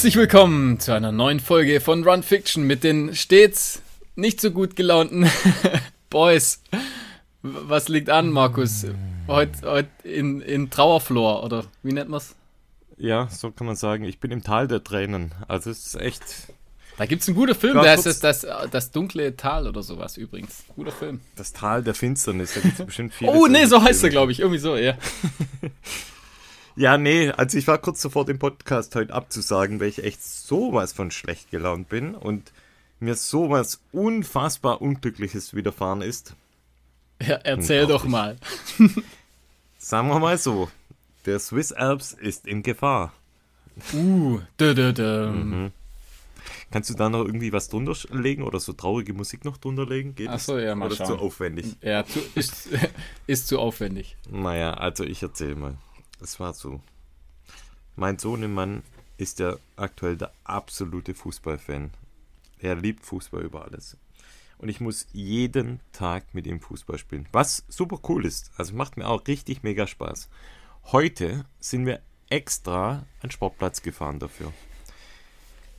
Herzlich willkommen zu einer neuen Folge von Run Fiction mit den stets nicht so gut gelaunten Boys. Was liegt an, Markus? Heute, heute in, in Trauerflor, oder wie nennt man's? Ja, so kann man sagen. Ich bin im Tal der Tränen. Also es ist echt. Da gibt es einen guten Film, heißt kurz- das, das, das dunkle Tal oder sowas übrigens. Guter Film. Das Tal der Finsternis. Da gibt's bestimmt viele. Oh, nee, so heißt er, glaube ich. Irgendwie so, ja. Ja, nee, also ich war kurz davor, den Podcast heute abzusagen, weil ich echt sowas von schlecht gelaunt bin und mir sowas unfassbar Unglückliches widerfahren ist. ja erzähl doch mal. Sagen wir mal so, der Swiss Alps ist in Gefahr. Uh, dö, dö, dö. Mhm. Kannst du da noch irgendwie was drunter legen oder so traurige Musik noch drunter legen? Geht Ach das? so, ja, mal Oder ist zu schauen. aufwendig? Ja, zu, ist, ist zu aufwendig. Naja, also ich erzähle mal. Es war so. Mein Sohnemann ist ja aktuell der absolute Fußballfan. Er liebt Fußball über alles. Und ich muss jeden Tag mit ihm Fußball spielen. Was super cool ist. Also macht mir auch richtig mega Spaß. Heute sind wir extra an den Sportplatz gefahren dafür.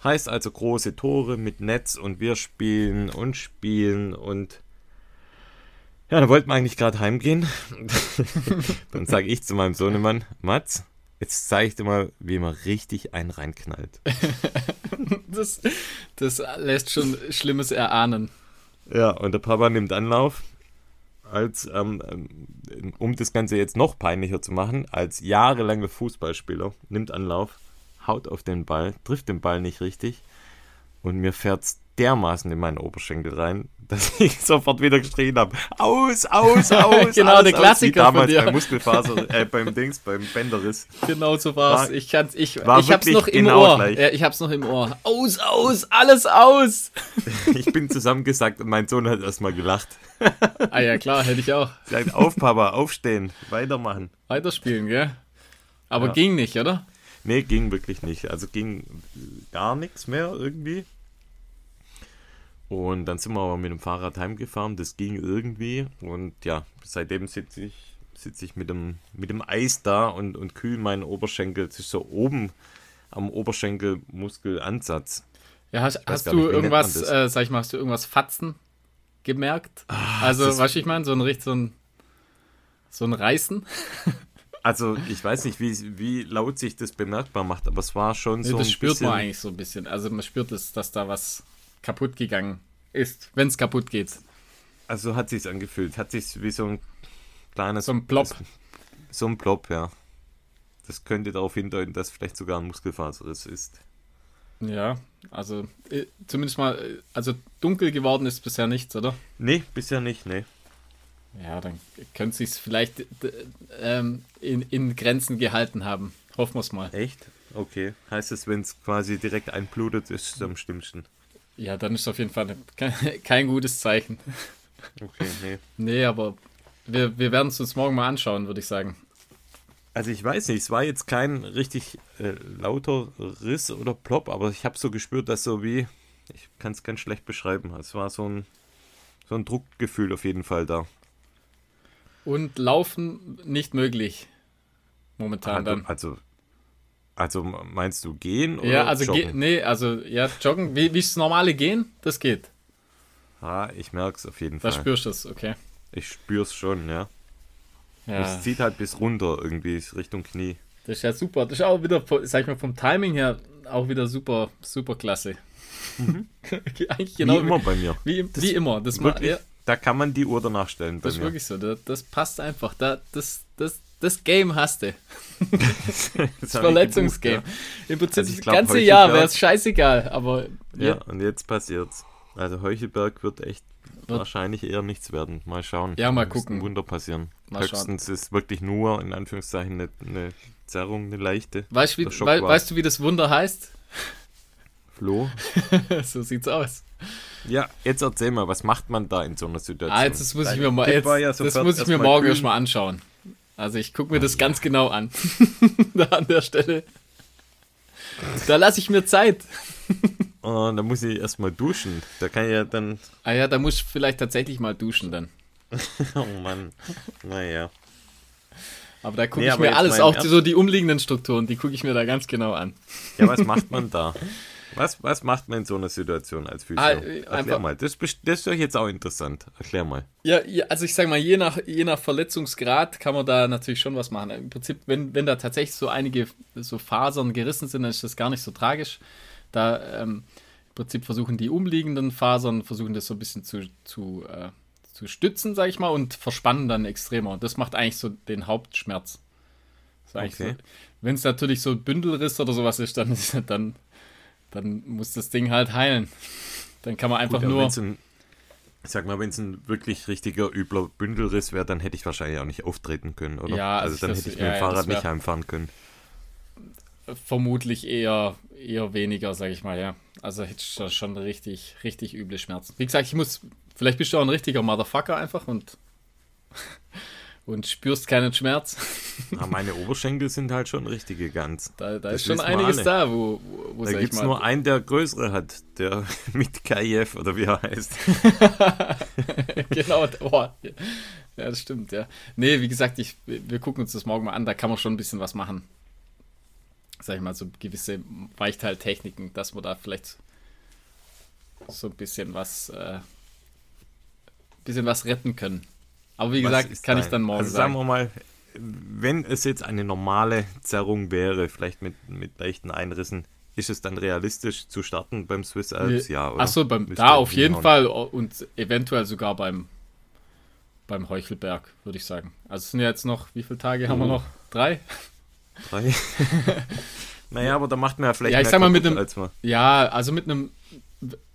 Heißt also große Tore mit Netz und wir spielen und spielen und ja, da wollten wir eigentlich gerade heimgehen. Dann sage ich zu meinem Sohnemann, Mats, jetzt zeige ich dir mal, wie man richtig einen reinknallt. Das, das lässt schon Schlimmes erahnen. Ja, und der Papa nimmt Anlauf, als, ähm, ähm, um das Ganze jetzt noch peinlicher zu machen, als jahrelanger Fußballspieler, nimmt Anlauf, haut auf den Ball, trifft den Ball nicht richtig und mir fährt's dermaßen in meinen Oberschenkel rein, dass ich sofort wieder geschrien habe, aus, aus, aus, Genau, der aus, Klassiker wie damals von dir. beim Muskelfaser, äh, beim Dings, beim Bänderriss. Genau so war's. War- ich kann's, ich, war ich hab's noch im genau Ohr. gleich. Ja, ich hab's noch im Ohr. Aus, aus, alles aus. Ich bin zusammengesackt und mein Sohn hat erstmal gelacht. Ah ja, klar, hätte ich auch. Sagt, auf, Papa, aufstehen, weitermachen. Weiterspielen, gell? Aber Ja. ging nicht, oder? Nee, ging wirklich nicht. Also ging gar nichts mehr irgendwie. Und dann sind wir aber mit dem Fahrrad heimgefahren. Das ging irgendwie. Und ja, seitdem sitze ich, sitz ich mit dem, mit dem Eis da und, und kühl meinen Oberschenkel. Es ist so oben am Oberschenkelmuskelansatz. Ja, hast, hast du nicht, irgendwas, äh, sag ich mal, hast du irgendwas Fatzen gemerkt? also, das- weißt du, ich meine, so ein richtig so ein so ein Reißen. Also ich weiß nicht, wie, wie laut sich das bemerkbar macht, aber es war schon so das spürt bisschen... man eigentlich so ein bisschen. Also man spürt es, dass da was kaputt gegangen ist, wenn es kaputt geht. Also hat sich's angefühlt. Hat sich wie so ein kleines... So ein Plop. So ein Plop, ja. Das könnte darauf hindeuten, dass vielleicht sogar ein Muskelfaserriss ist. Ja, also äh, zumindest mal, äh, also dunkel geworden ist bisher nichts, oder? Nee, bisher nicht, nee. Ja, dann könnte sich vielleicht d- ähm, in, in Grenzen gehalten haben. Hoffen wir es mal. Echt? Okay. Heißt es, wenn es quasi direkt einblutet, ist es am schlimmsten. Ja, dann ist auf jeden Fall kein, kein gutes Zeichen. Okay, nee. Nee, aber wir, wir werden es uns morgen mal anschauen, würde ich sagen. Also ich weiß nicht, es war jetzt kein richtig äh, lauter Riss oder Plop, aber ich habe so gespürt, dass so wie, ich kann es ganz schlecht beschreiben, es war so ein, so ein Druckgefühl auf jeden Fall da. Und laufen nicht möglich. Momentan dann. Also, also meinst du gehen oder Ja, also ge joggen? nee, also ja, joggen, wie es normale Gehen, das geht. Ah, ich merke es auf jeden Da Fall. spürst du es, okay. Ich spüre es schon, ja. Ja, Es zieht halt bis runter irgendwie Richtung Knie. das ist ja super. Das ist auch wieder, sag ich mal, vom Timing her auch wieder super, super klasse. Eigentlich genau wie immer bei mir. Wie, wie immer. Das, Wirklich, ja, Da kann man die Uhr danach stellen das ist mir. wirklich so. Das, das passt einfach. Da, das, das, das Game hast du. das Das Verletzungsgame. Im Prinzip Also das glaub, ganze Heuchelberg- Jahr wäre es scheißegal. Aber Ja. und jetzt passiert's. Also Heuchelberg wird echt Wird- wahrscheinlich eher nichts werden. Mal schauen. Ja, mal müsste ein gucken. Wunder passieren. Mal schauen. Höchstens ist wirklich nur, in Anführungszeichen, eine, eine Zerrung, eine leichte. weißt, wie, wei- war- weißt du, wie das Wunder heißt? Flo? so sieht's aus. Ja, jetzt erzähl mal, was macht man da in so einer Situation? Ah, jetzt, das muss ich mir mal, jetzt, ja das muss ich mir morgen erstmal anschauen. Also ich gucke mir das ganz genau an. da an der Stelle. Da lasse ich mir Zeit. Und dann muss ich erstmal duschen. Da kann ich ja dann. Ah ja, da muss ich vielleicht tatsächlich mal duschen dann. Oh Mann. Naja. Aber da gucke Nee, ich mir alles, auch Ernst. so die umliegenden Strukturen, die gucke ich mir da ganz genau an. Ja, was macht man da? Was, was macht man in so einer Situation als Physio? Ah, äh, Erklär einfach- mal. Das, das ist doch jetzt auch interessant. Erklär mal. Ja, ja, also ich sag mal, je nach, je nach Verletzungsgrad kann man da natürlich schon was machen. Im Prinzip, wenn, wenn da tatsächlich so einige so Fasern gerissen sind, dann ist das gar nicht so tragisch. Da ähm, im Prinzip versuchen die umliegenden Fasern, versuchen das so ein bisschen zu, zu, äh, zu stützen, sag ich mal, und verspannen dann extremer. Das macht eigentlich so den Hauptschmerz. Okay. so, wenn es natürlich so Bündelriss oder sowas ist, dann, dann, dann muss das Ding halt heilen. Dann kann man einfach Gut, nur. ein, ich sag mal, wenn es ein wirklich richtiger, übler Bündelriss wäre, dann hätte ich wahrscheinlich auch nicht auftreten können, oder? Ja, also, also dann das- hätte ich ja, mit dem ja, Fahrrad nicht heimfahren können. Vermutlich eher, eher weniger, sag ich mal, ja. Also hättest du schon richtig, richtig üble Schmerzen. Wie gesagt, ich muss, vielleicht bist du auch ein richtiger Motherfucker einfach und, und spürst keinen Schmerz. Na, meine Oberschenkel sind halt schon richtige Gans. Da, da ist schon einiges alle. da, wo, wo, Da gibt es nur einen, der größere hat, der mit KIF oder wie er heißt. genau, oh, ja, das stimmt, ja. Nee, wie gesagt, ich, wir gucken uns das morgen mal an, da kann man schon ein bisschen was machen. Sag ich mal, so gewisse Weichteiltechniken, dass wir da vielleicht so ein bisschen was, äh, bisschen was retten können. Aber wie gesagt, kann ich dann morgen also sagen sagen. wir mal, wenn es jetzt eine normale Zerrung wäre, vielleicht mit, mit leichten Einrissen, ist es dann realistisch zu starten beim Swiss Alps? Ja, oder? Achso, da auf jeden. Fall und eventuell sogar beim, beim Heuchelberg, würde ich sagen. Also es sind ja jetzt noch, wie viele Tage haben wir Oh. noch? Drei? Drei. naja, aber da macht man ja vielleicht Ja, ich sag mal, mit man. Ja, also mit einem,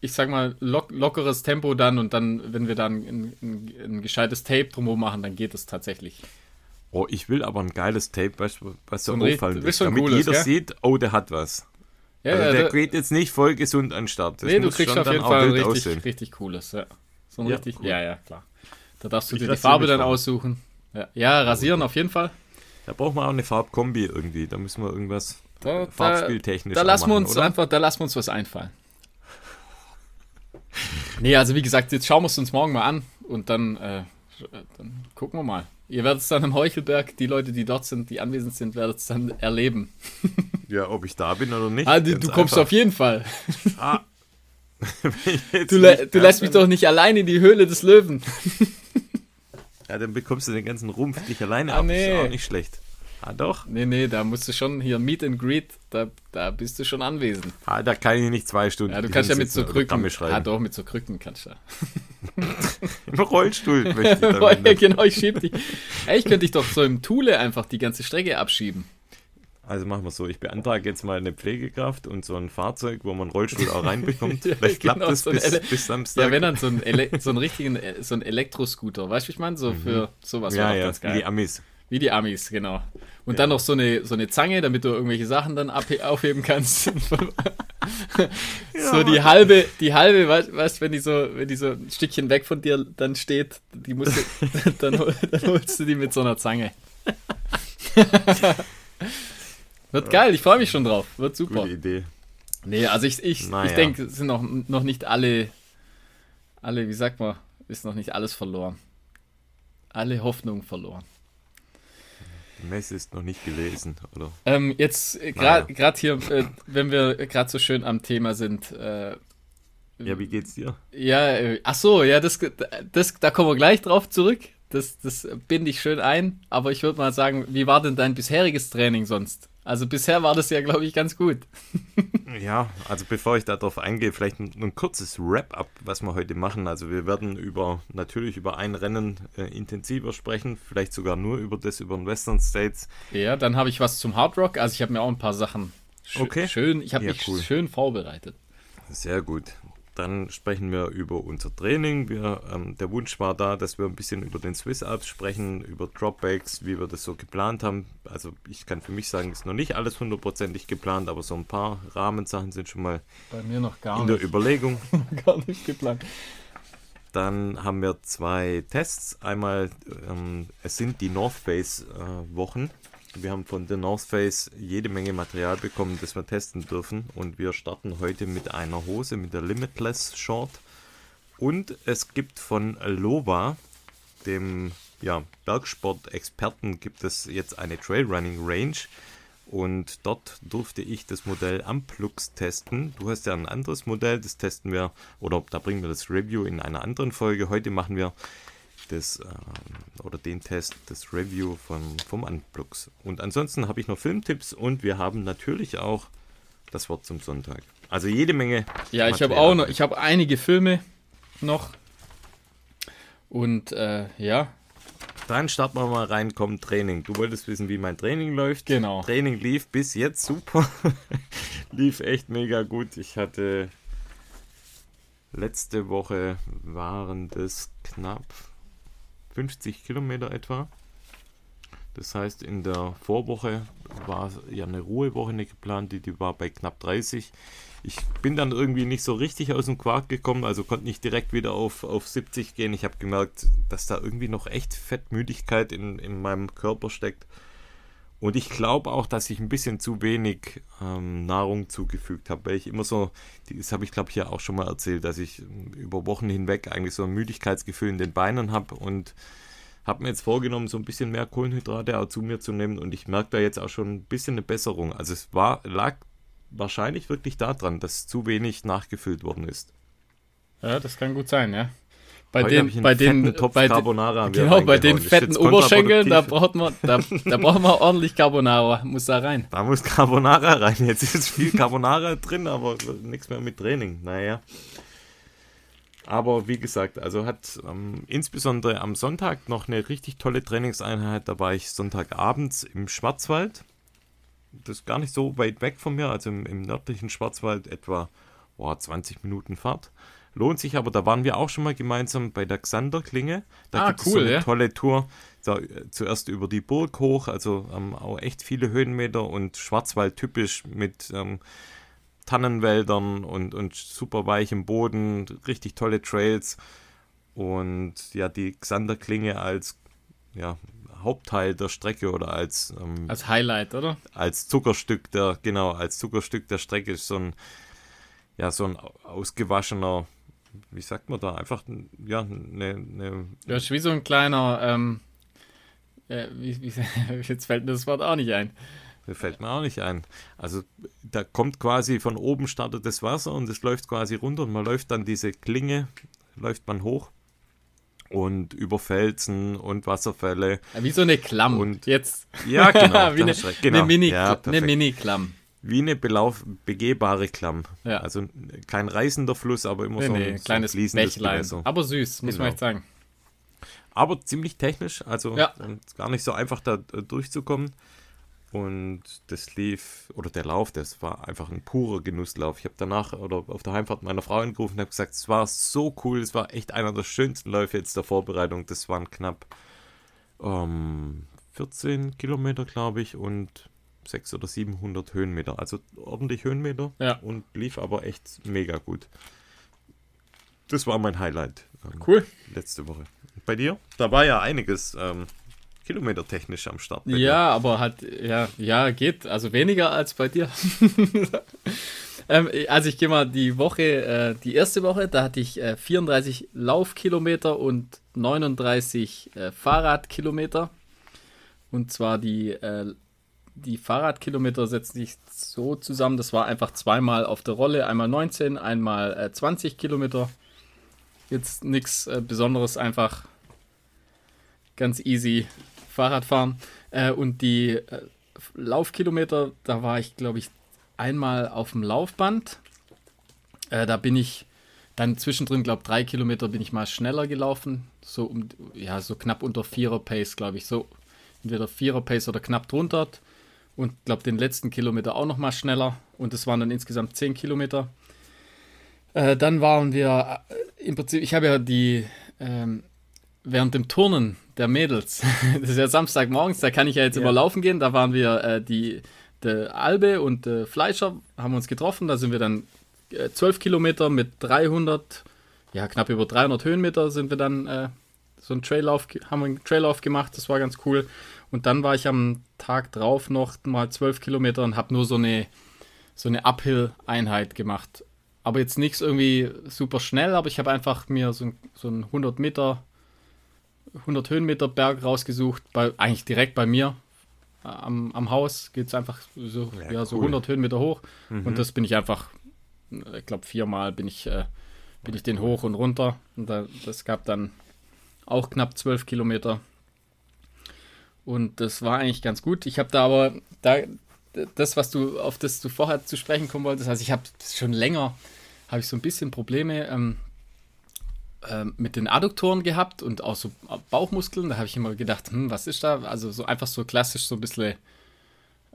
ich sag mal, lock, lockeres Tempo dann und dann, wenn wir dann ein, ein, ein gescheites Tape drumherum machen, dann geht es tatsächlich. Oh, ich will aber ein geiles Tape, du, was so du ein damit cooles, jeder gell? sieht, oh, der hat was. Ja, also ja, der da- geht jetzt nicht voll gesund an den Start. Das nee, du muss kriegst schon auf jeden Fall ein richtig, aussehen. richtig cooles. Ja. So ein Ja, richtig, cool. ja, ja, klar. Da darfst du Ich dir die Farbe dann vorher. aussuchen. Ja, ja rasieren auf jeden Fall. Da brauchen wir auch eine Farbkombi irgendwie. Da müssen wir irgendwas Da, da, Farbspieltechnisch da auch lassen wir machen, uns oder? einfach, da lassen wir uns was einfallen. Nee, also wie gesagt, jetzt schauen wir es uns morgen mal an und dann, äh, dann gucken wir mal. Ihr werdet es dann im Heuchelberg, die Leute, die dort sind, die anwesend sind, werdet es dann erleben. Ja, ob ich da bin oder nicht. Ah, du, du kommst einfach. auf jeden Fall. Ah. Du, lä du lässt mich doch nicht allein in die Höhle des Löwen. Ja, dann bekommst du den ganzen Rumpf dich alleine Ah, ab. nee. Ist auch nicht schlecht. Ah, doch. Nee, nee, da musst du schon hier Meet and Greet, da, da bist du schon anwesend. Ah, da kann ich nicht zwei Stunden Ja, du kannst ja mit so Krücken. Ah, doch, mit so Krücken kannst du. Im Rollstuhl möchte ich dann ja, genau, ich schieb dich. Ey, ich könnte dich doch so im Thule einfach die ganze Strecke abschieben. Also machen wir so, ich beantrage jetzt mal eine Pflegekraft und so ein Fahrzeug, wo man einen Rollstuhl auch reinbekommt. Ja, Vielleicht klappt genau, das so ein bis, Ele- bis Samstag. Ja, wenn dann so ein, Ele so einen richtigen, äh, so ein Elektroscooter, weißt du, wie ich meine? So für sowas Mhm. ja, wäre ja, ganz geil. die Amis. Wie die Amis, genau. Und dann noch so eine, so eine Zange, damit du irgendwelche Sachen dann aufheben kannst. so die halbe, die halbe, weißt weißt, wenn die so, wenn die so ein Stückchen weg von dir dann steht, die musst du, dann, dann holst du die mit so einer Zange. Wird geil, ich freue mich schon drauf. Wird super. Gute Idee. Nee, also ich, ich, Naja. ich denke, es sind noch, noch nicht alle, alle, wie sagt man, ist noch nicht alles verloren. Alle Hoffnung verloren. Die Messe ist noch nicht gelesen, oder? Ähm, jetzt gerade Naja. hier, äh, wenn wir gerade so schön am Thema sind, äh, Ja, wie geht's dir? ja, äh, ach so, ja, das, das, da kommen wir gleich drauf zurück. Das, das binde ich schön ein. Aber ich würde mal sagen, wie war denn dein bisheriges Training sonst? Also bisher war das ja, glaube ich, ganz gut. Ja, also bevor ich darauf eingehe, vielleicht ein, ein kurzes Wrap-up, was wir heute machen. Also wir werden über natürlich über ein Rennen äh, intensiver sprechen, vielleicht sogar nur über das über den Western States. Ja, dann habe ich was zum Hard Rock. Also ich habe mir auch ein paar Sachen sch Okay. schön, ich habe Ja, mich cool. schön vorbereitet. Sehr gut. Dann sprechen wir über unser Training. Wir, ähm, der Wunsch war da, dass wir ein bisschen über den Swiss Alps sprechen, über Dropbacks, wie wir das so geplant haben. Also ich kann für mich sagen, ist noch nicht alles hundertprozentig geplant, aber so ein paar Rahmensachen sind schon mal Bei mir noch gar in der Überlegung. gar nicht geplant. Dann haben wir zwei Tests. Einmal, ähm, es sind die North Face äh, Wochen. Wir haben von der North Face jede Menge Material bekommen, das wir testen dürfen. Und wir starten heute mit einer Hose, mit der Limitless Short. Und es gibt von Lova, dem ja, Bergsport-Experten gibt es jetzt eine Trailrunning Range. Und dort durfte ich das Modell Amplux testen. Du hast ja ein anderes Modell, das testen wir, oder da bringen wir das Review in einer anderen Folge. Heute machen wir das, äh, oder den Test, das Review von, vom Amplux. Und ansonsten habe ich noch Filmtipps und wir haben natürlich auch das Wort zum Sonntag. Also jede Menge. Ja, ich habe auch noch, ich habe einige Filme noch. Und äh, ja, dann starten wir mal rein, kommt Training. Du wolltest wissen, wie mein Training läuft. Genau. Training lief bis jetzt super. lief echt mega gut. Ich hatte letzte Woche waren das knapp 50 Kilometer etwa. Das heißt, in der Vorwoche war ja eine Ruhewoche nicht geplant, die, war bei knapp 30. Ich bin dann irgendwie nicht so richtig aus dem Quark gekommen, also konnte nicht direkt wieder auf, auf 70 gehen. Ich habe gemerkt, dass da irgendwie noch echt Fettmüdigkeit in, in meinem Körper steckt. Und ich glaube auch, dass ich ein bisschen zu wenig ähm, Nahrung zugefügt habe, weil ich immer so, das habe ich glaube ich ja auch schon mal erzählt, dass ich über Wochen hinweg eigentlich so ein Müdigkeitsgefühl in den Beinen habe und habe mir jetzt vorgenommen, so ein bisschen mehr Kohlenhydrate auch zu mir zu nehmen und ich merke da jetzt auch schon ein bisschen eine Besserung. Also es war, lag wahrscheinlich wirklich daran, dass zu wenig nachgefüllt worden ist. Ja, das kann gut sein, ja. Bei Heute den, bei den, bei Carbonara genau, bei den fetten Oberschenkeln, da braucht man, da, da braucht man ordentlich Carbonara, muss da rein. Da muss Carbonara rein. Jetzt ist viel Carbonara drin, aber nichts mehr mit Training. Naja. Aber wie gesagt, also hat ähm, insbesondere am Sonntag noch eine richtig tolle Trainingseinheit. Da war ich Sonntagabends im Schwarzwald. Das ist gar nicht so weit weg von mir, also im, im nördlichen Schwarzwald etwa boah, 20 Minuten Fahrt. Lohnt sich aber, da waren wir auch schon mal gemeinsam bei der Xanderklinge. Da ah, gibt cool, es so eine ja. tolle Tour. Da, zuerst über die Burg hoch, also ähm, auch echt viele Höhenmeter und Schwarzwald typisch mit ähm, Tannenwäldern und, und super weichem Boden, richtig tolle Trails. Und ja, die Xanderklinge als ja, Hauptteil der Strecke oder als ähm, als Highlight, oder? Als Zuckerstück der genau als Zuckerstück der Strecke ist so ein ja so ein ausgewaschener wie sagt man da einfach ja eine, eine ja ist wie so ein kleiner ähm, äh, wie, wie, jetzt fällt mir das Wort auch nicht ein fällt mir auch nicht ein. Also da kommt quasi von oben startet das Wasser und es läuft quasi runter und man läuft dann diese Klinge, läuft man hoch und über Felsen und Wasserfälle. Wie so eine Klamm. Und jetzt. Ja, genau. Wie eine, genau. eine Mini, ja, eine Mini-Klamm. Wie eine belauf, begehbare Klamm. Ja. Also kein reißender Fluss, aber immer nee, so ein, nee, so kleines Bächlein. Gewässer. Aber süß, muss genau. man echt sagen. Aber ziemlich technisch, also ja. gar nicht so einfach da durchzukommen. Und das lief, oder der Lauf, das war einfach ein purer Genusslauf. Ich habe danach oder auf der Heimfahrt meiner Frau angerufen und habe gesagt, es war so cool, es war echt einer der schönsten Läufe jetzt der Vorbereitung. Das waren knapp ähm, 14 Kilometer, glaube ich, und 600 oder 700 Höhenmeter. Also ordentlich Höhenmeter ja. und lief aber echt mega gut. Das war mein Highlight. Ähm, cool. Letzte Woche. bei dir? Da war ja einiges. Ähm, kilometertechnisch am Start. Ja, aber hat, ja, ja, geht. Also weniger als bei dir. ähm, also ich gehe mal die Woche, äh, die erste Woche, da hatte ich äh, 34 Laufkilometer und 39 äh, Fahrradkilometer. Und zwar die, äh, die Fahrradkilometer setzen sich so zusammen, das war einfach zweimal auf der Rolle, einmal 19, einmal 20 äh, Kilometer. Jetzt nichts äh, Besonderes, einfach ganz easy Fahrradfahren. Äh, und die äh, Laufkilometer, da war ich, glaube ich, einmal auf dem Laufband. Äh, da bin ich dann zwischendrin, glaube ich, drei Kilometer bin ich mal schneller gelaufen. So um, ja, so knapp unter Vierer Pace, glaube ich. So entweder Vierer Pace oder knapp drunter. Und glaube den letzten Kilometer auch noch mal schneller. Und es waren dann insgesamt zehn Kilometer. Äh, dann waren wir äh, im Prinzip, ich habe ja die ähm, während dem Turnen der Mädels, das ist ja Samstagmorgens, da kann ich ja jetzt ja. immer laufen gehen, da waren wir äh, die, der Albe und der Fleischer, haben uns getroffen, da sind wir dann äh, 12 Kilometer mit 300, ja knapp über 300 Höhenmeter sind wir dann äh, so einen Traillauf, haben wir einen Traillauf gemacht, das war ganz cool. Und dann war ich am Tag drauf noch mal 12 Kilometer und habe nur so eine, so eine Uphill-Einheit gemacht. Aber jetzt nichts irgendwie super schnell, aber ich habe einfach mir so, so einen 100 Meter 100 Höhenmeter Berg rausgesucht, bei, eigentlich direkt bei mir äh, am, am Haus geht es einfach so, ja, ja so 100 Höhenmeter hoch mhm. und das bin ich einfach, ich glaube viermal bin ich, äh, bin ich den hoch und runter und da, das gab dann auch knapp 12 Kilometer und das war eigentlich ganz gut. Ich habe da aber, da, das, was du, auf das du vorher zu sprechen kommen wolltest, also ich habe schon länger, habe ich so ein bisschen Probleme ähm, äh, mit den Adduktoren gehabt und auch so Bauchmuskeln. Da habe ich immer gedacht, hm, was ist da? Also so einfach so klassisch so ein bisschen,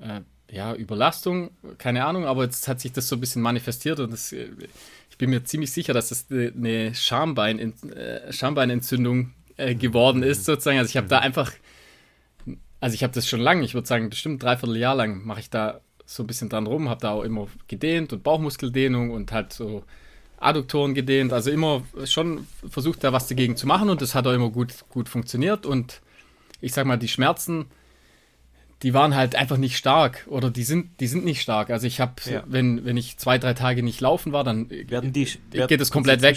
äh, ja, Überlastung, keine Ahnung, aber jetzt hat sich das so ein bisschen manifestiert und das, ich bin mir ziemlich sicher, dass das eine Schambein, äh, Schambeinentzündung äh, geworden ist, sozusagen. Also ich habe da einfach also ich habe das schon lange, ich würde sagen, bestimmt dreiviertel Jahr lang mache ich da so ein bisschen dran rum, habe da auch immer gedehnt und Bauchmuskeldehnung und halt so Adduktoren gedehnt, also immer schon versucht da was dagegen zu machen und das hat auch immer gut, gut funktioniert und ich sag mal, die Schmerzen, die waren halt einfach nicht stark oder die sind, die sind nicht stark. Also ich habe, ja. wenn, wenn ich zwei, drei Tage nicht laufen war, dann werden die, geht es komplett weg.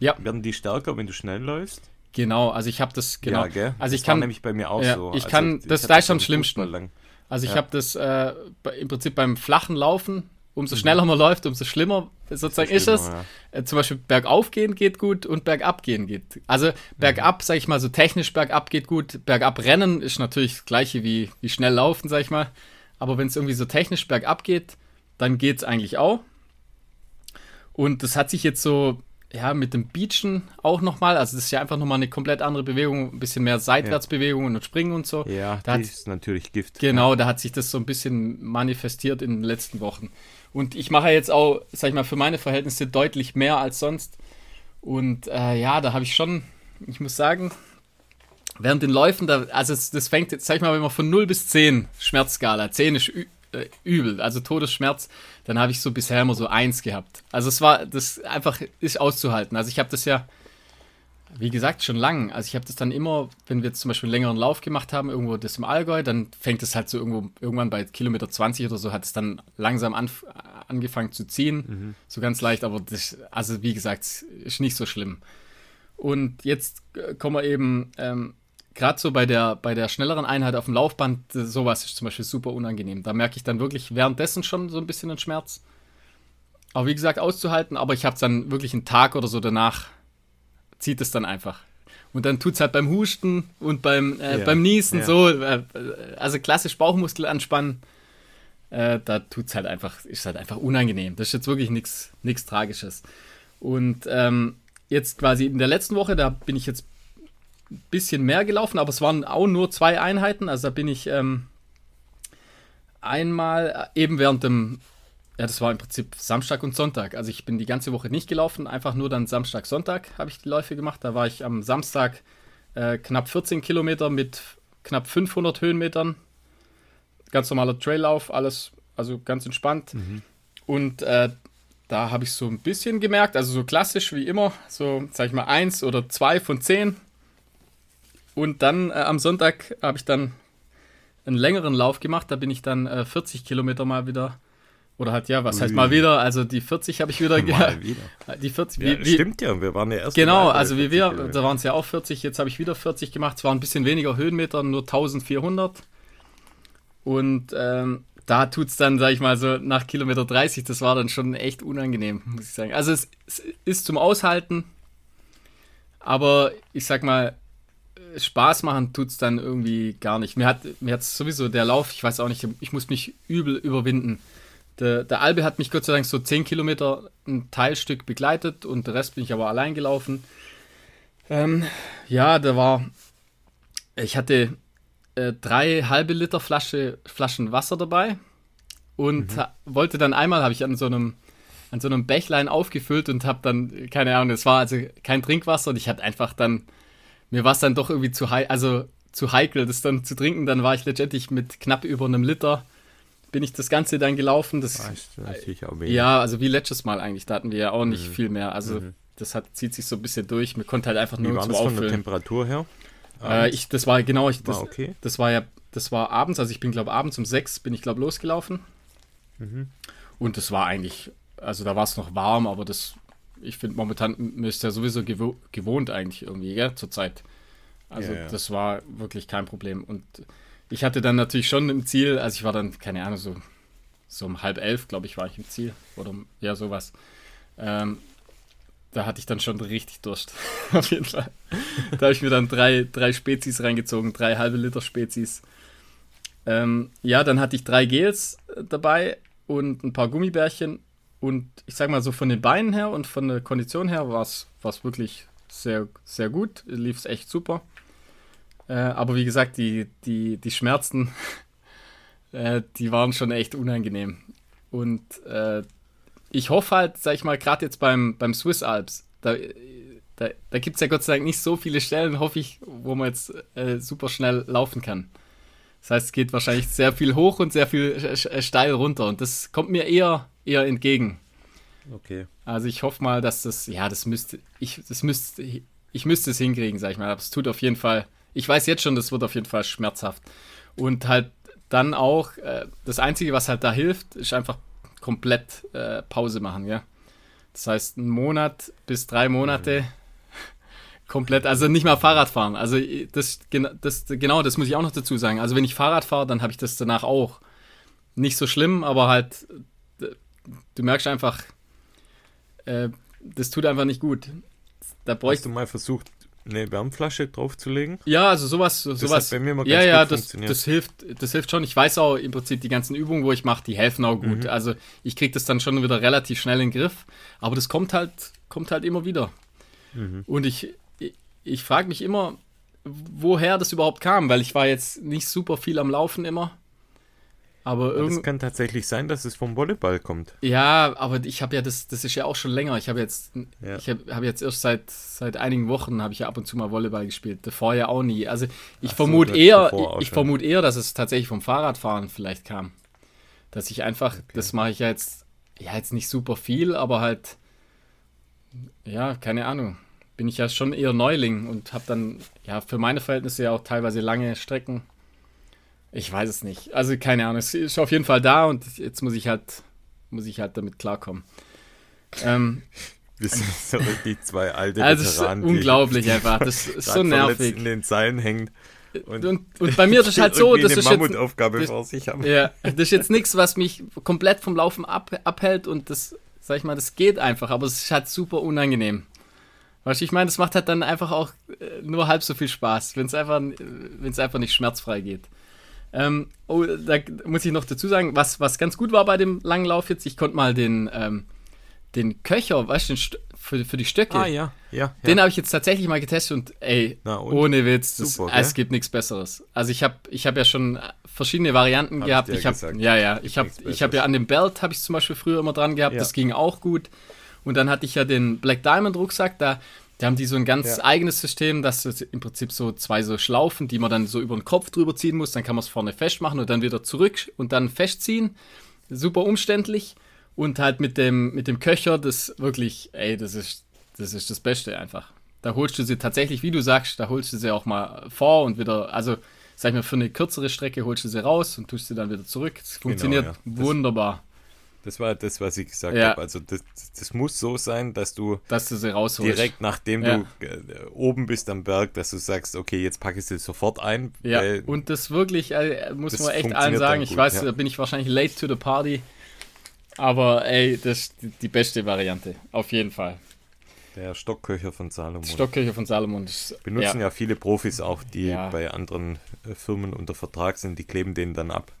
Ja. Werden die stärker, wenn du schnell läufst? Genau, also ich habe das genau. Ja, gell? Also ich das kann nämlich bei mir auch ja, so. Ich also kann das da ist am schlimmsten. Also ich ja. habe das äh, im Prinzip beim flachen Laufen, umso mhm. schneller man läuft, umso schlimmer sozusagen ist es. Ja. Äh, zum Beispiel bergauf gehen geht gut und bergab gehen geht. Also bergab, mhm. sage ich mal, so technisch bergab geht gut. Bergab rennen ist natürlich das gleiche wie, wie schnell laufen, sage ich mal. Aber wenn es irgendwie so technisch bergab geht, dann geht es eigentlich auch. Und das hat sich jetzt so ja, mit dem Beachen auch nochmal. Also das ist ja einfach nochmal eine komplett andere Bewegung, ein bisschen mehr Seitwärtsbewegungen und Springen und so. Ja, da das ist natürlich Gift. Genau, da hat sich das so ein bisschen manifestiert in den letzten Wochen. Und ich mache jetzt auch, sag ich mal, für meine Verhältnisse deutlich mehr als sonst. Und äh, ja, da habe ich schon, ich muss sagen, während den Läufen, da, also das, das fängt jetzt, sag ich mal, wenn man von 0 bis 10 Schmerzskala, 10 ist äh, übel, also Todesschmerz, dann habe ich so bisher immer so eins gehabt. Also es war, das einfach ist auszuhalten. Also ich habe das ja, wie gesagt, schon lang. Also ich habe das dann immer, wenn wir jetzt zum Beispiel einen längeren Lauf gemacht haben, irgendwo das im Allgäu, dann fängt es halt so irgendwo, irgendwann bei Kilometer 20 oder so, hat es dann langsam an, angefangen zu ziehen. Mhm. So ganz leicht, aber das, also wie gesagt, ist nicht so schlimm. Und jetzt äh, kommen wir eben ähm, gerade so bei der, bei der schnelleren Einheit auf dem Laufband, äh, sowas ist zum Beispiel super unangenehm. Da merke ich dann wirklich währenddessen schon so ein bisschen den Schmerz. Aber wie gesagt, auszuhalten, aber ich habe es dann wirklich einen Tag oder so danach, zieht es dann einfach. Und dann tut es halt beim Husten und beim, äh, ja, beim Niesen ja. so, äh, also klassisch Bauchmuskel anspannen, äh, da tut es halt einfach, ist halt einfach unangenehm. Das ist jetzt wirklich nichts Tragisches. Und ähm, jetzt quasi in der letzten Woche, da bin ich jetzt bisschen mehr gelaufen, aber es waren auch nur zwei Einheiten. Also da bin ich ähm, einmal äh, eben während dem, ja, das war im Prinzip Samstag und Sonntag. Also ich bin die ganze Woche nicht gelaufen, einfach nur dann Samstag, Sonntag habe ich die Läufe gemacht. Da war ich am Samstag äh, knapp 14 Kilometer mit knapp 500 Höhenmetern. Ganz normaler Traillauf, alles, also ganz entspannt. Mhm. Und äh, da habe ich so ein bisschen gemerkt, also so klassisch wie immer, so sag ich mal eins oder zwei von zehn und dann äh, am Sonntag habe ich dann einen längeren Lauf gemacht. Da bin ich dann äh, 40 Kilometer mal wieder. Oder halt, ja, was Ui. heißt mal wieder? Also die 40 habe ich wieder. Mal wieder. Die 40. Ja, wie, stimmt ja, wir waren ja erst. Genau, also wie wir, Kilometer. da waren es ja auch 40. Jetzt habe ich wieder 40 gemacht. Es waren ein bisschen weniger Höhenmeter, nur 1400. Und ähm, da tut es dann, sag ich mal, so nach Kilometer 30, das war dann schon echt unangenehm, muss ich sagen. Also es, es ist zum Aushalten, aber ich sag mal, Spaß machen tut es dann irgendwie gar nicht. Mir hat mir hat's sowieso der Lauf, ich weiß auch nicht, ich muss mich übel überwinden. Der, der Albe hat mich Gott sei Dank so 10 Kilometer ein Teilstück begleitet und der Rest bin ich aber allein gelaufen. Ähm, ja, da war, ich hatte äh, drei halbe Liter Flasche, Flaschen Wasser dabei und mhm. wollte dann einmal, habe ich an so einem an so einem Bächlein aufgefüllt und habe dann, keine Ahnung, es war also kein Trinkwasser und ich hatte einfach dann mir war es dann doch irgendwie zu heikel, also zu heikel, das dann zu trinken. Dann war ich letztendlich mit knapp über einem Liter bin ich das Ganze dann gelaufen. Das, natürlich auch ja, also wie letztes Mal eigentlich. Da hatten wir ja auch nicht mhm. viel mehr. Also mhm. das hat, zieht sich so ein bisschen durch. Mir konnte halt einfach nur wie war zum das Auffüllen. von der Temperatur her? Äh, ich, das war genau, ich, das, war okay. das war ja, das war abends, also ich bin glaube abends um sechs bin ich glaube losgelaufen. Mhm. Und das war eigentlich, also da war es noch warm, aber das, ich finde momentan müsste ja sowieso gewo gewohnt eigentlich irgendwie, ja, zur Zeit. Also Ja, ja. das war wirklich kein Problem. Und ich hatte dann natürlich schon im Ziel, also ich war dann, keine Ahnung, so, so um halb elf, glaube ich, war ich im Ziel. Oder um, ja, sowas. Ähm, da hatte ich dann schon richtig Durst. Auf jeden Fall. Da habe ich mir dann drei, drei Spezies reingezogen, drei halbe Liter Spezies. Ähm, ja, dann hatte ich drei Gels dabei und ein paar Gummibärchen. Und ich sag mal so von den Beinen her und von der Kondition her war es wirklich sehr, sehr gut. Lief es echt super. Äh, aber wie gesagt, die, die, die Schmerzen, äh, die waren schon echt unangenehm. Und äh, ich hoffe halt, sag ich mal, gerade jetzt beim, beim Swiss Alps, da, da, da gibt es ja Gott sei Dank nicht so viele Stellen, hoffe ich, wo man jetzt äh, super schnell laufen kann. Das heißt, es geht wahrscheinlich sehr viel hoch und sehr viel äh, steil runter. Und das kommt mir eher, eher entgegen. Okay. Also ich hoffe mal, dass das, ja, das müsste, ich, das müsste, ich müsste es hinkriegen, sag ich mal. Aber es tut auf jeden Fall, ich weiß jetzt schon, das wird auf jeden Fall schmerzhaft. Und halt dann auch, äh, das Einzige, was halt da hilft, ist einfach komplett äh, Pause machen, ja. Das heißt, einen Monat bis drei Monate komplett, also nicht mal Fahrrad fahren. Also das, das, genau, das muss ich auch noch dazu sagen. Also wenn ich Fahrrad fahre, dann habe ich das danach auch. Nicht so schlimm, aber halt, du merkst einfach, äh, das tut einfach nicht gut. Da Hast bräuchte du mal versucht, eine Wärmflasche draufzulegen? Ja, also sowas, Das sowas. hat bei mir mal ja, ganz ja, gut das, funktioniert. das hilft, das hilft schon. Ich weiß auch im Prinzip die ganzen Übungen, wo ich mache, die helfen auch gut. Mhm. Also ich kriege das dann schon wieder relativ schnell in den Griff. Aber das kommt halt, kommt halt immer wieder. Mhm. Und ich, ich, ich frage mich immer, woher das überhaupt kam, weil ich war jetzt nicht super viel am Laufen immer. Aber Es kann tatsächlich sein, dass es vom Volleyball kommt. Ja, aber ich habe ja das, das ist ja auch schon länger. Ich habe jetzt, Ja. ich habe hab jetzt erst seit seit einigen Wochen habe ich ja ab und zu mal Volleyball gespielt. Davor ja auch nie. Also ich so, vermute eher, ich schon. vermute eher, dass es tatsächlich vom Fahrradfahren vielleicht kam, dass ich einfach, das mache ich ja jetzt, ja jetzt nicht super viel, aber halt, ja keine Ahnung, bin ich ja schon eher Neuling und habe dann ja für meine Verhältnisse ja auch teilweise lange Strecken. Ich weiß es nicht. Also keine Ahnung. Es ist auf jeden Fall da und jetzt muss ich halt, muss ich halt damit klarkommen. Ähm, Wir sind so die zwei alte also Veteranen, die unglaublich einfach. Das ist so nervig. in den Seilen hängen und, Und, und bei mir ist es halt so, das ist jetzt, Mammutaufgabe das- vor sich haben. ja, das ist jetzt nichts, was mich komplett vom Laufen ab, abhält und das, sag ich mal, das geht einfach, aber es ist halt super unangenehm. Weißt du, ich meine, das macht halt dann einfach auch äh, nur halb so viel Spaß, wenn es einfach, es einfach nicht schmerzfrei geht. Ähm, oh, da muss ich noch dazu sagen, was, was ganz gut war bei dem langen Lauf jetzt, ich konnte mal den, ähm, den Köcher, weißt du, für, für die Stöcke, Ah ja, ja. den ja. habe ich jetzt tatsächlich mal getestet und ey, Na und? ohne Witz, das, Super, es gibt nichts Besseres. Also ich habe ich hab ja schon verschiedene Varianten Hab ich gehabt. dir Ich habe ja ja, ich habe ich habe ja an dem Belt habe ich zum Beispiel früher immer dran gehabt. Ja. Das ging auch gut. Und dann hatte ich ja den Black Diamond Rucksack. Da, da haben die so ein ganz Ja. eigenes System, dass es im Prinzip so zwei so Schlaufen, die man dann so über den Kopf drüber ziehen muss. Dann kann man es vorne festmachen und dann wieder zurück und dann festziehen. Super umständlich. Und halt mit dem, mit dem Köcher, das wirklich, ey, das ist, das ist das Beste einfach. Da holst du sie tatsächlich, wie du sagst, da holst du sie auch mal vor und wieder, also sag ich mal, für eine kürzere Strecke holst du sie raus und tust sie dann wieder zurück. Das funktioniert ja. Das- wunderbar, Das war das, was ich gesagt Ja. habe. Also das, das muss so sein, dass du dass du sie rausholst. direkt nachdem Ja. du äh, oben bist am Berg, dass du sagst, okay, jetzt packe ich sie sofort ein. Ja, und das wirklich, äh, muss das man echt allen sagen. Ich weiß, ja. da bin ich wahrscheinlich late to the party. Aber ey, das ist die, beste Variante. Auf jeden Fall. der Stockköcher von Salomon. Stockkirche von Salomon. Das, Benutzen ja. ja. viele Profis auch, die bei anderen äh, Firmen unter Vertrag sind, die kleben den dann ab.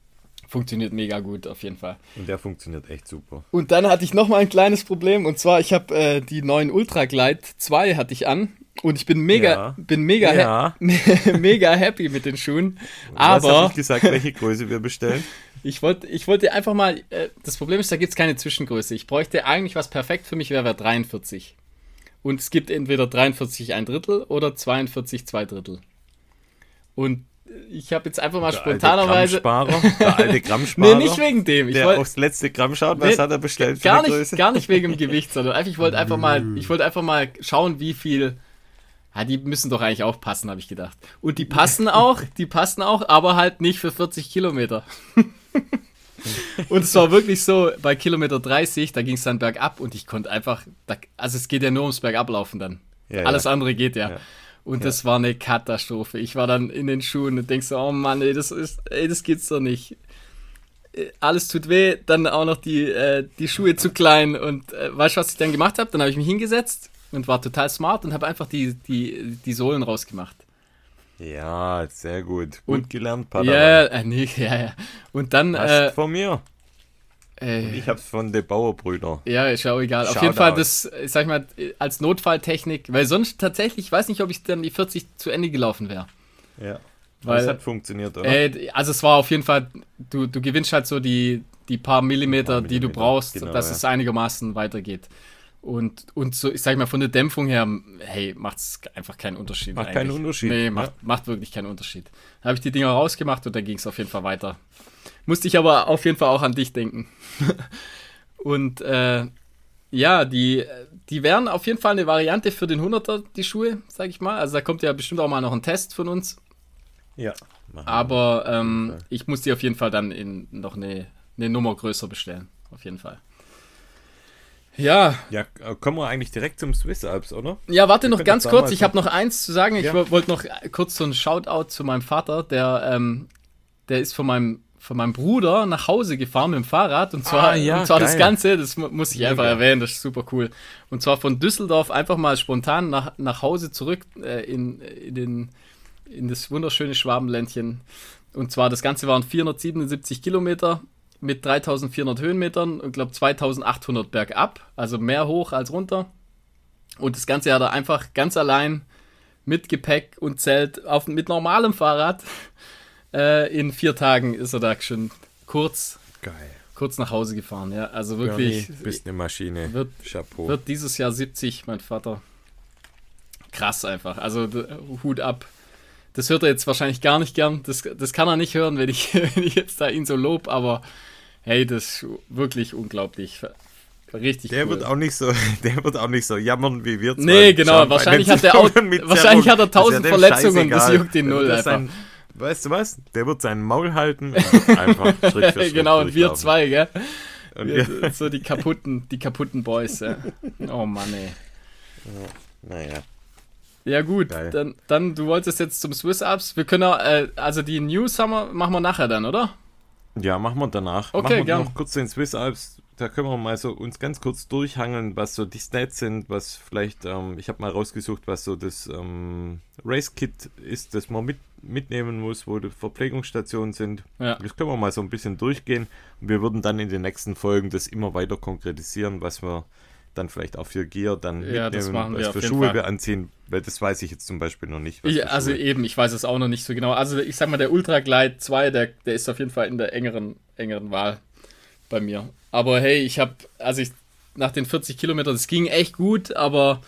Funktioniert mega gut, auf jeden Fall. Und der funktioniert echt super. Und dann hatte ich noch mal ein kleines Problem. Und zwar, ich habe äh, die neuen Ultra Glide 2 hatte ich an. Und ich bin mega, Ja. bin mega, Ja. ha mega happy mit den Schuhen. Was Aber habe ich gesagt, welche Größe wir bestellen? Ich wollte ich wollte einfach mal, äh, das Problem ist, da gibt es keine Zwischengröße. Ich bräuchte eigentlich, was perfekt für mich wäre, wäre 43. Und es gibt entweder 43 ein Drittel oder 42 zwei Drittel. Und ich habe jetzt einfach mal Der spontanerweise. alte der alte Grammsparer, Nee, nicht wegen dem. Ich der wollte aufs letzte Gramm schaut, was Nee, hat er bestellt gar nicht, gar nicht wegen dem Gewicht, sondern einfach, ich wollte einfach mal, ich wollte einfach mal schauen, wie viel. Ja, die müssen doch eigentlich auch passen, habe ich gedacht. Und die passen auch, die passen auch, aber halt nicht für 40 Kilometer. und es war wirklich so, bei Kilometer 30, da ging es dann bergab und ich konnte einfach, also es geht ja nur ums Bergablaufen dann. Ja, ja. Alles andere geht ja. Und ja. das war eine Katastrophe. Ich war dann in den Schuhen und denk so, oh Mann, ey, das ist, ey, das geht's doch nicht. Äh, alles tut weh, dann auch noch die, äh, die Schuhe zu klein. Und äh, weißt du, was ich dann gemacht habe? Dann habe ich mich hingesetzt und war total smart und habe einfach die, die, die Sohlen rausgemacht. Ja, sehr gut. Gut und, gelernt, Padawan. Ja, äh, nee, ja, ja. Und dann. Hast äh, von mir. Äh, ich hab's von den Bauerbrüder. Ja, ist auch egal. Shout Auf jeden Fall, das, sag ich mal, als Notfalltechnik, weil sonst tatsächlich, ich weiß nicht, ob ich dann die 40 zu Ende gelaufen wäre. Ja. Weil, das hat funktioniert, oder? Äh, also es war auf jeden Fall, du, du gewinnst halt so die, die paar Millimeter, paar Millimeter die du brauchst, genau, dass ja. es einigermaßen weitergeht. Und, und so, ich sag mal, von der Dämpfung her, hey, macht es einfach keinen Unterschied. Macht eigentlich. keinen Unterschied. Nee, macht, ja. macht wirklich keinen Unterschied. Da habe ich die Dinger rausgemacht und dann ging es auf jeden Fall weiter. Musste ich aber auf jeden Fall auch an dich denken. und äh, ja, die, die wären auf jeden Fall eine Variante für den 100er, die Schuhe, sag ich mal. Also da kommt ja bestimmt auch mal noch ein Test von uns. Ja. Aber ähm, ich muss die auf jeden Fall dann in noch eine, eine Nummer größer bestellen. Auf jeden Fall. Ja. Ja, äh, kommen wir eigentlich direkt zum Swiss Alps, oder? Ja, warte wir noch ganz kurz. Ich habe noch eins zu sagen. Ich ja. wollte noch kurz so ein Shoutout zu meinem Vater. Der, ähm, der ist von meinem, von meinem Bruder nach Hause gefahren mit dem Fahrrad. Und zwar, ah, ja, und zwar das Ganze, das muss ich einfach erwähnen, das ist super cool. Und zwar von Düsseldorf einfach mal spontan nach, nach Hause zurück äh, in, in, den, in das wunderschöne Schwabenländchen. Und zwar das Ganze waren 477 Kilometer mit 3400 Höhenmetern und glaube 2800 bergab, also mehr hoch als runter. Und das Ganze hat er einfach ganz allein mit Gepäck und Zelt auf, mit normalem Fahrrad. Äh, in vier Tagen ist er da schon kurz, Geil. kurz nach Hause gefahren. Ja, also wirklich. Ja, bist eine Maschine. Wird, Chapeau. wird dieses Jahr 70, mein Vater. Krass einfach. Also Hut ab. Das hört er jetzt wahrscheinlich gar nicht gern. Das, das kann er nicht hören, wenn ich, wenn ich jetzt da ihn so lob, aber Hey, das ist wirklich unglaublich. Richtig der cool. wird auch nicht so, der wird auch nicht so jammern wie wir. Nee, genau, wahrscheinlich hat, er auch, wahrscheinlich hat er tausend ja Verletzungen, das juckt ihn null einfach. Sein, weißt du was? Der wird seinen Maul halten einfach Schritt für Schritt Genau, und wir zwei, gell? Und wir, so die kaputten, die kaputten Boys, ja. Oh Mann, ey. Ja, naja. Ja gut, dann, dann, du wolltest jetzt zum Swiss Ups. Wir können, äh, also die News haben wir, machen wir nachher dann, oder? Ja, machen wir danach. Okay, machen wir gern. noch kurz den Swiss Alps. Da können wir mal so uns ganz kurz durchhangeln, was so die Stats sind, was vielleicht, ähm, ich habe mal rausgesucht, was so das ähm, Race-Kit ist, das man mit, mitnehmen muss, wo die Verpflegungsstationen sind. Ja. Das können wir mal so ein bisschen durchgehen. Und wir würden dann in den nächsten Folgen das immer weiter konkretisieren, was wir dann vielleicht auch für Gear dann ja, mitnehmen, was für Schuhe Fall. wir anziehen, weil das weiß ich jetzt zum Beispiel noch nicht. Ich, also Schuhe. eben, ich weiß es auch noch nicht so genau. Also ich sag mal, der Ultra Glide 2, der, der ist auf jeden Fall in der engeren, engeren Wahl bei mir. Aber hey, ich habe, also ich, nach den 40 Kilometern, das ging echt gut, aber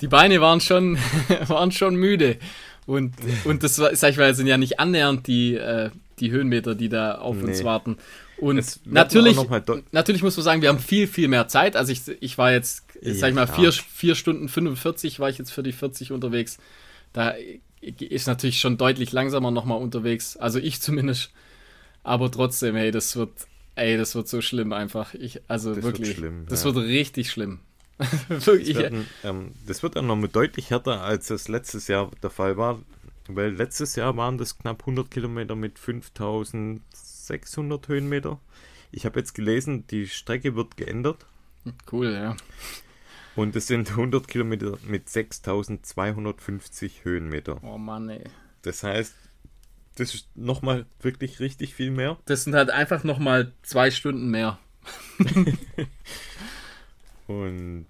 die Beine waren schon, waren schon müde. Und, und das, sag ich mal, sind ja nicht annähernd die, äh, die Höhenmeter, die da auf nee. uns warten. Und natürlich, natürlich muss man sagen, wir haben viel, viel mehr Zeit. Also ich, ich war jetzt, ja, sag ich mal, vier, vier Stunden 45 war ich jetzt für die 40 unterwegs. Da ist natürlich schon deutlich langsamer nochmal unterwegs. Also ich zumindest. Aber trotzdem, hey, das wird, ey, das wird so schlimm einfach. Ich, also das wirklich, wird schlimm, das ja. wird richtig schlimm. wirklich. Das wird, ähm, das wird dann noch deutlich härter, als es letztes Jahr der Fall war. Weil letztes Jahr waren das knapp 100 Kilometer mit 5000 600 Höhenmeter. Ich habe jetzt gelesen, die Strecke wird geändert. Cool, ja. Und es sind 100 Kilometer mit 6250 Höhenmeter. Oh Mann, ey. Das heißt, das ist nochmal wirklich richtig viel mehr. Das sind halt einfach nochmal zwei Stunden mehr. Und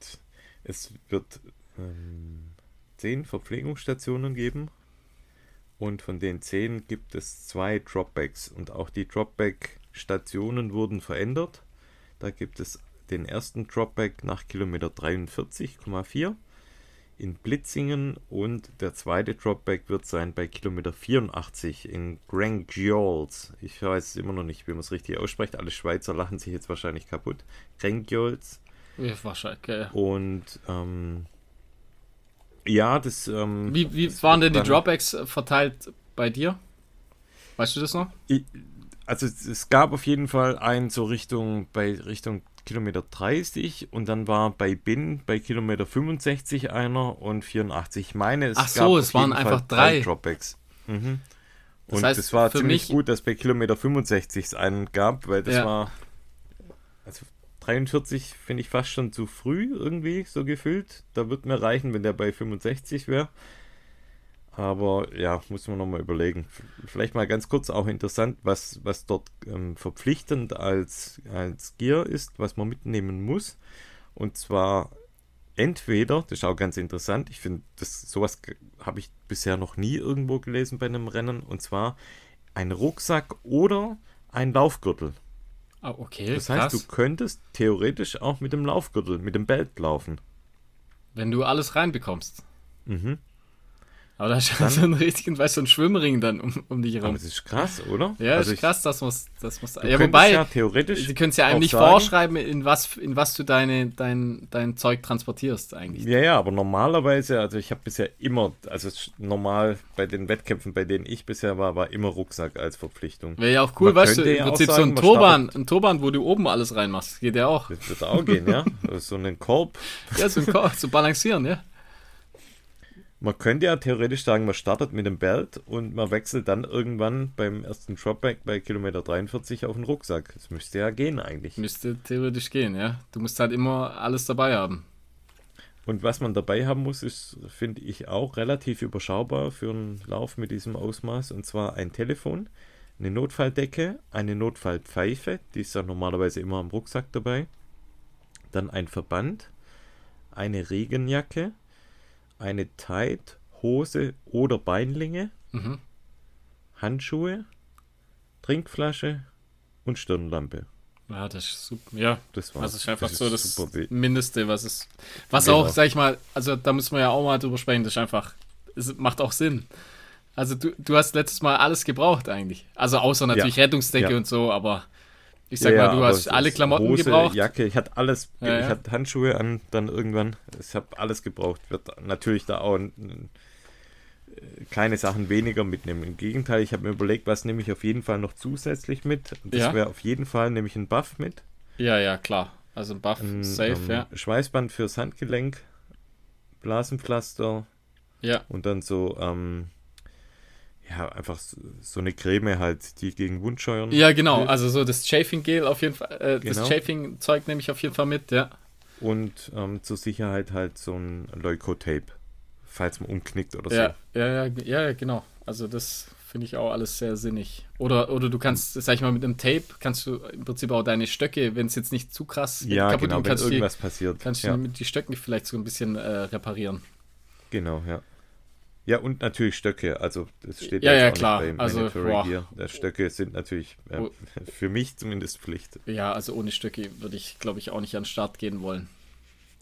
es wird ähm, zehn Verpflegungsstationen geben und von den zehn gibt es zwei Dropbacks und auch die Dropback-Stationen wurden verändert. Da gibt es den ersten Dropback nach Kilometer 43,4 in Blitzingen und der zweite Dropback wird sein bei Kilometer 84 in Grangiols. Ich weiß immer noch nicht, wie man es richtig ausspricht. Alle Schweizer lachen sich jetzt wahrscheinlich kaputt. Grangiols. Ja, wahrscheinlich, okay. Und ähm, ja, das. Ähm, wie wie waren denn die Dropbacks verteilt bei dir? Weißt du das noch? Ich, also es gab auf jeden Fall einen so Richtung, bei Richtung Kilometer 30 und dann war bei Bin bei Kilometer 65 einer und 84. Ich meine, es Ach so, es waren einfach drei. drei Dropbacks. Mhm. Das und heißt, das war ziemlich gut, dass bei Kilometer 65 es einen gab, weil das ja. war. Also 43 finde ich fast schon zu früh irgendwie, so gefühlt. Da wird mir reichen, wenn der bei 65 wäre. Aber ja, muss man nochmal überlegen. Vielleicht mal ganz kurz auch interessant, was, was dort ähm, verpflichtend als, als Gear ist, was man mitnehmen muss. Und zwar entweder, das ist auch ganz interessant, ich finde, sowas habe ich bisher noch nie irgendwo gelesen bei einem Rennen, und zwar ein Rucksack oder ein Laufgürtel. Ah, okay. Das heißt, krass. du könntest theoretisch auch mit dem Laufgürtel, mit dem Belt laufen. Wenn du alles reinbekommst. Mhm. Aber da ist dann, so ein richtigen, weißt du, ein Schwimmring dann um, um dich herum. Das ist krass, oder? Ja, also ist krass, das muss, das muss. Ja, wobei, ja theoretisch sie können es ja einem nicht sagen, vorschreiben, in was, in was du deine, dein, dein Zeug transportierst eigentlich. Ja, ja, aber normalerweise, also ich habe bisher immer, also normal bei den Wettkämpfen, bei denen ich bisher war, war immer Rucksack als Verpflichtung. Wäre ja auch cool, Man weißt du, im Prinzip sagen, so ein Turban, ein Turban, wo du oben alles reinmachst, geht ja auch. Das wird auch gehen, ja. so einen Korb. Ja, so ein Korb, so balancieren, ja. Man könnte ja theoretisch sagen, man startet mit dem Belt und man wechselt dann irgendwann beim ersten Dropback bei Kilometer 43 auf den Rucksack. Das müsste ja gehen eigentlich. Müsste theoretisch gehen, ja. Du musst halt immer alles dabei haben. Und was man dabei haben muss, ist, finde ich, auch relativ überschaubar für einen Lauf mit diesem Ausmaß. Und zwar ein Telefon, eine Notfalldecke, eine Notfallpfeife, die ist ja normalerweise immer am Rucksack dabei. Dann ein Verband, eine Regenjacke, eine Tight, Hose oder Beinlinge, mhm. Handschuhe, Trinkflasche und Stirnlampe. Ja, das ist super. Ja, das war. Also ist einfach das so das Mindeste, was es. Was genau. auch, sag ich mal, also da müssen wir ja auch mal drüber sprechen, das ist einfach. Es macht auch Sinn. Also du, du hast letztes Mal alles gebraucht eigentlich. Also außer natürlich ja. Rettungsdecke ja. und so, aber ich sag ja, mal, du hast alle Klamotten Hose, gebraucht. Jacke, ich hatte alles. Ja, ich hatte Handschuhe an, dann irgendwann. Ich habe alles gebraucht. Wird natürlich da auch ein, keine Sachen weniger mitnehmen. Im Gegenteil, ich habe mir überlegt, was nehme ich auf jeden Fall noch zusätzlich mit. Das ja. wäre auf jeden Fall nämlich ein Buff mit. Ja, ja, klar. Also ein Buff ein, safe, um, ja. Schweißband fürs Handgelenk, Blasenpflaster. Ja. Und dann so ähm, ja, einfach so eine Creme halt, die gegen Wundscheuern. Ja, genau. Hilft. Also so das Chafing-Gel auf jeden Fall, äh, genau. das Chafing-Zeug nehme ich auf jeden Fall mit, ja. Und ähm, zur Sicherheit halt so ein Leukotape, falls man umknickt oder ja, so. Ja, ja, ja, genau. Also das finde ich auch alles sehr sinnig. Oder, oder du kannst, sag ich mal, mit einem Tape kannst du im Prinzip auch deine Stöcke, wenn es jetzt nicht zu krass ja, kaputt genau, wenn irgendwas die, passiert. Kannst ja. du die Stöcke vielleicht so ein bisschen äh, reparieren. Genau, ja. Ja, und natürlich Stöcke. Also, das steht ja, ja klar. beim also, hier. Stöcke sind natürlich äh, oh. für mich zumindest Pflicht. Ja, also ohne Stöcke würde ich, glaube ich, auch nicht an den Start gehen wollen.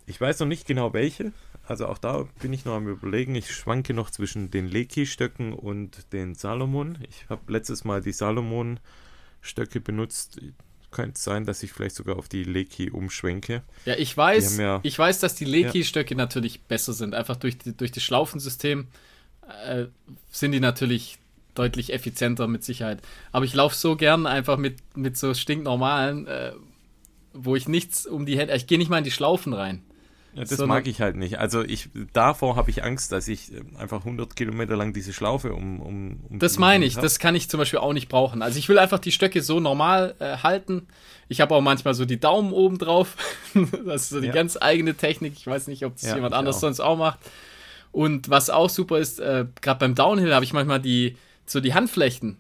Ich weiß noch nicht genau welche. Also auch da bin ich noch am überlegen. Ich schwanke noch zwischen den Leki-Stöcken und den Salomon. Ich habe letztes Mal die Salomon-Stöcke benutzt. Könnte sein, dass ich vielleicht sogar auf die Leki umschwenke. Ja, ich weiß, ja, ich weiß, dass die Leki-Stöcke ja. natürlich besser sind. Einfach durch, die, durch das Schlaufensystem äh, sind die natürlich deutlich effizienter mit Sicherheit. Aber ich laufe so gern einfach mit, mit so stinknormalen, äh, wo ich nichts um die Hände. Ich gehe nicht mal in die Schlaufen rein. Ja, das mag ich halt nicht. Also ich davor habe ich Angst, dass ich äh, einfach 100 Kilometer lang diese Schlaufe um. um, um das meine ich. Hab. Das kann ich zum Beispiel auch nicht brauchen. Also ich will einfach die Stöcke so normal äh, halten. Ich habe auch manchmal so die Daumen oben drauf. das ist so die ja. ganz eigene Technik. Ich weiß nicht, ob es ja, jemand anders auch. sonst auch macht. Und was auch super ist, äh, gerade beim Downhill habe ich manchmal die, so die Handflächen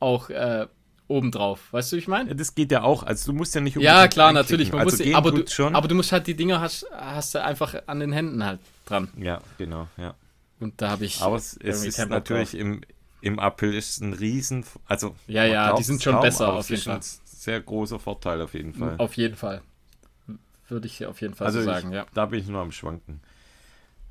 auch äh, obendrauf. Weißt du, wie ich meine? Ja, das geht ja auch. Also du musst ja nicht Ja, klar, natürlich. Man also muss, aber, du, schon. aber du musst halt die Dinger hast, hast du einfach an den Händen halt dran. Ja, genau, ja. Und da habe ich. Aber es, es ist Tempo natürlich im, im Uphill ist ein Riesen. Also, ja, ja, die sind schon besser auf jeden Fall. sehr großer Vorteil auf jeden Fall. Auf jeden Fall. Würde ich auf jeden Fall also so sagen, ich, ja. Da bin ich nur am Schwanken.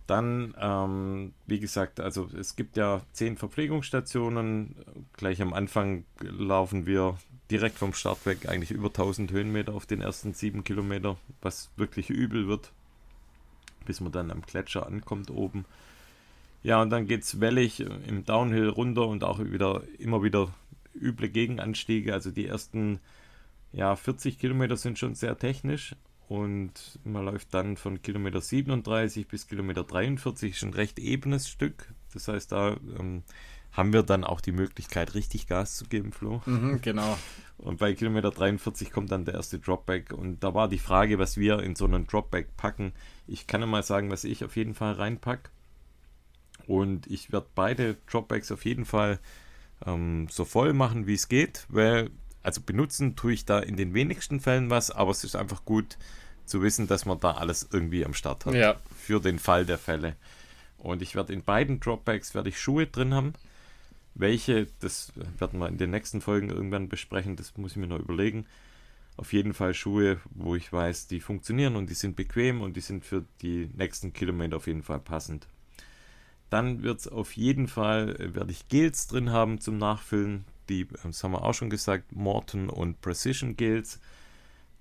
Dann, ähm, wie gesagt, also es gibt ja zehn Verpflegungsstationen. Gleich am Anfang laufen wir direkt vom Start weg eigentlich über 1000 Höhenmeter auf den ersten sieben Kilometer, was wirklich übel wird, bis man dann am Gletscher ankommt oben. Ja, und dann geht es wellig im Downhill runter und auch wieder immer wieder üble Gegenanstiege. Also die ersten ja, 40 Kilometer sind schon sehr technisch und man läuft dann von Kilometer 37 bis Kilometer 43, ist ein recht ebenes Stück. Das heißt, da ähm, haben wir dann auch die Möglichkeit, richtig Gas zu geben, Flo. Mhm, genau. Und bei Kilometer 43 kommt dann der erste Dropback. Und da war die Frage, was wir in so einen Dropback packen. Ich kann ja mal sagen, was ich auf jeden Fall reinpacke. Und ich werde beide Dropbacks auf jeden Fall ähm, so voll machen, wie es geht. Weil, also benutzen tue ich da in den wenigsten Fällen was, aber es ist einfach gut zu wissen, dass man da alles irgendwie am Start hat. Ja. Für den Fall der Fälle. Und ich werde in beiden Dropbacks werde ich Schuhe drin haben. Welche, das werden wir in den nächsten Folgen irgendwann besprechen, das muss ich mir noch überlegen. Auf jeden Fall Schuhe, wo ich weiß, die funktionieren und die sind bequem und die sind für die nächsten Kilometer auf jeden Fall passend. Dann wird es auf jeden Fall, werde ich Gels drin haben zum Nachfüllen. Die, äh, das haben wir auch schon gesagt, Morton und Precision Gels.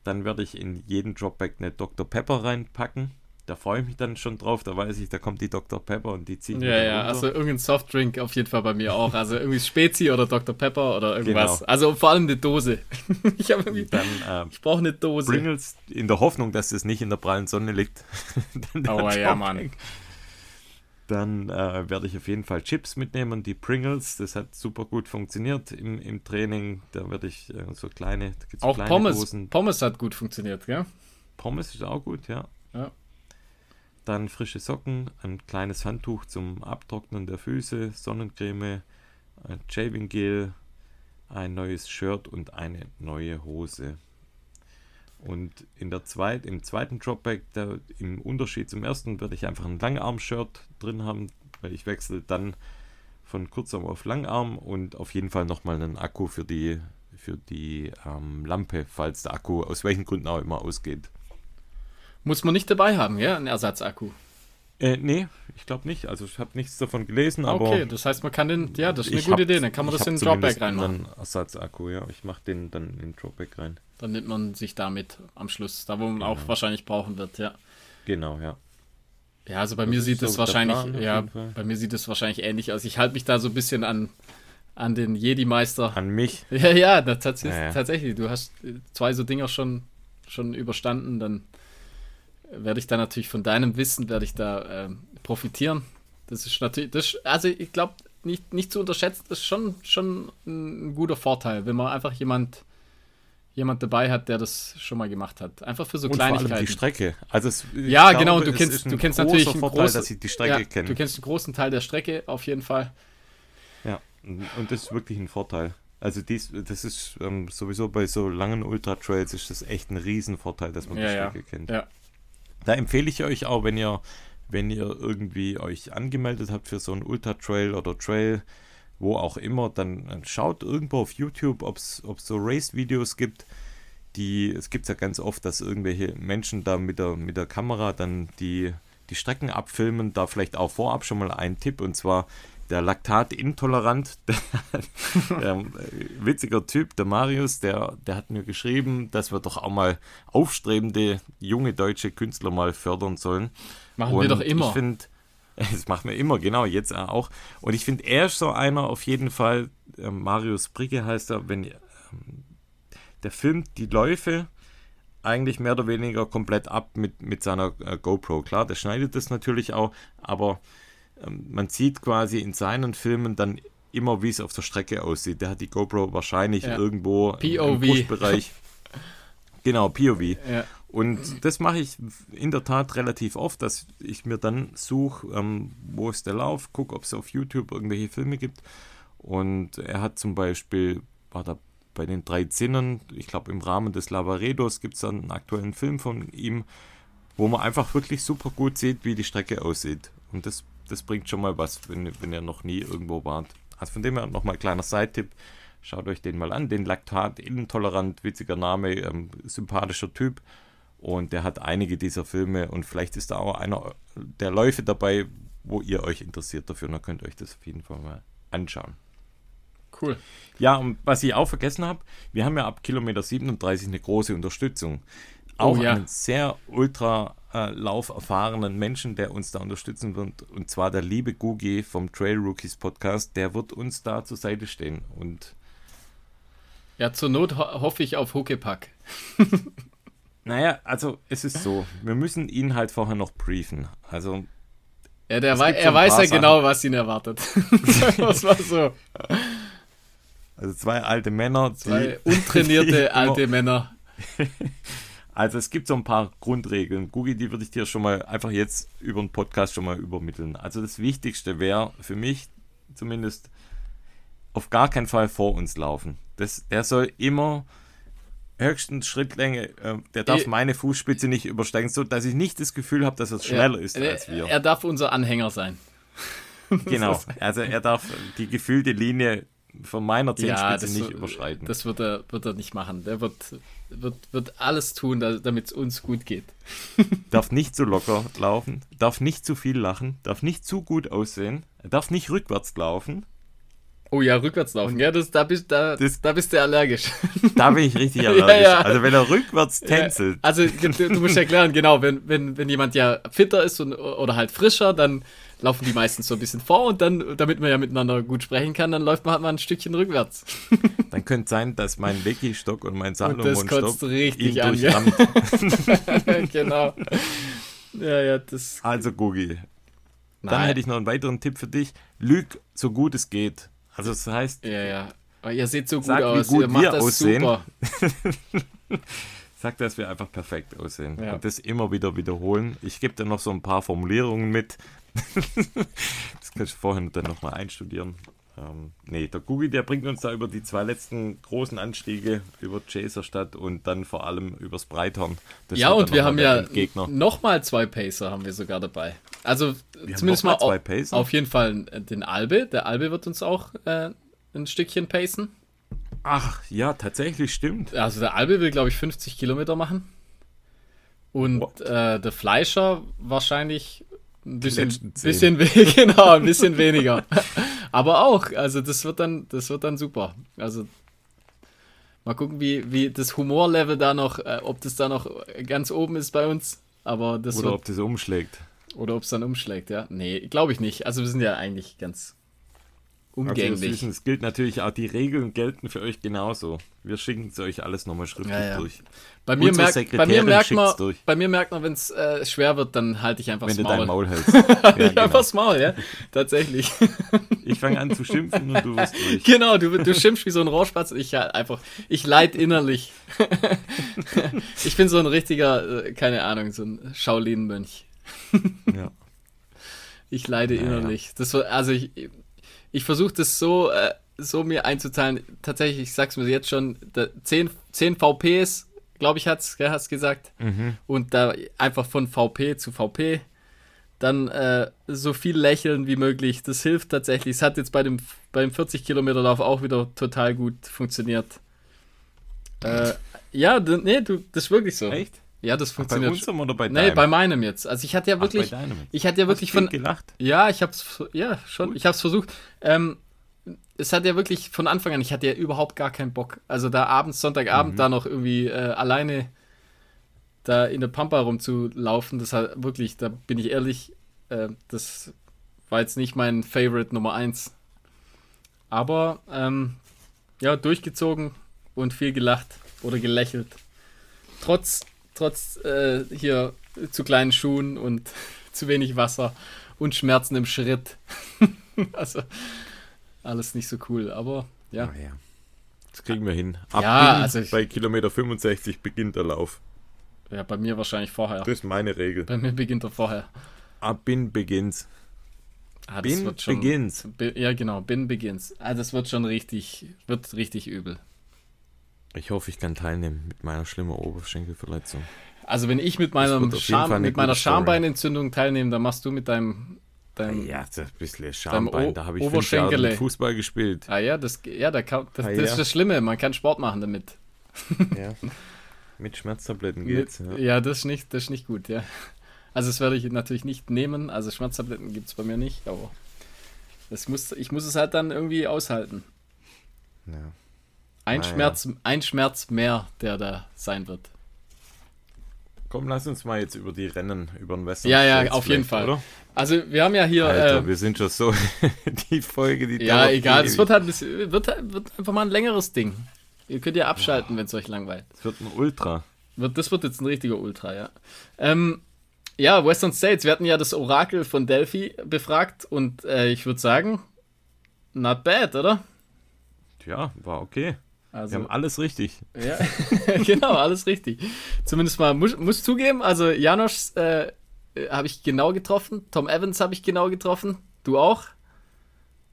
Dann werde ich in jeden Dropback eine Dr. Pepper reinpacken da freue ich mich dann schon drauf, da weiß ich, da kommt die Dr. Pepper und die ziehen Ja, ja, runter. also irgendein Softdrink auf jeden Fall bei mir auch. Also irgendwie Spezi oder Dr. Pepper oder irgendwas. Genau. Also vor allem eine Dose. ich äh, ich brauche eine Dose. Pringles in der Hoffnung, dass es nicht in der prallen Sonne liegt. oh ja, Mann. Dann äh, werde ich auf jeden Fall Chips mitnehmen, die Pringles. Das hat super gut funktioniert im, im Training. Da werde ich äh, so kleine. So auch kleine Pommes. Dosen. Pommes hat gut funktioniert, gell? Pommes ist auch gut, ja. Ja. Dann frische Socken, ein kleines Handtuch zum Abtrocknen der Füße, Sonnencreme, ein Shaving Gel, ein neues Shirt und eine neue Hose. Und in der zweit, im zweiten Dropback, der, im Unterschied zum ersten, werde ich einfach ein Langarm-Shirt drin haben, weil ich wechsle dann von Kurzarm auf Langarm und auf jeden Fall nochmal einen Akku für die, für die ähm, Lampe, falls der Akku aus welchen Gründen auch immer ausgeht. Muss man nicht dabei haben, ja, ein Ersatzakku? Äh, nee, ich glaube nicht. Also ich habe nichts davon gelesen, aber. Okay, das heißt, man kann den, ja, das ist eine gute Idee, dann kann man das in den Dropback reinmachen. Dann Ersatzakku, ja. Ich mache den dann in den Dropback rein. Dann nimmt man sich damit am Schluss, da wo man genau. auch wahrscheinlich brauchen wird, ja. Genau, ja. Ja, also bei das mir sieht es so wahrscheinlich, Plan, ja, bei mir sieht es wahrscheinlich ähnlich aus. Ich halte mich da so ein bisschen an, an den Jedi-Meister. An mich? Ja, ja, das, ja, ja. tatsächlich. Du hast zwei so Dinger schon, schon überstanden, dann werde ich da natürlich von deinem Wissen werde ich da äh, profitieren. Das ist natürlich, das, also ich glaube, nicht, nicht zu unterschätzen, das ist schon, schon ein guter Vorteil, wenn man einfach jemand, jemand dabei hat, der das schon mal gemacht hat. Einfach für so und Kleinigkeiten. Vor allem die Strecke. Also es, ja, glaube, genau, und du kennst, du kennst natürlich einen Vorteil, großen, dass ich die Strecke ja, kenne. Du kennst einen großen Teil der Strecke auf jeden Fall. Ja, und das ist wirklich ein Vorteil. Also dies, das ist ähm, sowieso bei so langen Ultra-Trails ist das echt ein Riesenvorteil, dass man ja, die Strecke ja. kennt. Ja, da empfehle ich euch auch, wenn ihr, wenn ihr irgendwie euch angemeldet habt für so einen Ultra Trail oder Trail, wo auch immer, dann, schaut irgendwo auf YouTube, ob es so Race-Videos gibt. Die, es gibt ja ganz oft, dass irgendwelche Menschen da mit der, mit der Kamera dann die, die Strecken abfilmen. Da vielleicht auch vorab schon mal ein Tipp und zwar der Laktatintolerant, der, der äh, witziger Typ, der Marius, der, der hat mir geschrieben, dass wir doch auch mal aufstrebende junge deutsche Künstler mal fördern sollen. Machen Und wir doch immer. Ich finde, das machen wir immer, genau, jetzt auch. Und ich finde, er ist so einer auf jeden Fall, äh, Marius Brigge heißt er, wenn äh, der filmt die Läufe eigentlich mehr oder weniger komplett ab mit, mit seiner äh, GoPro. Klar, der schneidet das natürlich auch, aber ähm, man sieht quasi in seinen Filmen dann immer, wie es auf der Strecke aussieht. Der hat die GoPro wahrscheinlich ja. irgendwo POV. im Bereich. genau, POV. Ja. Und das mache ich in der Tat relativ oft, dass ich mir dann suche, ähm, wo ist der Lauf, gucke, ob es auf YouTube irgendwelche Filme gibt. Und er hat zum Beispiel, war da bei den drei Zinnen, ich glaube im Rahmen des Lavaredos gibt es dann einen aktuellen Film von ihm, wo man einfach wirklich super gut sieht, wie die Strecke aussieht. Und das das bringt schon mal was, wenn, wenn ihr noch nie irgendwo wart. Also von dem her nochmal kleiner Side-Tipp. Schaut euch den mal an. Den Laktat, intolerant, witziger Name, ähm, sympathischer Typ. Und der hat einige dieser Filme und vielleicht ist da auch einer der Läufe dabei, wo ihr euch interessiert dafür. Und dann könnt ihr euch das auf jeden Fall mal anschauen. Cool. Ja, und was ich auch vergessen habe, wir haben ja ab Kilometer 37 eine große Unterstützung. Auch oh, ja. einen sehr ultra äh, lauferfahrenen Menschen, der uns da unterstützen wird. Und zwar der liebe Gugi vom Trail Rookies Podcast. Der wird uns da zur Seite stehen. Und Ja, zur Not ho hoffe ich auf Huckepack. Naja, also es ist so, wir müssen ihn halt vorher noch briefen. Also Ja, der wei er weiß ja genau, was ihn erwartet. das war so. Also zwei alte Männer. die- Zwei die untrainierte immer- alte Männer. Also es gibt so ein paar Grundregeln. Gugi, die würde ich dir schon mal einfach jetzt über den Podcast schon mal übermitteln. Also das Wichtigste wäre für mich zumindest auf gar keinen Fall vor uns laufen. Das, der soll immer höchstens Schrittlänge, äh, der darf Eh. meine Fußspitze nicht übersteigen, so dass ich nicht das Gefühl habe, dass er schneller ist er, als wir. Er darf unser Anhänger sein. genau. Also er darf die gefühlte Linie von meiner Ja, Zehenspitze das, nicht wird- überschreiten. das wird er, wird er nicht machen. Der wird, wird, wird alles tun, damit es uns gut geht. darf nicht zu locker laufen, darf nicht zu viel lachen, darf nicht zu gut aussehen, darf nicht rückwärts laufen. Oh ja, rückwärts laufen. Ja, das, da, bist, da, Das- da bist du allergisch. Da bin ich richtig Ja, allergisch. ja. Also wenn er rückwärts tänzelt, Also du, du musst erklären, genau, wenn, wenn, wenn jemand ja fitter ist und, oder halt frischer, dann laufen die meistens so ein bisschen vor und dann, damit man ja miteinander gut sprechen kann, dann läuft man halt mal ein Stückchen rückwärts. dann könnte es sein, dass mein Lecky-Stock und mein Salomon-Stock kotzt richtig ihn an. Ja. genau. Ja, ja, das. Also Gugi, dann hätte ich noch einen weiteren Tipp für dich. Lüg so gut es geht. Also das heißt, Ja, ja. Aber ihr seht so gut Sag, aus. gut ihr macht wir das aussehen. super. sag, dass wir einfach perfekt aussehen. Ja. Und das immer wieder wiederholen. Ich gebe dir noch so ein paar Formulierungen mit. das kannst du vorhin dann nochmal einstudieren. Ähm, nee, der Gugi, der bringt uns da über die zwei letzten großen Anstiege, über Chaserstadt und dann vor allem übers Breithorn. Das Ja, und wir haben ja Endgegner. nochmal zwei Pacer haben wir sogar dabei. Also zumindest noch mal mal auf jeden Fall den Albe. Der Albe wird uns auch äh, ein Stückchen pacen. Ach, ja, tatsächlich stimmt. Also der Albe will, glaube ich, 50 Kilometer machen. Und äh, der Fleischer wahrscheinlich ein bisschen, bisschen, genau, ein bisschen weniger. Aber auch, also das wird dann, das wird dann super. Also mal gucken, wie, wie das Humorlevel da noch, äh, ob das da noch ganz oben ist bei uns. Aber das Oder wird, ob das umschlägt. oder ob es dann umschlägt, ja. Nee, glaube ich nicht. Also wir sind ja eigentlich ganz umgänglich. Süßen, es gilt natürlich auch, die Regeln gelten für euch genauso. Wir schicken es euch alles nochmal schriftlich Ja, ja. durch. bei, mir merkt, bei mir merkt man, durch. bei mir merkt man, wenn es äh, schwer wird, dann halte ich einfach Wenn das du dein Maul. Maul hältst. ja, ich genau. einfach das Maul, ja. Tatsächlich. Ich fange an zu schimpfen und du wirst durch. genau, du, du schimpfst wie so ein Rohrspatz. Ich ja, einfach, ich leid innerlich. ich bin so ein richtiger, äh, keine Ahnung, so ein Shaolin-Mönch. Ja. Ich leide innerlich. Das war, also ich, ich versuche das so, äh, so mir einzuteilen. Tatsächlich, ich sag's mir jetzt schon, da, 10, 10 VPs, glaube ich, hat's, gell, hast gesagt. Mhm. Und da einfach von VP zu VP. Dann äh, so viel lächeln wie möglich. Das hilft tatsächlich. Es hat jetzt bei dem, beim 40-Kilometer-Lauf auch wieder total gut funktioniert. Äh, ja, nee, du, das ist wirklich so. Echt? Ja, das Bei funktioniert. unserem oder bei nee, deinem? bei meinem jetzt. Also ich hatte ja Ach, wirklich, bei deinem. ich hatte ja wirklich Hast von, gelacht. ja, ich hab's, ja, schon, ich hab's versucht. Ähm, es hat ja wirklich von Anfang an, ich hatte ja überhaupt gar keinen Bock. Also da abends, Sonntagabend, Mhm. da noch irgendwie äh, alleine da in der Pampa rumzulaufen, das hat wirklich, da bin ich ehrlich, äh, das war jetzt nicht mein Favorite Nummer 1. Aber, ähm, ja, durchgezogen und viel gelacht oder gelächelt. Trotz, trotz äh, hier zu kleinen Schuhen und zu wenig Wasser und Schmerzen im Schritt. also alles nicht so cool, aber ja. Ah, ja. Das kriegen wir hin. Ab Ja, Bin also ich- bei Kilometer 65 beginnt der Lauf. Ja, bei mir wahrscheinlich vorher. Das ist meine Regel. Bei mir beginnt er vorher. Ab Bin begins. Ah, Bin schon, begins. Bi- Ja, genau, Bin begins. Ah, das wird schon richtig, wird richtig übel. Ich hoffe, ich kann teilnehmen mit meiner schlimmen Oberschenkelverletzung. Also wenn ich mit meinem Scham, mit meiner. Schambeinentzündung teilnehme, dann machst du mit deinem, deinem ja, das ein bisschen Schambein. Da habe ich fünf Jahre Fußball gespielt. Ah ja, das, ja, da kann, das, Ah, das ja. ist das Schlimme, man kann Sport machen damit. Ja. Mit Schmerztabletten geht's. Mit, Ja. ja, das ist nicht, das ist nicht gut, ja. Also das werde ich natürlich nicht nehmen. Also Schmerztabletten gibt es bei mir nicht, aber das muss, ich muss es halt dann irgendwie aushalten. Ja. Ein, Naja. Schmerz, ein Schmerz mehr, der da sein wird. Komm, lass uns mal jetzt über die Rennen, über den Western. Ja, ja, auf jeden Fall. Oder? Also wir haben ja hier... Alter, äh, wir sind schon so. die Folge, die ja, egal, es wird halt ein bisschen, wird, wird einfach mal ein längeres Ding. Ihr könnt ja abschalten, wenn es euch langweilt. Es wird ein Ultra. Wird, das wird jetzt ein richtiger Ultra, ja. Ähm, ja, Western States, wir hatten ja das Orakel von Delphi befragt und äh, ich würde sagen, not bad, oder? Ja, war okay. Also, Wir haben alles richtig. ja, genau, alles richtig. Zumindest mal, muss, muss zugeben, also Janosch äh, habe ich genau getroffen, Tom Evans habe ich genau getroffen, du auch?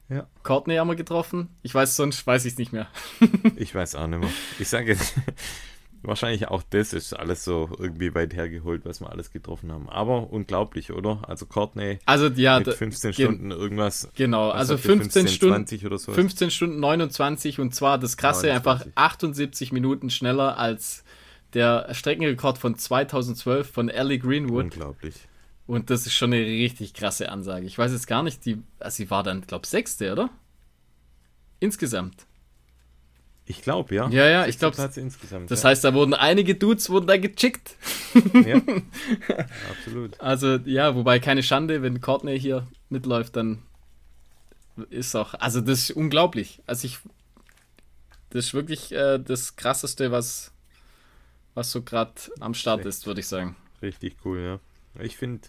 Ja. Courtney haben wir getroffen. Ich weiß, sonst weiß ich es nicht mehr. Ich weiß auch nicht mehr. Ich sage wahrscheinlich auch das ist alles so irgendwie weit hergeholt, was wir alles getroffen haben. Aber unglaublich, oder? Also Courtney Also ja, mit da- 15 gen- Stunden irgendwas. Genau, also habt ihr, 15 Stunden, 20 oder so. 15 Stunden 29 und zwar das krasse 29. einfach 78 Minuten schneller als der Streckenrekord von 2012 von Ellie Greenwood Unglaublich. und das ist schon eine richtig krasse Ansage. Ich weiß jetzt gar nicht, die, also sie war dann, glaube sechste, oder? Insgesamt. Ich glaube, ja. Ja, ja, ich glaube, das ja. heißt, da wurden einige Dudes wurden da gechickt. ja. Absolut. Also ja, wobei keine Schande, wenn Courtney hier mitläuft, dann ist auch, also das ist unglaublich. Also ich, das ist wirklich äh, das krasseste, was, was so gerade am Start Echt. ist, würde ich sagen. Richtig cool, ja. Ich finde,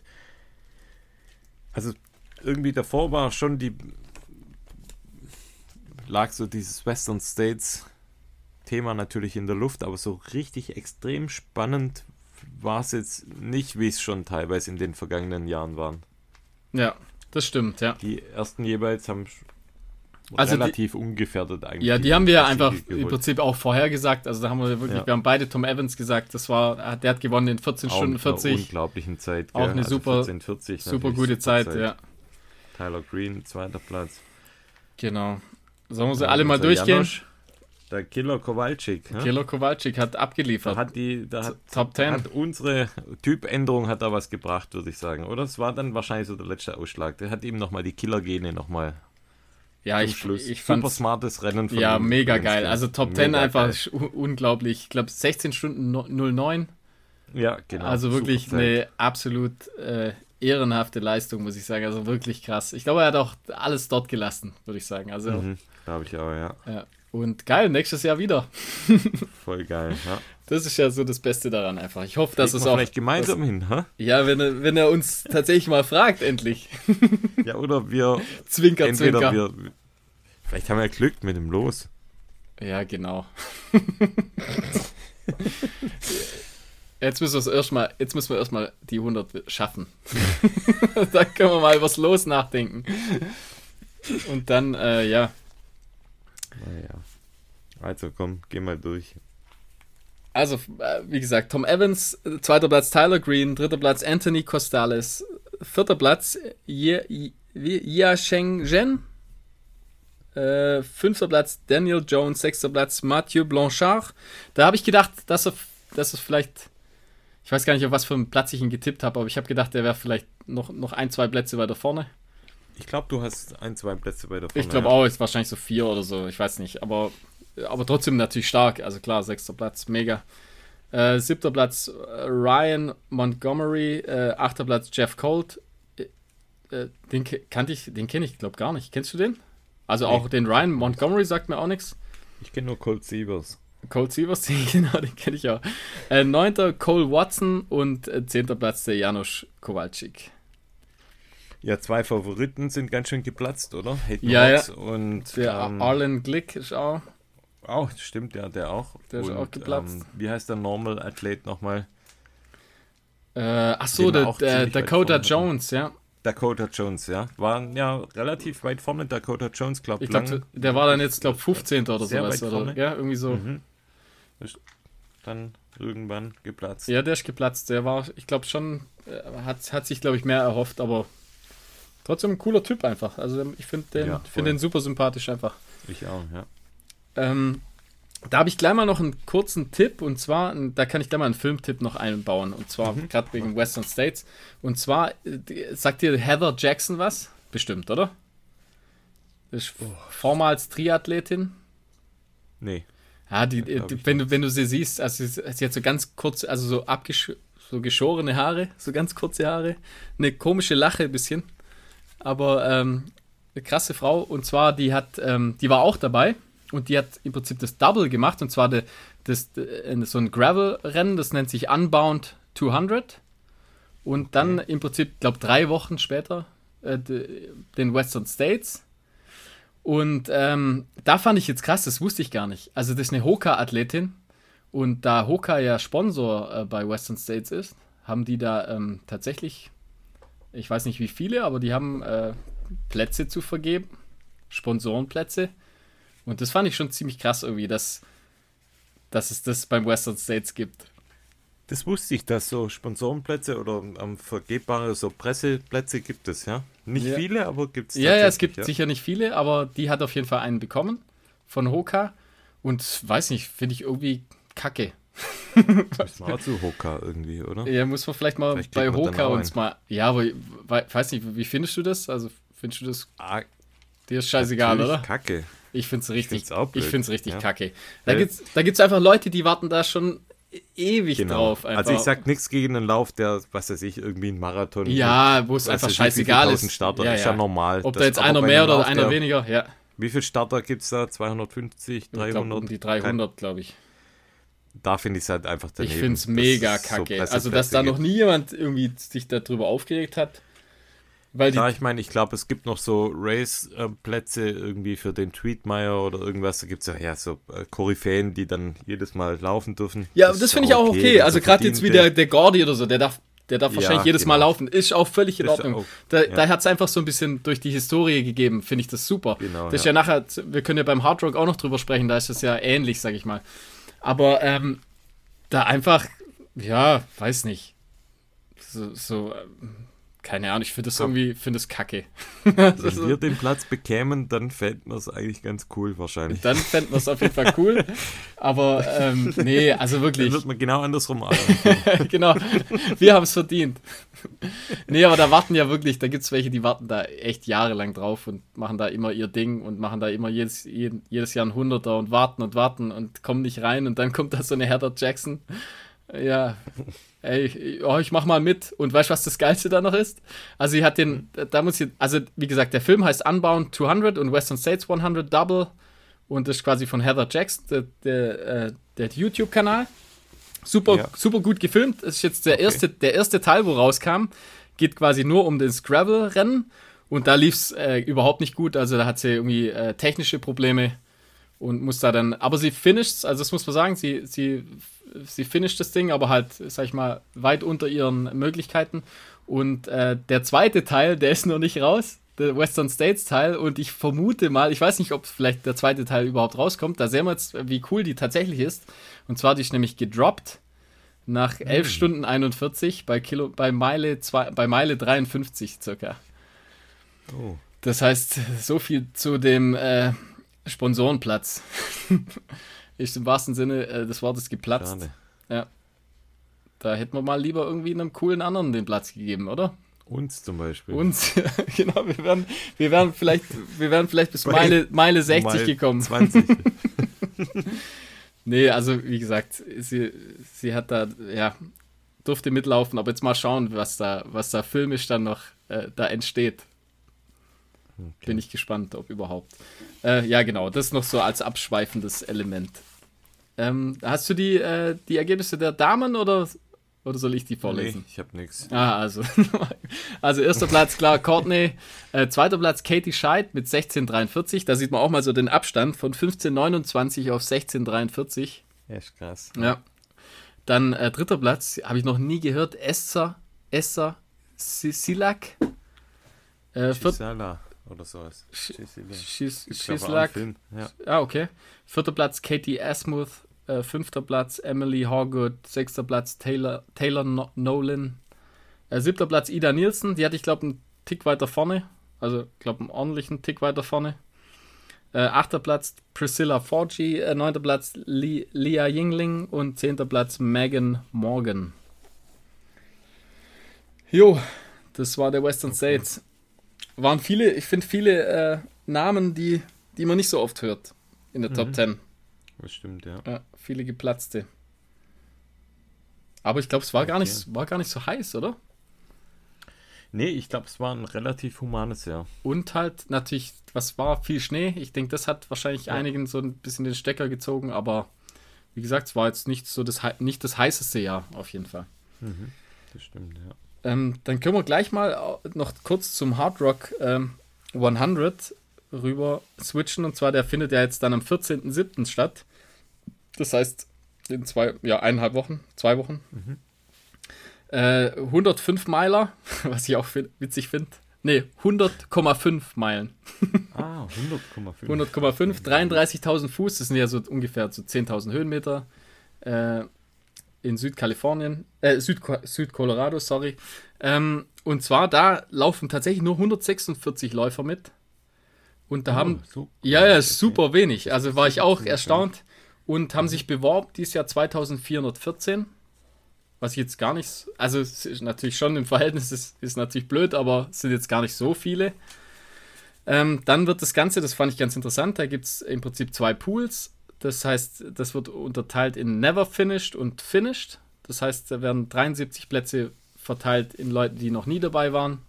also irgendwie davor war schon die, lag so dieses Western States Thema natürlich in der Luft, aber so richtig extrem spannend war es jetzt nicht, wie es schon teilweise in den vergangenen Jahren waren. Ja, das stimmt, ja. Die ersten jeweils haben Also die- relativ ungefährdet eigentlich. Ja, die haben wir ja einfach im geholt. Prinzip auch vorhergesagt. Also da haben wir wirklich, Ja. wir haben beide Tom Evans gesagt, das war, der hat gewonnen in 14 Auch Stunden mit einer 40. unglaublichen Zeit. Auch gell? eine Also super- 14:40 Super natürlich, gute Zeit, Zeit. ja. Tyler Green, zweiter Platz. Genau. Sollen wir sie Ja, alle mal durchgehen? Janosch, der Killer Kowalczyk. ne? Kilo Kowalczyk hat Da abgeliefert. hat die, da hat, Top 10. hat unsere Typänderung hat da was gebracht, würde ich sagen. Oder es war dann wahrscheinlich so der letzte Ausschlag. Der hat ihm nochmal die Killergene nochmal ja, ich, Schluss. ich Super fand smartes Rennen von Ja, mega übrigens, geil. ja. Also Top Mega 10 einfach geil. unglaublich. Ich glaube 16 Stunden no- 09. Ja, genau. also wirklich Super Zeit. eine absolut äh, ehrenhafte Leistung, muss ich sagen. Also wirklich krass. Ich glaube, er hat auch alles dort gelassen, würde ich sagen. Also Mhm, Glaube ich auch, ja. ja. Und geil, nächstes Jahr wieder. Voll geil. Ja. Das ist ja so das Beste daran einfach. Ich hoffe, dass Fliegen es auch. vielleicht gemeinsam hin, hä? Ja, wenn er, wenn er uns tatsächlich mal fragt, endlich. Ja, oder wir Zwinker, entweder zwinker. wir vielleicht haben wir ja Glück mit dem Los. Ja, genau. Jetzt müssen erstmal, jetzt müssen wir erstmal die 100 schaffen. dann können wir mal was los nachdenken. Und dann, äh, ja, Naja. Also komm, geh mal durch. also, äh, wie gesagt, Tom Evans, äh, zweiter Platz Tyler Green, dritter Platz Anthony Costales, vierter Platz Yia Sheng Zhen, äh, fünfter Platz Daniel Jones, sechster Platz Mathieu Blanchard. Da habe ich gedacht, dass er, dass es vielleicht, ich weiß gar nicht, auf was für einen Platz ich ihn getippt habe, aber ich habe gedacht, der wäre vielleicht noch, noch ein, zwei Plätze weiter vorne. Ich glaube, du hast ein, zwei Plätze weiter vorne. Ich glaube ja. auch, ist wahrscheinlich so vier oder so, ich weiß nicht. Aber, aber trotzdem natürlich stark. Also klar, sechster Platz, mega. Äh, siebter Platz äh, Ryan Montgomery, äh, achter Platz Jeff Colt. Äh, äh, den kannte ich, den kenne ich, glaube gar nicht. Kennst du den? Also auch den Ryan Montgomery sagt mir auch nichts. Ich kenne nur Colt Sievers. Colt Sievers, den, genau, den kenne ich auch. Äh, neunter Cole Watson und zehnter Platz der Janusz Kowalczyk. Ja, zwei Favoriten sind ganz schön geplatzt, oder? Hayden Ja, ja. Und Der ähm, Arlen Glick ist auch. auch, stimmt, ja, der auch. Der ist und, auch geplatzt. Ähm, wie heißt der Normal Athlet nochmal? Äh, ach so, Den wir der, der Dakota. Jones, ja. Dakota Jones, ja. Waren ja relativ weit vorne. Dakota Jones, glaube Ich glaube, der war dann jetzt, glaube 15. oder Sehr sowas. weit Oder, vorne. ja, irgendwie so. Mhm. Dann irgendwann geplatzt. Ja, der ist geplatzt. Der war, ich glaube schon, äh, hat, hat sich, glaube ich, mehr erhofft, aber trotzdem ein cooler Typ einfach. Also ich finde den, Ja, find den super sympathisch einfach. Ich auch, ja. Ähm, da habe ich gleich mal noch einen kurzen Tipp und zwar, da kann ich gleich mal einen Filmtipp noch einbauen und zwar Mhm. gerade wegen Western States. Und zwar, äh, sagt dir Heather Jackson was? Bestimmt, oder? Ist vormals Triathletin. Nee. Ja, die, glaub die, wenn, du, wenn du sie siehst, also sie, sie hat so ganz kurz, also so abgesch so geschorene Haare, so ganz kurze Haare, eine komische Lache ein bisschen, aber ähm, eine krasse Frau. Und zwar die hat, ähm, die war auch dabei. Und die hat im Prinzip das Double gemacht. Und zwar de, das, de, so ein Gravel-Rennen, das nennt sich Unbound 200 und dann im Prinzip, glaube drei Wochen später äh, de, den Western States. Und ähm, da fand ich jetzt krass, das wusste ich gar nicht. Also das ist eine Hoka-Athletin. Und da Hoka ja Sponsor äh, bei Western States ist, haben die da ähm, tatsächlich, ich weiß nicht wie viele, aber die haben äh, Plätze zu vergeben, Sponsorenplätze. Und das fand ich schon ziemlich krass irgendwie, dass, dass es das beim Western States gibt. Das wusste ich, dass so Sponsorenplätze oder ähm, vergebbare so Presseplätze gibt es, ja? Nicht ja. viele, aber gibt es Ja, ja, es gibt ja? sicher nicht viele, aber die hat auf jeden Fall einen bekommen von Hoka. Und weiß nicht, finde ich irgendwie kacke. Das war zu Hoka irgendwie, oder? Ja, muss man vielleicht mal vielleicht bei Hoka uns mal. Ja, aber weiß nicht, wie findest du das? Also findest du das? Ah, dir ist scheißegal, oder? Kacke. Ich finde es richtig, ich find's richtig ja. kacke. Da gibt es da gibt's einfach Leute, die warten da schon ewig genau. drauf. Einfach. Also ich sag nichts gegen einen Lauf, der, was weiß ich, irgendwie ein Marathon. Ja, wo es einfach scheißegal ist. Starter, ja, ja. ist ja normal. Ob da jetzt einer mehr oder Lauf, einer weniger, ja. Wie viele Starter gibt es da? 250, 300? Ich glaub, um die 300, glaube ich. Da finde ich es halt einfach daneben. Ich finde es mega kacke. So also, dass da noch nie jemand irgendwie sich darüber aufgeregt hat. Weil ja, ich meine, ich glaube, es gibt noch so Race-Plätze irgendwie für den Tweetmeyer oder irgendwas. Da gibt es ja, ja so äh, Koryphäen, die dann jedes Mal laufen dürfen. Ja, das, das finde ich auch okay. okay. Also gerade jetzt wie der, der Gordy oder so, der darf, der darf wahrscheinlich ja, jedes genau. Mal laufen. Ist auch völlig in Ordnung. Auch, da, ja. da hat es einfach so ein bisschen durch die Historie gegeben, finde ich das super. Genau, das ist ja. nachher, wir können ja beim Hard Rock auch noch drüber sprechen, da ist das ja ähnlich, sag ich mal. Aber ähm, da einfach, ja, weiß nicht. So, so keine Ahnung, ich finde das irgendwie, finde es kacke. Wenn wir den Platz bekämen, dann fänden wir es eigentlich ganz cool wahrscheinlich. Dann fänden wir es auf jeden Fall cool. Aber ähm, nee, also wirklich. Dann wird man genau andersrum Genau, wir haben es verdient. nee, aber da warten ja wirklich, da gibt es welche, die warten da echt jahrelang drauf und machen da immer ihr Ding und machen da immer jedes, jedes Jahr ein Hunderter und warten und warten und kommen nicht rein und dann kommt da so eine Heather Jackson. Ja, ey, oh, ich mach mal mit. Und weißt du, was das Geilste da noch ist? Also, sie hat den, da muss ich, also, wie gesagt, der Film heißt Unbound 200 und Western States 100 Double. Und das ist quasi von Heather Jackson, der, der, äh, der YouTube-Kanal. Super, ja. super gut gefilmt. Das ist jetzt der, okay. erste, der erste Teil, wo rauskam. Geht quasi nur um das Gravel-Rennen. Und da lief es äh, überhaupt nicht gut. Also, da hat sie irgendwie äh, technische Probleme und muss da dann, aber sie finisht, also das muss man sagen, sie, sie sie finisht das Ding, aber halt, sag ich mal, weit unter ihren Möglichkeiten. Und äh, der zweite Teil, der ist noch nicht raus, der Western States Teil. Und ich vermute mal, ich weiß nicht, ob vielleicht der zweite Teil überhaupt rauskommt. Da sehen wir jetzt, wie cool die tatsächlich ist. Und zwar, die ist nämlich gedroppt nach 11 mhm. Stunden 41 bei, Kilo, bei, Meile zwei, bei Meile 53 circa. Oh. Das heißt, so viel zu dem äh, Sponsorenplatz. ist im wahrsten Sinne äh, des Wortes geplatzt. Schade. Ja. Da hätten wir mal lieber irgendwie einem coolen anderen den Platz gegeben, oder? Uns zum Beispiel. Uns, genau, wir wären, wir wären vielleicht, wir wären vielleicht bis Meile, Meile 60 Meile gekommen. 20. nee, also wie gesagt, sie, sie hat da, ja, durfte mitlaufen, aber jetzt mal schauen, was da, was da filmisch dann noch äh, da entsteht. Okay. Bin ich gespannt, ob überhaupt. Äh, ja, genau, das noch so als abschweifendes Element. Ähm, hast du die, äh, die Ergebnisse der Damen oder, oder soll ich die vorlesen? Nee, ich habe nichts. Ah, also. also erster Platz, klar, Courtney. Äh, zweiter Platz, Katie Scheid mit 16,43. Da sieht man auch mal so den Abstand von 15,29 auf 16,43. Echt krass. Ja. Dann äh, dritter Platz, habe ich noch nie gehört, Esther, Esther Silak. Äh, oder sowas. Schießlack. Ja. Ah, okay. Vierter Platz Katie Asmuth. Äh, fünfter Platz Emily Horgood. Sechster Platz Taylor, Taylor no Nolan. Äh, siebter Platz Ida Nielsen. Die hatte ich, glaube einen Tick weiter vorne. Also, ich glaube, einen ordentlichen Tick weiter vorne. Äh, achter Platz Priscilla Forgy. Äh, neunter Platz Lee, Leah Yingling. Und zehnter Platz Megan Morgan. Jo, das war der Western okay. States waren viele, ich finde viele äh, Namen, die, die man nicht so oft hört in der mhm. Top 10. Das stimmt, ja. ja viele geplatzte. Aber ich glaube, es war, okay. gar nicht, war gar nicht so heiß, oder? Nee, ich glaube, es war ein relativ humanes Jahr. Und halt natürlich, was war viel Schnee. Ich denke, das hat wahrscheinlich ja. einigen so ein bisschen den Stecker gezogen, aber wie gesagt, es war jetzt nicht so das nicht das heißeste Jahr auf jeden Fall. Mhm, das stimmt, ja. Ähm, dann können wir gleich mal noch kurz zum Hard Rock ähm, 100 rüber switchen. Und zwar, der findet ja jetzt dann am 14.07. statt. Das heißt, in zwei, ja, eineinhalb Wochen, zwei Wochen. Mhm. Äh, 105 Meiler, was ich auch witzig finde. Ne, 100,5 Meilen. ah, 100,5. 100,5, 33.000 Fuß, das sind ja so ungefähr so 10.000 Höhenmeter. Äh, in Südkalifornien, äh, Süd Südcolorado, sorry. Ähm, und zwar, da laufen tatsächlich nur 146 Läufer mit. Und da oh, haben, so ja, ja, super okay. wenig. Also war ich auch erstaunt. Und haben sich beworben dieses Jahr 2414. Was ich jetzt gar nicht, also es ist natürlich schon im Verhältnis, ist, ist natürlich blöd, aber es sind jetzt gar nicht so viele. Ähm, dann wird das Ganze, das fand ich ganz interessant, da gibt es im Prinzip zwei Pools. Das heißt, das wird unterteilt in Never Finished und Finished. Das heißt, da werden 73 Plätze verteilt in Leute, die noch nie dabei waren.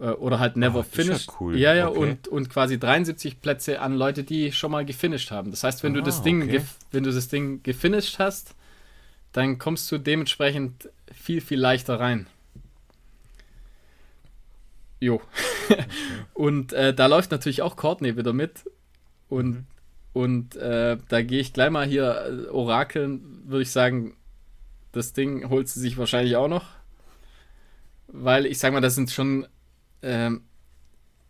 Äh, oder halt Never oh, Finished. Ja, cool. ja, ja okay. und, und quasi 73 Plätze an Leute, die schon mal gefinisht haben. Das heißt, wenn ah, du das Ding, okay. wenn du das Ding gefinisht hast, dann kommst du dementsprechend viel, viel leichter rein. Jo. Okay. und äh, da läuft natürlich auch Courtney wieder mit. Und mhm. Und äh, da gehe ich gleich mal hier äh, orakeln, würde ich sagen, das Ding holt sie sich wahrscheinlich auch noch. Weil ich sage mal, das sind schon. Ähm,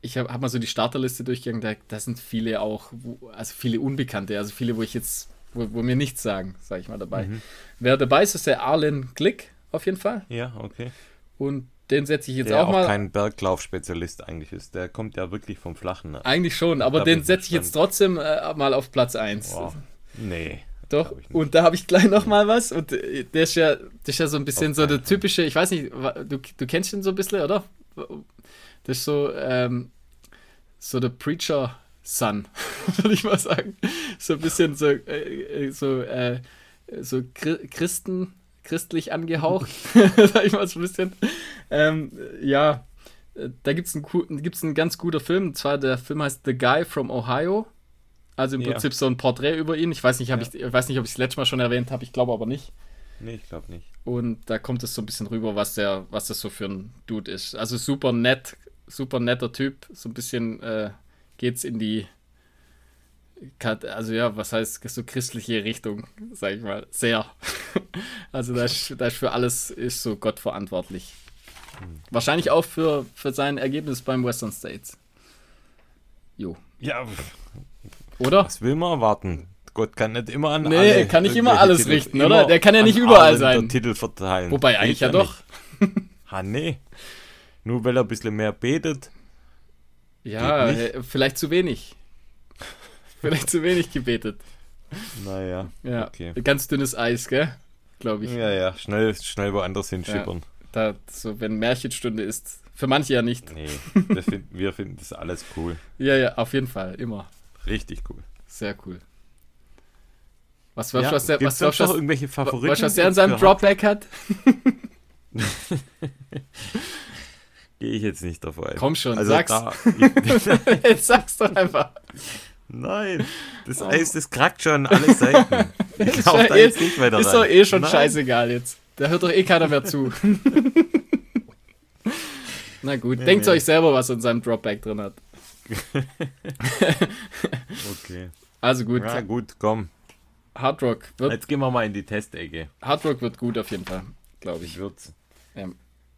ich habe hab mal so die Starterliste durchgegangen, da, da sind viele auch, wo, also viele Unbekannte, also viele, wo ich jetzt, wo, wo mir nichts sagen, sage ich mal dabei. Mhm. Wer dabei ist, ist der Arlen Glick auf jeden Fall. Ja, okay. Und den setze ich jetzt der auch, auch mal. kein Berglaufspezialist eigentlich ist. Der kommt ja wirklich vom Flachen. Eigentlich schon, aber den setze ich jetzt trotzdem äh, mal auf Platz 1. Oh, nee. Doch, und da habe ich gleich noch mal was. Und äh, der ist ja, der ist ja so ein bisschen okay. so der typische, ich weiß nicht, du, du kennst ihn so ein bisschen, oder? Das ist so, ähm, so der Preacher Son, würde ich mal sagen. So ein bisschen so, äh, äh so, äh, so Christen, christlich angehaucht, sag ich mal so ein bisschen. Ähm, ja, da gibt es einen, gibt's einen ganz guter Film, und zwar der Film heißt The Guy from Ohio. Also im ja. Prinzip so ein Porträt über ihn. Ich weiß nicht, ja. ich, ich weiß nicht, ob ich es letztes Mal schon erwähnt habe, ich glaube aber nicht. Nee, ich glaube nicht. Und da kommt es so ein bisschen rüber, was der, was das so für ein Dude ist. Also super nett, super netter Typ. So ein bisschen äh, geht's in die also ja, was heißt so christliche Richtung, sag ich mal, sehr. Also da ist, da ist für alles ist so Gott verantwortlich. Hm. Wahrscheinlich auch für, für sein Ergebnis beim Western States. Jo. Ja. Oder? Was will man erwarten? Gott kann nicht immer an Nee, alle, kann nicht immer alles Titel, richten, oder? Der kann ja nicht überall sein. Titel verteilen. Wobei eigentlich ja, doch. ha, nee. Nur weil er ein bisschen mehr betet. Ja, äh, vielleicht zu wenig. Vielleicht zu wenig gebetet. Naja, ja, okay. Ganz dünnes Eis, gell? Glaube ich. Ja, ja, schnell, schnell woanders hinschippern. Ja, da, so, wenn Märchenstunde ist. Für manche ja nicht. Nee, find, wir finden das alles cool. Ja, ja, auf jeden Fall, immer. Richtig cool. Sehr cool. Was, was, ja, was, der, was, was, was, irgendwelche Favoriten? Was, was der an seinem Dropback hat? Gehe ich jetzt nicht drauf ein. Komm schon, also sag's. Da, jetzt sag's doch einfach. Nein, das oh. Eis, das krackt schon alle Seiten. Ich glaube da jetzt nicht weiter Ist doch eh schon Nein. scheißegal jetzt. Da hört doch eh keiner mehr zu. Na gut, nee, denkt nee. euch selber, was in seinem Dropback drin hat. okay. Also gut. Ja, gut, komm. Hardrock wird. Jetzt gehen wir mal in die Testecke. Hardrock wird gut auf jeden Fall, glaube ich. Wird's. Ja.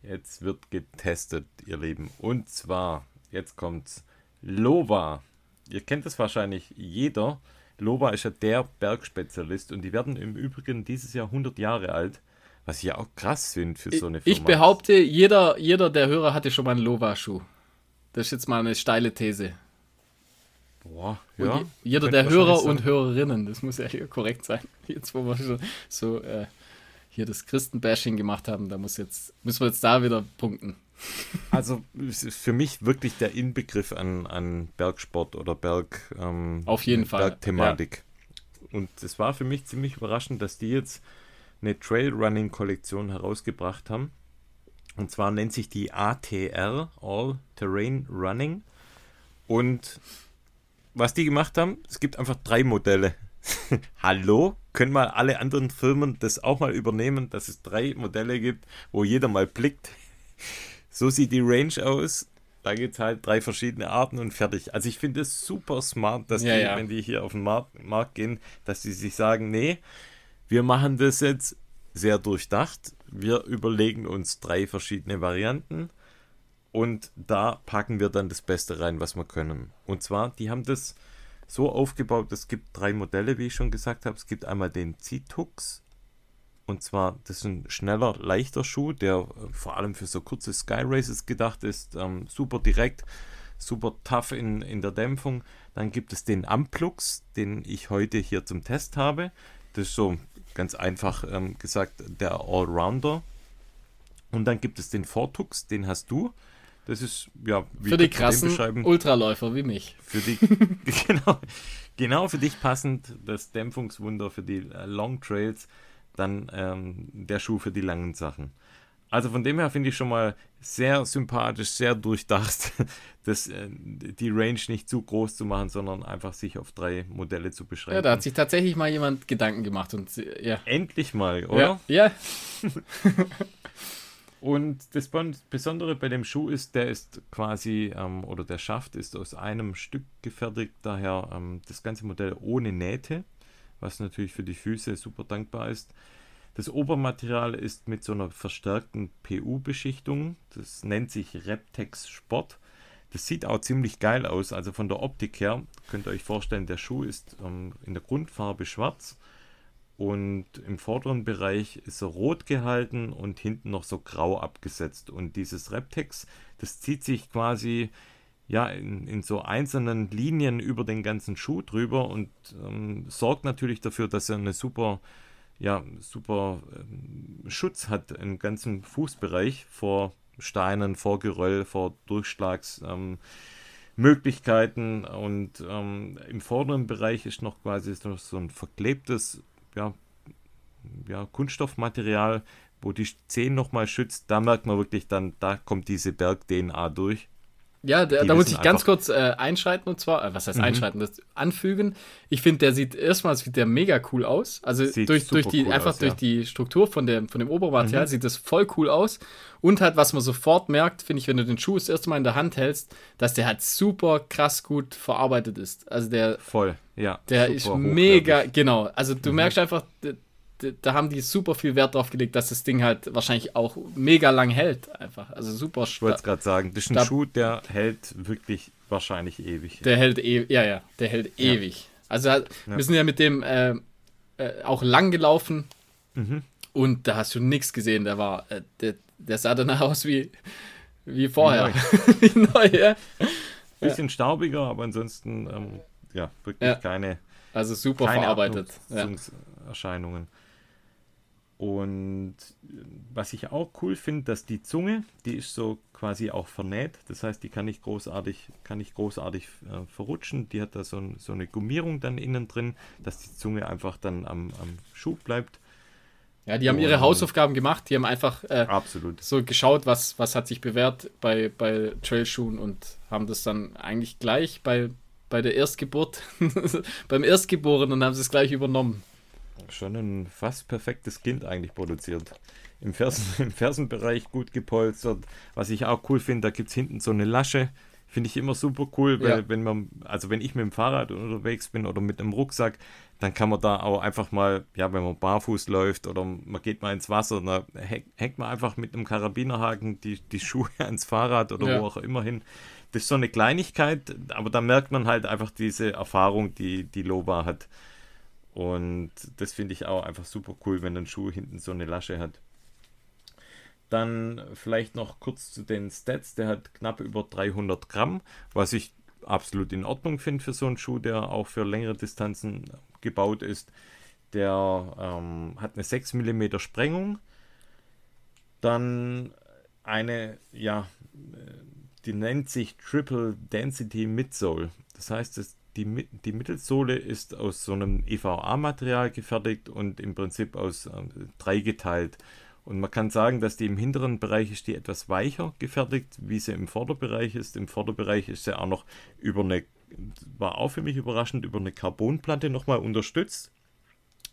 Jetzt wird getestet, ihr Lieben. Und zwar, jetzt kommt's. Lova ihr kennt es wahrscheinlich jeder. Loba ist ja der Bergspezialist und die werden im Übrigen dieses Jahr 100 Jahre alt, was ich ja auch krass finde für so eine Firma. Ich behaupte, jeder, jeder der Hörer hatte schon mal einen Loba-Schuh. Das ist jetzt mal eine steile These. Boah, ja. jeder der Hörer und Hörerinnen, das muss ja hier korrekt sein. Jetzt, wo wir schon so äh, hier das Christenbashing gemacht haben, da muss jetzt, müssen wir jetzt da wieder punkten. Also für mich wirklich der Inbegriff an, an Bergsport oder Berg. Ähm, Auf jeden Fall. Bergthematik. Ja. Und es war für mich ziemlich überraschend, dass die jetzt eine Trailrunning-Kollektion herausgebracht haben. Und zwar nennt sich die ATR, All Terrain Running. Und was die gemacht haben, es gibt einfach drei Modelle. Hallo? Können mal alle anderen Firmen das auch mal übernehmen, dass es drei Modelle gibt, wo jeder mal blickt? So sieht die Range aus. Da gibt es halt drei verschiedene Arten und fertig. Also ich finde es super smart, dass Ja, die, ja. wenn die hier auf den Markt, Markt gehen, dass sie sich sagen, nee, wir machen das jetzt sehr durchdacht. Wir überlegen uns drei verschiedene Varianten und da packen wir dann das Beste rein, was wir können. Und zwar, die haben das so aufgebaut, es gibt drei Modelle, wie ich schon gesagt habe. Es gibt einmal den Zitux. Und zwar, das ist ein schneller, leichter Schuh, der äh, vor allem für so kurze Sky Races gedacht ist. Ähm, super direkt, super tough in, in der Dämpfung. Dann gibt es den Amplux, den ich heute hier zum Test habe. Das ist so ganz einfach ähm, gesagt der Allrounder. Und dann gibt es den Fortux, den hast du. Das ist, ja, wie Für die krassen? Ultraläufer wie mich. Für die, genau, genau für dich passend, das Dämpfungswunder für die äh, Long Trails, dann ähm, der Schuh für die langen Sachen. Also von dem her finde ich schon mal sehr sympathisch, sehr durchdacht, das, äh, die Range nicht zu groß zu machen, sondern einfach sich auf drei Modelle zu beschränken. Ja, da hat sich tatsächlich mal jemand Gedanken gemacht und äh, ja. Endlich mal, oder? Ja, ja. Und das Besondere bei dem Schuh ist, der ist quasi, ähm, oder der Schaft ist aus einem Stück gefertigt, daher ähm, das ganze Modell ohne Nähte, was natürlich für die Füße super dankbar ist. Das Obermaterial ist mit so einer verstärkten PU-Beschichtung, das nennt sich Reptex Sport. Das sieht auch ziemlich geil aus, also von der Optik her könnt ihr euch vorstellen, der Schuh ist ähm, in der Grundfarbe schwarz und im vorderen Bereich ist er rot gehalten und hinten noch so grau abgesetzt. Und dieses Reptex, das zieht sich quasi ja in, in so einzelnen Linien über den ganzen Schuh drüber und ähm, sorgt natürlich dafür, dass er eine super, ja, super ähm, Schutz hat im ganzen Fußbereich vor Steinen, vor Geröll, vor Durchschlags. Ähm, und ähm, im vorderen Bereich ist noch quasi so so ein verklebtes ja, ja, Kunststoffmaterial, wo die Zehen nochmal schützt. Da merkt man wirklich dann, da kommt diese Berg-DNA durch. Ja, da, Die da muss ich ganz kurz äh, einschreiten und zwar, äh, was heißt Mhm. einschreiten, das anfügen. Ich finde, der sieht erstmal sieht der mega cool aus. Also Sieht durch, durch die cool einfach aus, durch ja. die Struktur von dem von dem Obermaterial Mhm. sieht das voll cool aus und halt was man sofort merkt, finde ich, wenn du den Schuh das erste Mal in der Hand hältst, dass der halt super krass gut verarbeitet ist. Also der Voll, ja. der ist mega, genau. Also du Mhm. merkst einfach, da haben die super viel Wert drauf gelegt, dass das Ding halt wahrscheinlich auch mega lang hält. Einfach. Also super Ich wollte es gerade sagen, das ist ein Schuh, der hält wirklich wahrscheinlich ewig. Der hält ewig, ja, ja, der hält Ja. ewig. Also halt, Ja. wir sind ja mit dem äh, äh, auch lang gelaufen Mhm. und da hast du nichts gesehen. Der war, äh, der, der sah danach aus wie, wie vorher. Wie neu, ja. Bisschen staubiger, aber ansonsten ähm, ja, wirklich keine, Also super keine verarbeitet. Ja. Und äh, was ich auch cool finde, dass die Zunge, die ist so quasi auch vernäht. Das heißt, die kann nicht großartig, kann nicht großartig äh, verrutschen. Die hat da so, so eine Gummierung dann innen drin, dass die Zunge einfach dann am, am Schuh bleibt. ja, die haben ihre Hausaufgaben gemacht. Die haben einfach äh, so geschaut, was, was hat sich bewährt bei, bei Trailschuhen und haben das dann eigentlich gleich bei, bei der Erstgeburt, beim Erstgeborenen haben sie es gleich übernommen. Schon ein fast perfektes Kind eigentlich produziert. Im, Fersen, Im Fersenbereich gut gepolstert. Was ich auch cool finde, da gibt es hinten so eine Lasche. Finde ich immer super cool, weil Ja. wenn man, also wenn ich mit dem Fahrrad unterwegs bin oder mit einem Rucksack, dann kann man da auch einfach mal, ja, wenn man barfuß läuft oder man geht mal ins Wasser, dann häng- hängt man einfach mit einem Karabinerhaken die, die Schuhe ans Fahrrad oder Ja. wo auch immer hin. Das ist so eine Kleinigkeit, aber da merkt man halt einfach diese Erfahrung, die die Loba hat. Und das finde ich auch einfach super cool, wenn ein Schuh hinten so eine Lasche hat. Dann vielleicht noch kurz zu den Stats. Der hat knapp über 300 Gramm, was ich absolut in Ordnung finde für so einen Schuh, der auch für längere Distanzen gebaut ist. Der ähm, hat eine 6 mm Sprengung. Dann eine, ja, äh, die nennt sich Triple Density Midsole. Das heißt, es, die, die Mittelsohle ist aus so einem EVA-Material gefertigt und im Prinzip aus ähm, dreigeteilt. Und man kann sagen, dass die im hinteren Bereich ist die etwas weicher gefertigt, wie sie im Vorderbereich ist. Im Vorderbereich ist sie auch noch über eine, war auch für mich überraschend, über eine Carbonplatte nochmal unterstützt.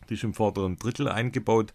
Die ist im vorderen Drittel eingebaut.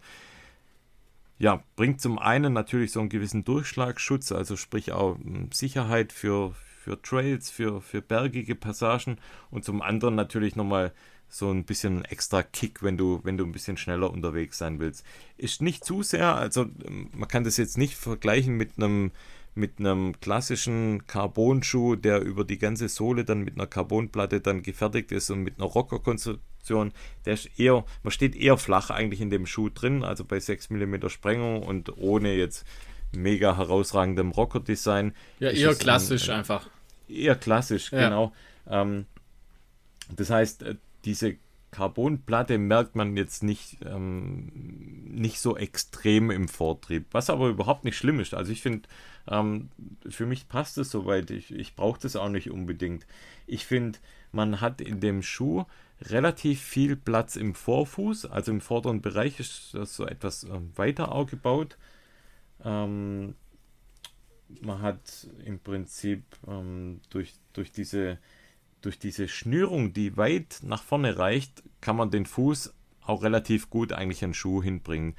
Ja, bringt zum einen natürlich so einen gewissen Durchschlagsschutz, also sprich auch hm, Sicherheit für, für Trails, für, für bergige Passagen und zum anderen natürlich nochmal so ein bisschen extra Kick, wenn du, wenn du ein bisschen schneller unterwegs sein willst. Ist nicht zu sehr, also ähm, man kann das jetzt nicht vergleichen mit einem mit einem klassischen Carbon-Schuh, der über die ganze Sohle dann mit einer Carbonplatte dann gefertigt ist und mit einer Rocker-Konstruktion, der ist eher, man steht eher flach eigentlich in dem Schuh drin, also bei 6 mm Sprengung und ohne jetzt mega herausragendem Rocker-Design. Ja, eher klassisch ein, einfach. Eher klassisch, ja. genau. Ähm, das heißt, äh, diese Carbonplatte merkt man jetzt nicht, ähm, nicht so extrem im Vortrieb, was aber überhaupt nicht schlimm ist. Also ich finde, ähm, für mich passt es soweit, ich, ich brauche das auch nicht unbedingt. Ich finde, man hat in dem Schuh relativ viel Platz im Vorfuß, also im vorderen Bereich ist das so etwas ähm, weiter aufgebaut. Ähm, man hat im Prinzip ähm, durch, durch diese durch diese Schnürung, die weit nach vorne reicht, kann man den Fuß auch relativ gut eigentlich einen Schuh hinbringen.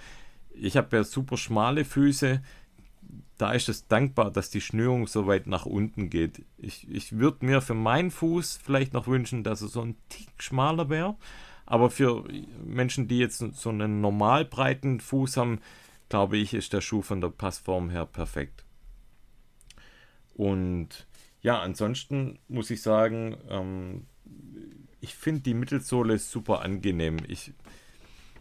Ich habe ja super schmale Füße, da ist es dankbar, dass die Schnürung so weit nach unten geht. Ich, ich würde mir für meinen Fuß vielleicht noch wünschen, dass er so ein Tick schmaler wäre. Aber für Menschen, die jetzt so einen normal breiten Fuß haben, glaube ich, ist der Schuh von der Passform her perfekt. Und ja, ansonsten muss ich sagen, ähm, ich finde die Mittelsohle super angenehm. Ich,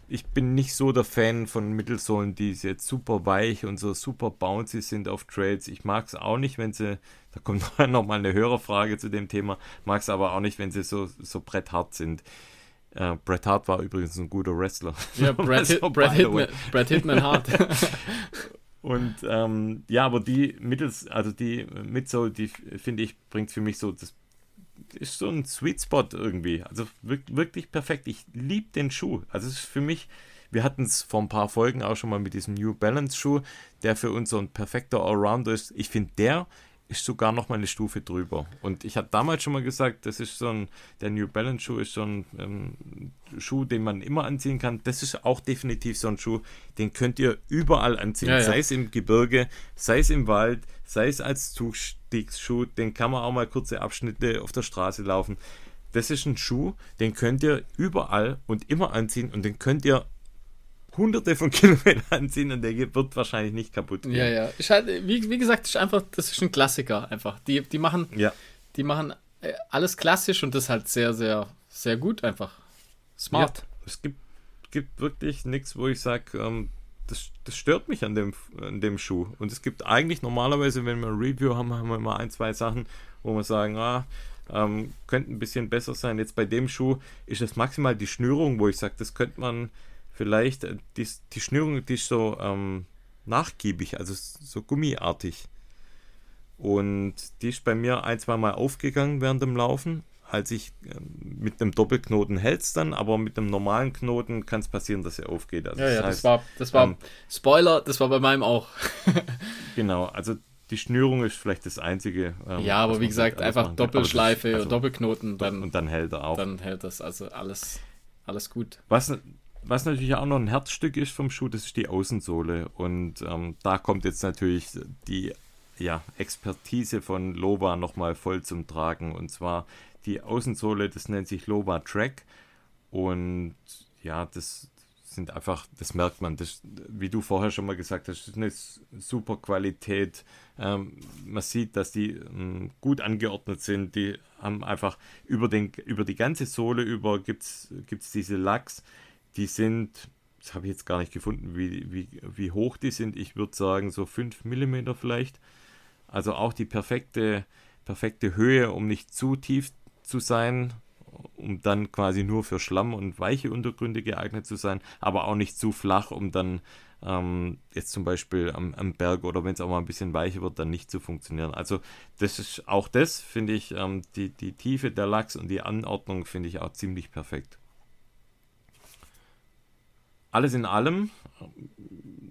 ich bin nicht so der Fan von Mittelsohlen, die jetzt super weich und so super bouncy sind auf Trails. Ich mag es auch nicht, wenn sie, da kommt noch mal eine Hörerfrage zu dem Thema, mag es aber auch nicht, wenn sie so, so bretthart sind. Äh, Bret Hart war übrigens ein guter Wrestler. Ja, Bret, Hit, Bret, Hitman, Bret Hitman Hart. Und ähm, ja, aber die mittels, also die Midsole, die finde ich, bringt für mich so, das ist so ein Sweet Spot irgendwie. Also wirklich perfekt. Ich liebe den Schuh. Also es ist für mich, wir hatten es vor ein paar Folgen auch schon mal mit diesem New Balance Schuh, der für uns so ein perfekter Allrounder ist. Ich finde, der ist sogar noch mal eine Stufe drüber. Und ich habe damals schon mal gesagt, das ist so ein, der New Balance Schuh ist so ein ähm, Schuh, den man immer anziehen kann. Das ist auch definitiv so ein Schuh, den könnt ihr überall anziehen, ja, ja. sei es im Gebirge, sei es im Wald, sei es als Zugstiegsschuh, den kann man auch mal kurze Abschnitte auf der Straße laufen. Das ist ein Schuh, den könnt ihr überall und immer anziehen und den könnt ihr hunderte von Kilometern anziehen und der wird wahrscheinlich nicht kaputt gehen. Ja, ja. Ich halt, wie, wie gesagt, ist einfach, das ist ein Klassiker einfach. Die, die machen, ja. die machen äh, alles klassisch und das ist halt sehr, sehr, sehr gut einfach. Smart. Ja, es gibt, gibt wirklich nichts, wo ich sage, ähm, das, das stört mich an dem, an dem Schuh. Und es gibt eigentlich normalerweise, wenn wir ein Review haben, haben wir immer ein, zwei Sachen, wo wir sagen, ah, ähm, könnte ein bisschen besser sein. Jetzt bei dem Schuh ist es maximal die Schnürung, wo ich sage, das könnte man vielleicht, äh, die, die Schnürung, die ist so ähm, nachgiebig, also so gummiartig. Und die ist bei mir ein, zwei Mal aufgegangen während dem Laufen. Als ich äh, mit einem Doppelknoten hält es dann, aber mit einem normalen Knoten kann es passieren, dass er aufgeht. Also ja, ja, das, heißt, das war, das war ähm, Spoiler, das war bei meinem auch. genau, also die Schnürung ist vielleicht das einzige. Ähm, ja, aber wie gesagt, einfach Doppelschleife, also, Doppelknoten, dann, und dann hält er auch. Dann hält das, also alles, alles gut. Was, was natürlich auch noch ein Herzstück ist vom Schuh, das ist die Außensohle. Und ähm, da kommt jetzt natürlich die ja, Expertise von Loba nochmal voll zum Tragen. Und zwar die Außensohle, das nennt sich Loba Track. Und ja, das sind einfach, das merkt man, das, wie du vorher schon mal gesagt hast, das ist eine super Qualität. Ähm, man sieht, dass die ähm, gut angeordnet sind. Die haben einfach über, den, über die ganze Sohle über gibt es diese Lachs die sind, das habe ich jetzt gar nicht gefunden, wie, wie, wie hoch die sind. Ich würde sagen, so 5 mm vielleicht. Also auch die perfekte, perfekte Höhe, um nicht zu tief zu sein, um dann quasi nur für Schlamm und weiche Untergründe geeignet zu sein, aber auch nicht zu flach, um dann ähm, jetzt zum Beispiel am, am Berg oder wenn es auch mal ein bisschen weicher wird, dann nicht zu funktionieren. Also das ist auch das, finde ich, ähm, die, die Tiefe der Lachs und die Anordnung finde ich auch ziemlich perfekt alles in allem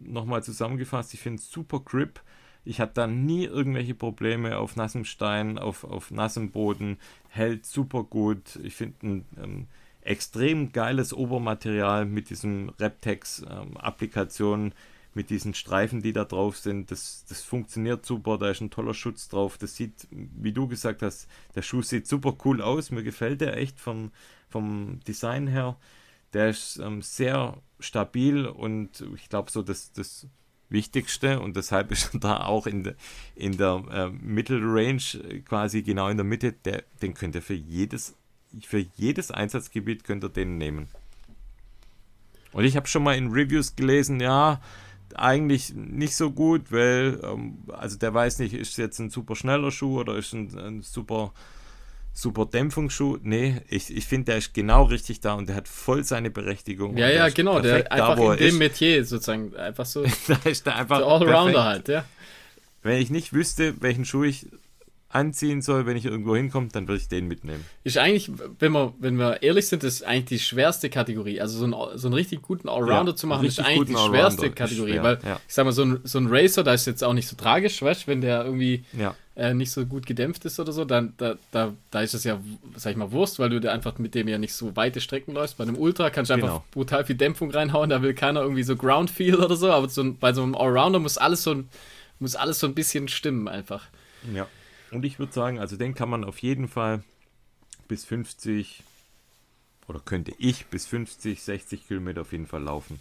nochmal zusammengefasst, ich finde super Grip. Ich hatte da nie irgendwelche Probleme auf nassem Stein, auf, auf nassem Boden. Hält super gut. Ich finde ein ähm, extrem geiles Obermaterial mit diesem Reptex-Applikationen, ähm, mit diesen Streifen, die da drauf sind. Das, das funktioniert super. Da ist ein toller Schutz drauf. Das sieht, wie du gesagt hast, der Schuh sieht super cool aus. Mir gefällt der echt vom, vom Design her. Der ist ähm, sehr stabil und ich glaube so, dass das Wichtigste und deshalb ist er da auch in, de, in der äh, Mittelrange quasi genau in der Mitte. Der, den könnt ihr für jedes, für jedes Einsatzgebiet könnt ihr den nehmen. Und ich habe schon mal in Reviews gelesen, ja, eigentlich nicht so gut, weil, ähm, also der weiß nicht, ist jetzt ein super schneller Schuh oder ist ein, ein super super Dämpfungsschuh. Nee, ich, ich finde, der ist genau richtig da und der hat voll seine Berechtigung. Ja, ja, genau. Der einfach da, in dem ist. Metier sozusagen einfach so. da ist der einfach. Allrounder halt, ja. Wenn ich nicht wüsste, welchen Schuh ich anziehen soll, wenn ich irgendwo hinkomme, dann würde ich den mitnehmen. Ist eigentlich, wenn wir, wenn wir ehrlich sind, ist eigentlich die schwerste Kategorie. Also so, ein, so einen richtig guten Allrounder ja, zu machen, ist eigentlich die schwerste Kategorie. Schwer, weil, ja. ich sag mal, so ein, so ein Racer, da ist jetzt auch nicht so tragisch, weißt wenn der irgendwie ja. äh, nicht so gut gedämpft ist oder so, dann da, da, da ist es ja, sag ich mal, Wurst, weil du einfach mit dem ja nicht so weite Strecken läufst. Bei einem Ultra kannst du einfach genau. brutal viel Dämpfung reinhauen, da will keiner irgendwie so Ground Feel oder so, aber so bei so einem Allrounder muss alles so ein, muss alles so ein bisschen stimmen einfach. Ja. Und ich würde sagen, also den kann man auf jeden Fall bis 50 oder könnte ich bis 50, 60 Kilometer auf jeden Fall laufen.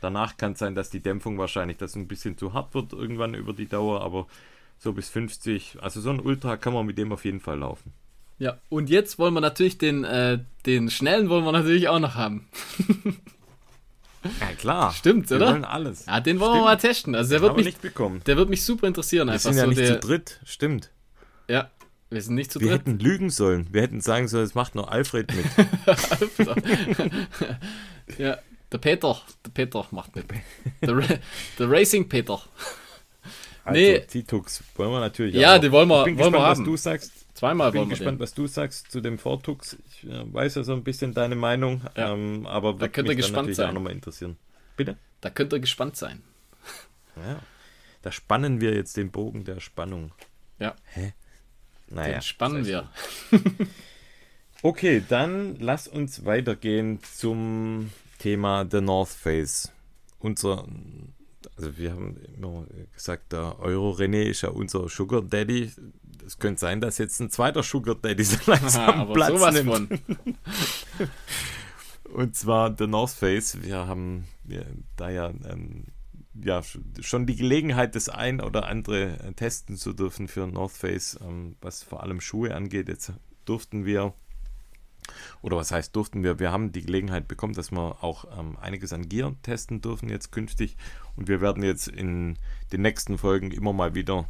Danach kann es sein, dass die Dämpfung wahrscheinlich das ein bisschen zu hart wird irgendwann über die Dauer, aber so bis 50, also so ein Ultra kann man mit dem auf jeden Fall laufen. Ja, und jetzt wollen wir natürlich den, äh, den schnellen wollen wir natürlich auch noch haben. Ja, klar. Stimmt, oder? Wir wollen alles. Ja, den wollen Stimmt. wir mal testen. Also der wird mich, nicht bekommen. Der wird mich super interessieren. Wir einfach sind ja so nicht der, zu dritt. Stimmt. Ja, wir sind nicht zu Wir dritt. hätten lügen sollen. Wir hätten sagen sollen, es macht nur Alfred mit. ja, der Peter. Der Peter macht mit. Der, der Racing Peter. Also, nee. T-Tux wollen wir natürlich Ja, auch. die wollen wir, ich bin wollen gespannt, wir haben. was du sagst. Zweimal ich bin wollen wir gespannt, den. was du sagst zu dem Vortux. Ich äh, weiß ja so ein bisschen deine Meinung, ja. ähm, aber da könnt ihr gespannt sein. auch nochmal interessieren. Bitte? Da könnt ihr gespannt sein. Ja. Da spannen wir jetzt den Bogen der Spannung. Ja. Hä? Naja. Den spannen wir. okay, dann lass uns weitergehen zum Thema The North Face. Unser, also wir haben immer gesagt, der Euro René ist ja unser Sugar Daddy. Es könnte sein, dass jetzt ein zweiter Sugar Daddy so langsam Aha, Platz sowas nimmt. Und zwar The North Face. Wir haben ja, da ja ähm, ja, schon die Gelegenheit, das ein oder andere äh, testen zu dürfen für North Face, ähm, was vor allem Schuhe angeht. Jetzt durften wir, oder was heißt durften wir, wir haben die Gelegenheit bekommen, dass wir auch ähm, einiges an Gear testen dürfen jetzt künftig. Und wir werden jetzt in den nächsten Folgen immer mal wieder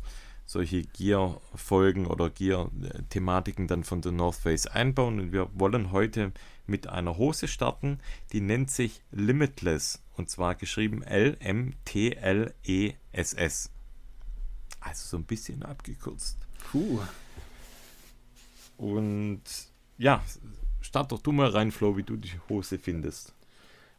solche Gear-Folgen oder Gear-Thematiken dann von der North Face einbauen. Und wir wollen heute mit einer Hose starten, die nennt sich Limitless. Und zwar geschrieben L-M-T-L-E-S-S. Also so ein bisschen abgekürzt. Puh. Und ja, start doch du mal rein, Flo, wie du die Hose findest.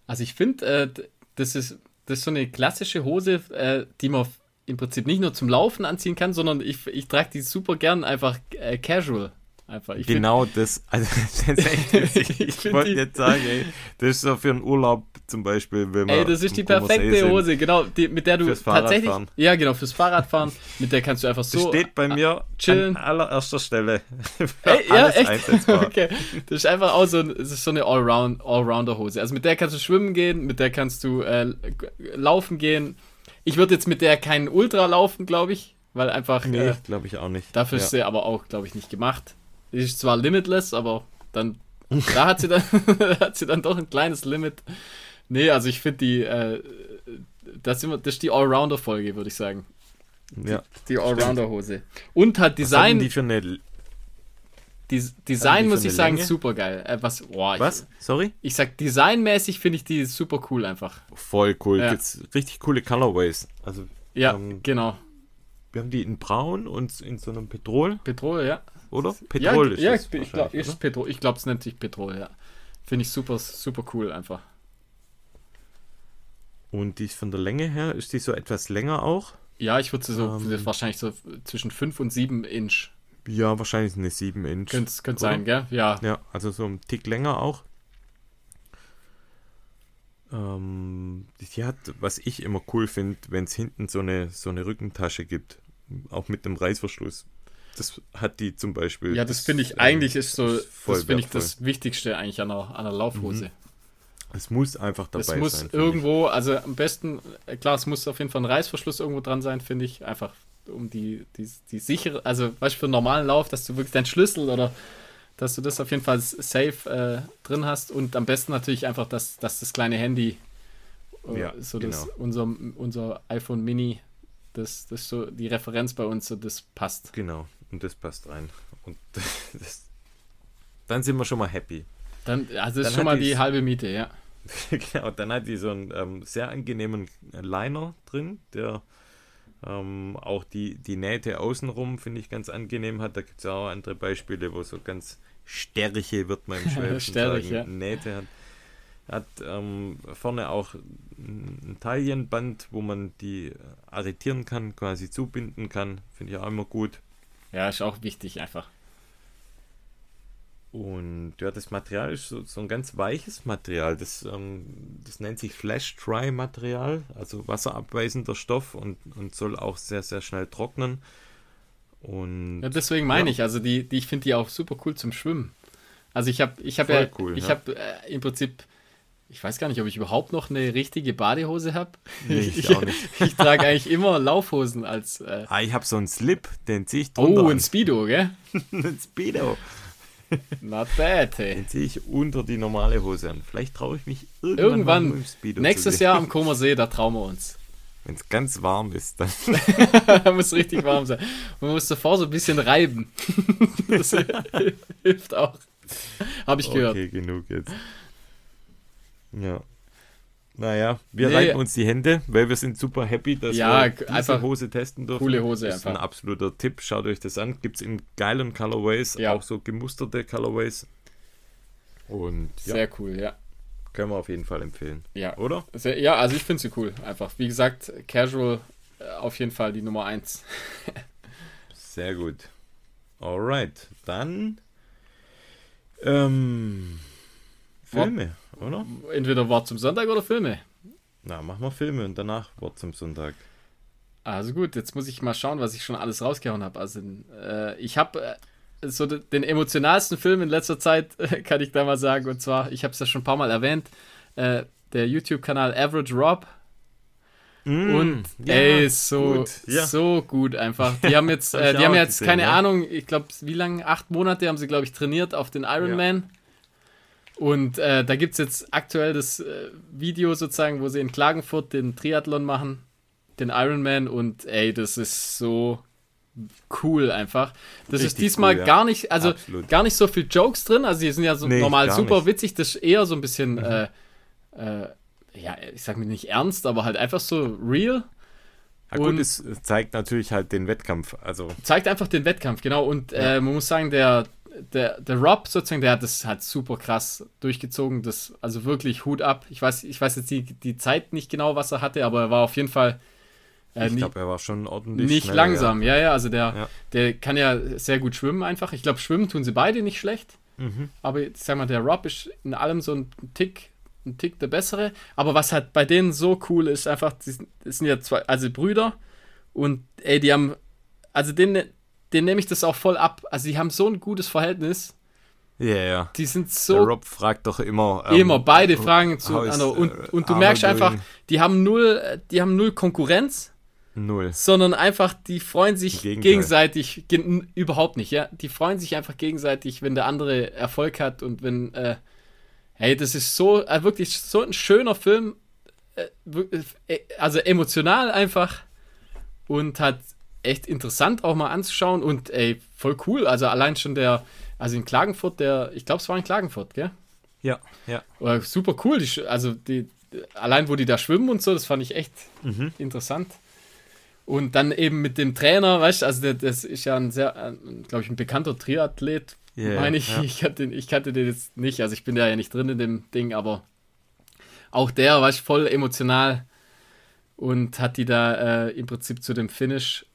Also ich finde, äh, das, ist, das ist so eine klassische Hose, äh, die man im Prinzip nicht nur zum Laufen anziehen kann, sondern ich, ich trage die super gern einfach äh, casual. Einfach. Ich genau find, das, also das ist echt witzig. Ich, ich wollte jetzt sagen, ey, das ist so für einen Urlaub zum Beispiel, wenn man. Ey, das ist die perfekte Hose, genau, die, mit der du fürs tatsächlich. Fahrradfahren. Ja, genau, fürs Fahrradfahren. mit der kannst du einfach so. Das steht bei mir chillen. an allererster Stelle. Ey, ja, echt? Einsetzbar. okay. Das ist einfach auch so, das ist so eine Allround, Allrounder-Hose. Also mit der kannst du schwimmen gehen, mit der kannst du äh, laufen gehen. Ich würde jetzt mit der keinen Ultra laufen, glaube ich. Weil einfach. Nee, äh, glaube ich auch nicht. Dafür ja. ist sie aber auch, glaube ich, nicht gemacht. Ist zwar limitless, aber dann. da hat sie dann, hat sie dann doch ein kleines Limit. Nee, also ich finde die. Äh, das, das ist die Allrounder-Folge, würde ich sagen. Ja. Die, die Allrounder-Hose. Und hat Design. Was die für eine die, Design muss ich sagen, super geil. Äh, was? Oh, was? Sorry? Ich sag, designmäßig finde ich die super cool einfach. Voll cool. Ja. Gibt's richtig coole Colorways. Also, ja, ähm, genau. Wir haben die in braun und in so einem Petrol. Petrol, ja. Oder? Petrol ja, ist ja, ich glaube, Petrol. Ich glaube, es nennt sich Petrol, ja. Finde ich super, super cool einfach. Und die ist von der Länge her, ist die so etwas länger auch? Ja, ich würde so Ähm. wahrscheinlich so zwischen 5 und 7 Inch. Ja, wahrscheinlich eine 7 Inch. Könnte oder? sein, gell? Ja. Ja, also so ein Tick länger auch. Ähm, die hat, was ich immer cool finde, wenn es hinten so eine, so eine Rückentasche gibt, auch mit einem Reißverschluss. Das hat die zum Beispiel. Ja, das finde ich ähm, eigentlich ist so, das finde ich das Wichtigste eigentlich an einer, an einer Laufhose. Es muss einfach dabei Es muss sein. finde ich. irgendwo, also am besten, äh, klar, es muss auf jeden Fall ein Reißverschluss irgendwo dran sein, finde ich. Einfach um die, die, die sichere, also weißt du, für einen normalen Lauf, dass du wirklich deinen Schlüssel oder dass du das auf jeden Fall safe äh, drin hast und am besten natürlich einfach, dass, dass das kleine Handy, äh, Ja, so das, genau. unser, unser iPhone Mini, das, das so die Referenz bei uns, so das passt. Genau, und das passt rein. Und das, dann sind wir schon mal happy. Dann, also das Dann ist schon mal die die's- halbe Miete, ja. genau, dann hat die so einen ähm, sehr angenehmen Liner drin, der ähm, auch die, die Nähte außenrum, finde ich, ganz angenehm hat. Da gibt es ja auch andere Beispiele, wo so ganz stärche, wird man im Schwäbischen Stärrig, sagen, ja. Nähte hat. Hat ähm, vorne auch ein Taillenband, wo man die arretieren kann, quasi zubinden kann. Finde ich auch immer gut. Ja, ist auch wichtig einfach. Und ja, das Material ist so, so ein ganz weiches Material. Das, ähm, das nennt sich Flash Dry Material, also wasserabweisender Stoff und, und soll auch sehr, sehr schnell trocknen. Und Ja, deswegen meine Ja. ich, also die, die ich finde die auch super cool zum Schwimmen. Also ich habe ich habe ja cool, ich ja. habe äh, im Prinzip ich weiß gar nicht, ob ich überhaupt noch eine richtige Badehose habe. Nee, ich auch nicht. ich trage eigentlich immer Laufhosen als äh, ah, ich habe so einen Slip, den ziehe ich drunter. Oh, ein Speedo, gell? ein Speedo. Not bad, hey. Den ziehe ich unter die normale Hose an. Vielleicht traue ich mich irgendwann, Irgendwann, im Speedo nächstes Jahr am Comer See, da trauen wir uns. Wenn es ganz warm ist, dann da muss richtig warm sein. Man muss davor so ein bisschen reiben. das hilft auch. Habe ich gehört. Okay, genug jetzt. Ja. Naja, wir Nee. reiben uns die Hände, weil wir sind super happy, dass Ja, wir diese einfach Hose testen dürfen. coole Hose ist ein einfach. absoluter Tipp. Schaut euch das an. Gibt es in geilen Colorways, Ja. auch so gemusterte Colorways. Und ja, Sehr cool, ja. können wir auf jeden Fall empfehlen. Ja, Oder? Sehr, ja, also ich finde sie cool. Einfach, wie gesagt, Casual äh, auf jeden Fall die Nummer 1. Sehr gut. Alright, dann ähm, Filme, oder? Entweder Wort zum Sonntag oder Filme. Na, machen wir Filme und danach Wort zum Sonntag. Also gut, jetzt muss ich mal schauen, was ich schon alles rausgehauen habe. Also äh, ich habe äh, so de- den emotionalsten Film in letzter Zeit, äh, kann ich da mal sagen. Und zwar, ich habe es ja schon ein paar Mal erwähnt, äh, der YouTube-Kanal Average Rob. Und Mm, ja, ey, so, gut, ja. so gut einfach. Die haben jetzt, Hab äh, die haben jetzt gesehen, keine ja. Ahnung, ich glaube, wie lange? Acht Monate haben sie, glaube ich, trainiert auf den Ironman. Und äh, da gibt es jetzt aktuell das äh, Video sozusagen, wo sie in Klagenfurt den Triathlon machen, den Ironman. Und ey, das ist so cool einfach. Das ist Richtig diesmal cool, ja. gar nicht, also Absolut. gar nicht so viel Jokes drin. Also die sind ja so Nee, normal super nicht. Mhm. witzig. Das ist eher so ein bisschen, äh, äh, ja, ich sag mir nicht ernst, aber halt einfach so real. Ja, gut, Und- es es zeigt natürlich halt den Wettkampf. Also, zeigt einfach den Wettkampf, genau. Und Ja. äh, man muss sagen, der, der, der Rob sozusagen, der hat das halt super krass durchgezogen. Das, also wirklich Hut ab. Ich weiß, ich weiß jetzt die, die Zeit nicht genau, was er hatte, aber er war auf jeden Fall äh, ich glaube, er war schon ordentlich nicht schnell, langsam. Ja. ja, also der, Ja. der kann ja sehr gut schwimmen einfach. Ich glaube, schwimmen tun sie beide nicht schlecht. Ja. Mhm. Aber jetzt sag mal, der Rob ist in allem so ein Tick, ein Tick der bessere. Aber was halt bei denen so cool ist, einfach, das sind ja zwei, also Brüder und ey, die haben, also den, den nehme ich das auch voll ab. Also die haben so ein gutes Verhältnis. Ja, ja. Die sind Der so Rob fragt doch immer. ähm, immer beide Fragen zu how is, anderen. Und, äh, und du merkst einfach, die haben null, die haben null Konkurrenz Null. sondern einfach, die freuen sich gegenseitig, ge überhaupt nicht, ja. Die freuen sich einfach gegenseitig, wenn der andere Erfolg hat und wenn, äh, hey, das ist so, äh, wirklich so ein schöner Film, äh, äh, also emotional einfach und hat echt interessant auch mal anzuschauen und ey, voll cool, also allein schon der, also in Klagenfurt, der, ich glaube, es war in Klagenfurt, gell? Ja, ja. Oder super cool, die, also die, allein wo die da schwimmen und so, das fand ich echt Mhm. interessant. Und dann eben mit dem Trainer, weißt du, also der, das ist ja ein sehr, glaube ich, ein bekannter Triathlet, Ja, meine ich. ja. Ich, kannte, den- ich kannte den jetzt nicht, also ich bin da ja nicht drin in dem Ding, aber auch der, weißt du, voll emotional und hat die da äh, im Prinzip zu dem Finish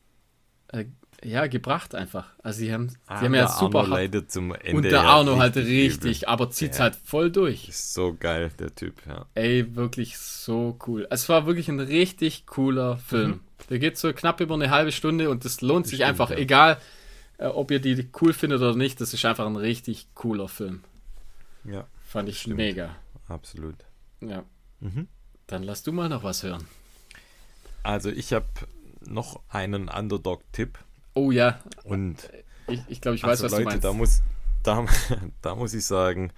äh, ja, gebracht einfach. Also sie haben, Ah, sie haben ja super Arno leidet zum Ende. und der ja Arno halt richtig übel. aber zieht's Ja. halt voll durch. Ist so geil, der Typ, ja. Ey, wirklich so cool. Es war wirklich ein richtig cooler Film. Der geht so knapp über eine halbe Stunde und das lohnt sich Mhm. Stimmt, einfach, ja. egal äh, ob ihr die cool findet oder nicht, das ist einfach ein richtig cooler Film. Ja, Fand ich Stimmt. mega. absolut. Ja. Mhm. Dann lass du mal noch was hören. Also ich habe noch einen Underdog-Tipp Oh ja, und ich, ich glaube, ich weiß, also was Leute, du meinst. da muss, da, da muss ich sagen,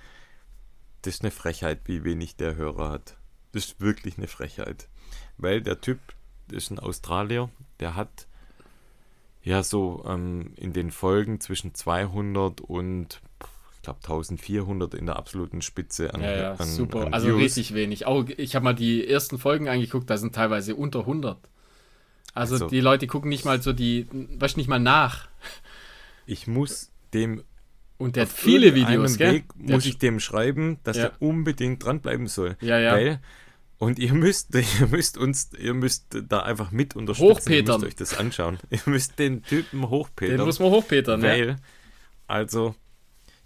das ist eine Frechheit, wie wenig der Hörer hat. Das ist wirklich eine Frechheit. Weil der Typ ist ein Australier, der hat ja so ähm, in den Folgen zwischen 200 und ich glaube 1400 in der absoluten Spitze an, ja, ja, an, super. an also Views. richtig wenig. Auch, ich habe mal die ersten Folgen angeguckt, da sind teilweise unter 100. Also, Also- die Leute gucken nicht mal so die, weißt nicht mal nach. Ich muss dem Und der hat viele Videos, gell? Weg muss ich dem schreiben, dass Ja. er unbedingt dranbleiben soll. Ja, ja. Weil, und ihr müsst, ihr müsst uns, ihr müsst da einfach mit unterstützen. Hochpetern. Ihr müsst euch das anschauen. Ihr müsst den Typen hochpetern. Den muss man hochpetern, ne? weil, also,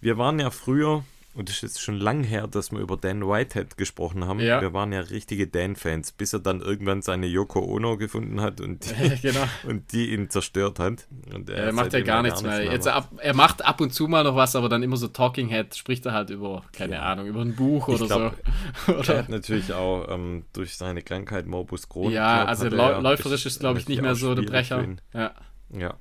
wir waren ja früher, und das ist jetzt schon lang her, dass wir über Dan Whitehead gesprochen haben. Ja. Wir waren ja richtige Dan-Fans, bis er dann irgendwann seine Yoko Ono gefunden hat und die, genau. und die ihn zerstört hat. Und Er macht ja gar er nichts mehr. Jetzt macht. ab, er macht ab und zu mal noch was, aber dann immer so Talking Head, spricht er halt über, keine Ja. Ahnung, über ein Buch oder glaub, so. Er oder, hat natürlich auch ähm, durch seine Krankheit Morbus Crohn. ja, also er läuferisch ist, glaube ich, nicht mehr so der Brecher. Ja. Ja.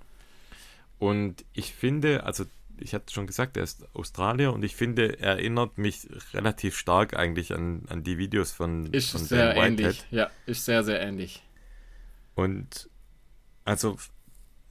Und ich finde, also ich hatte schon gesagt, er ist Australier und ich finde, er erinnert mich relativ stark eigentlich an, an die Videos von, Ist von sehr Dan ähnlich. Ja, ist sehr, sehr ähnlich. Und also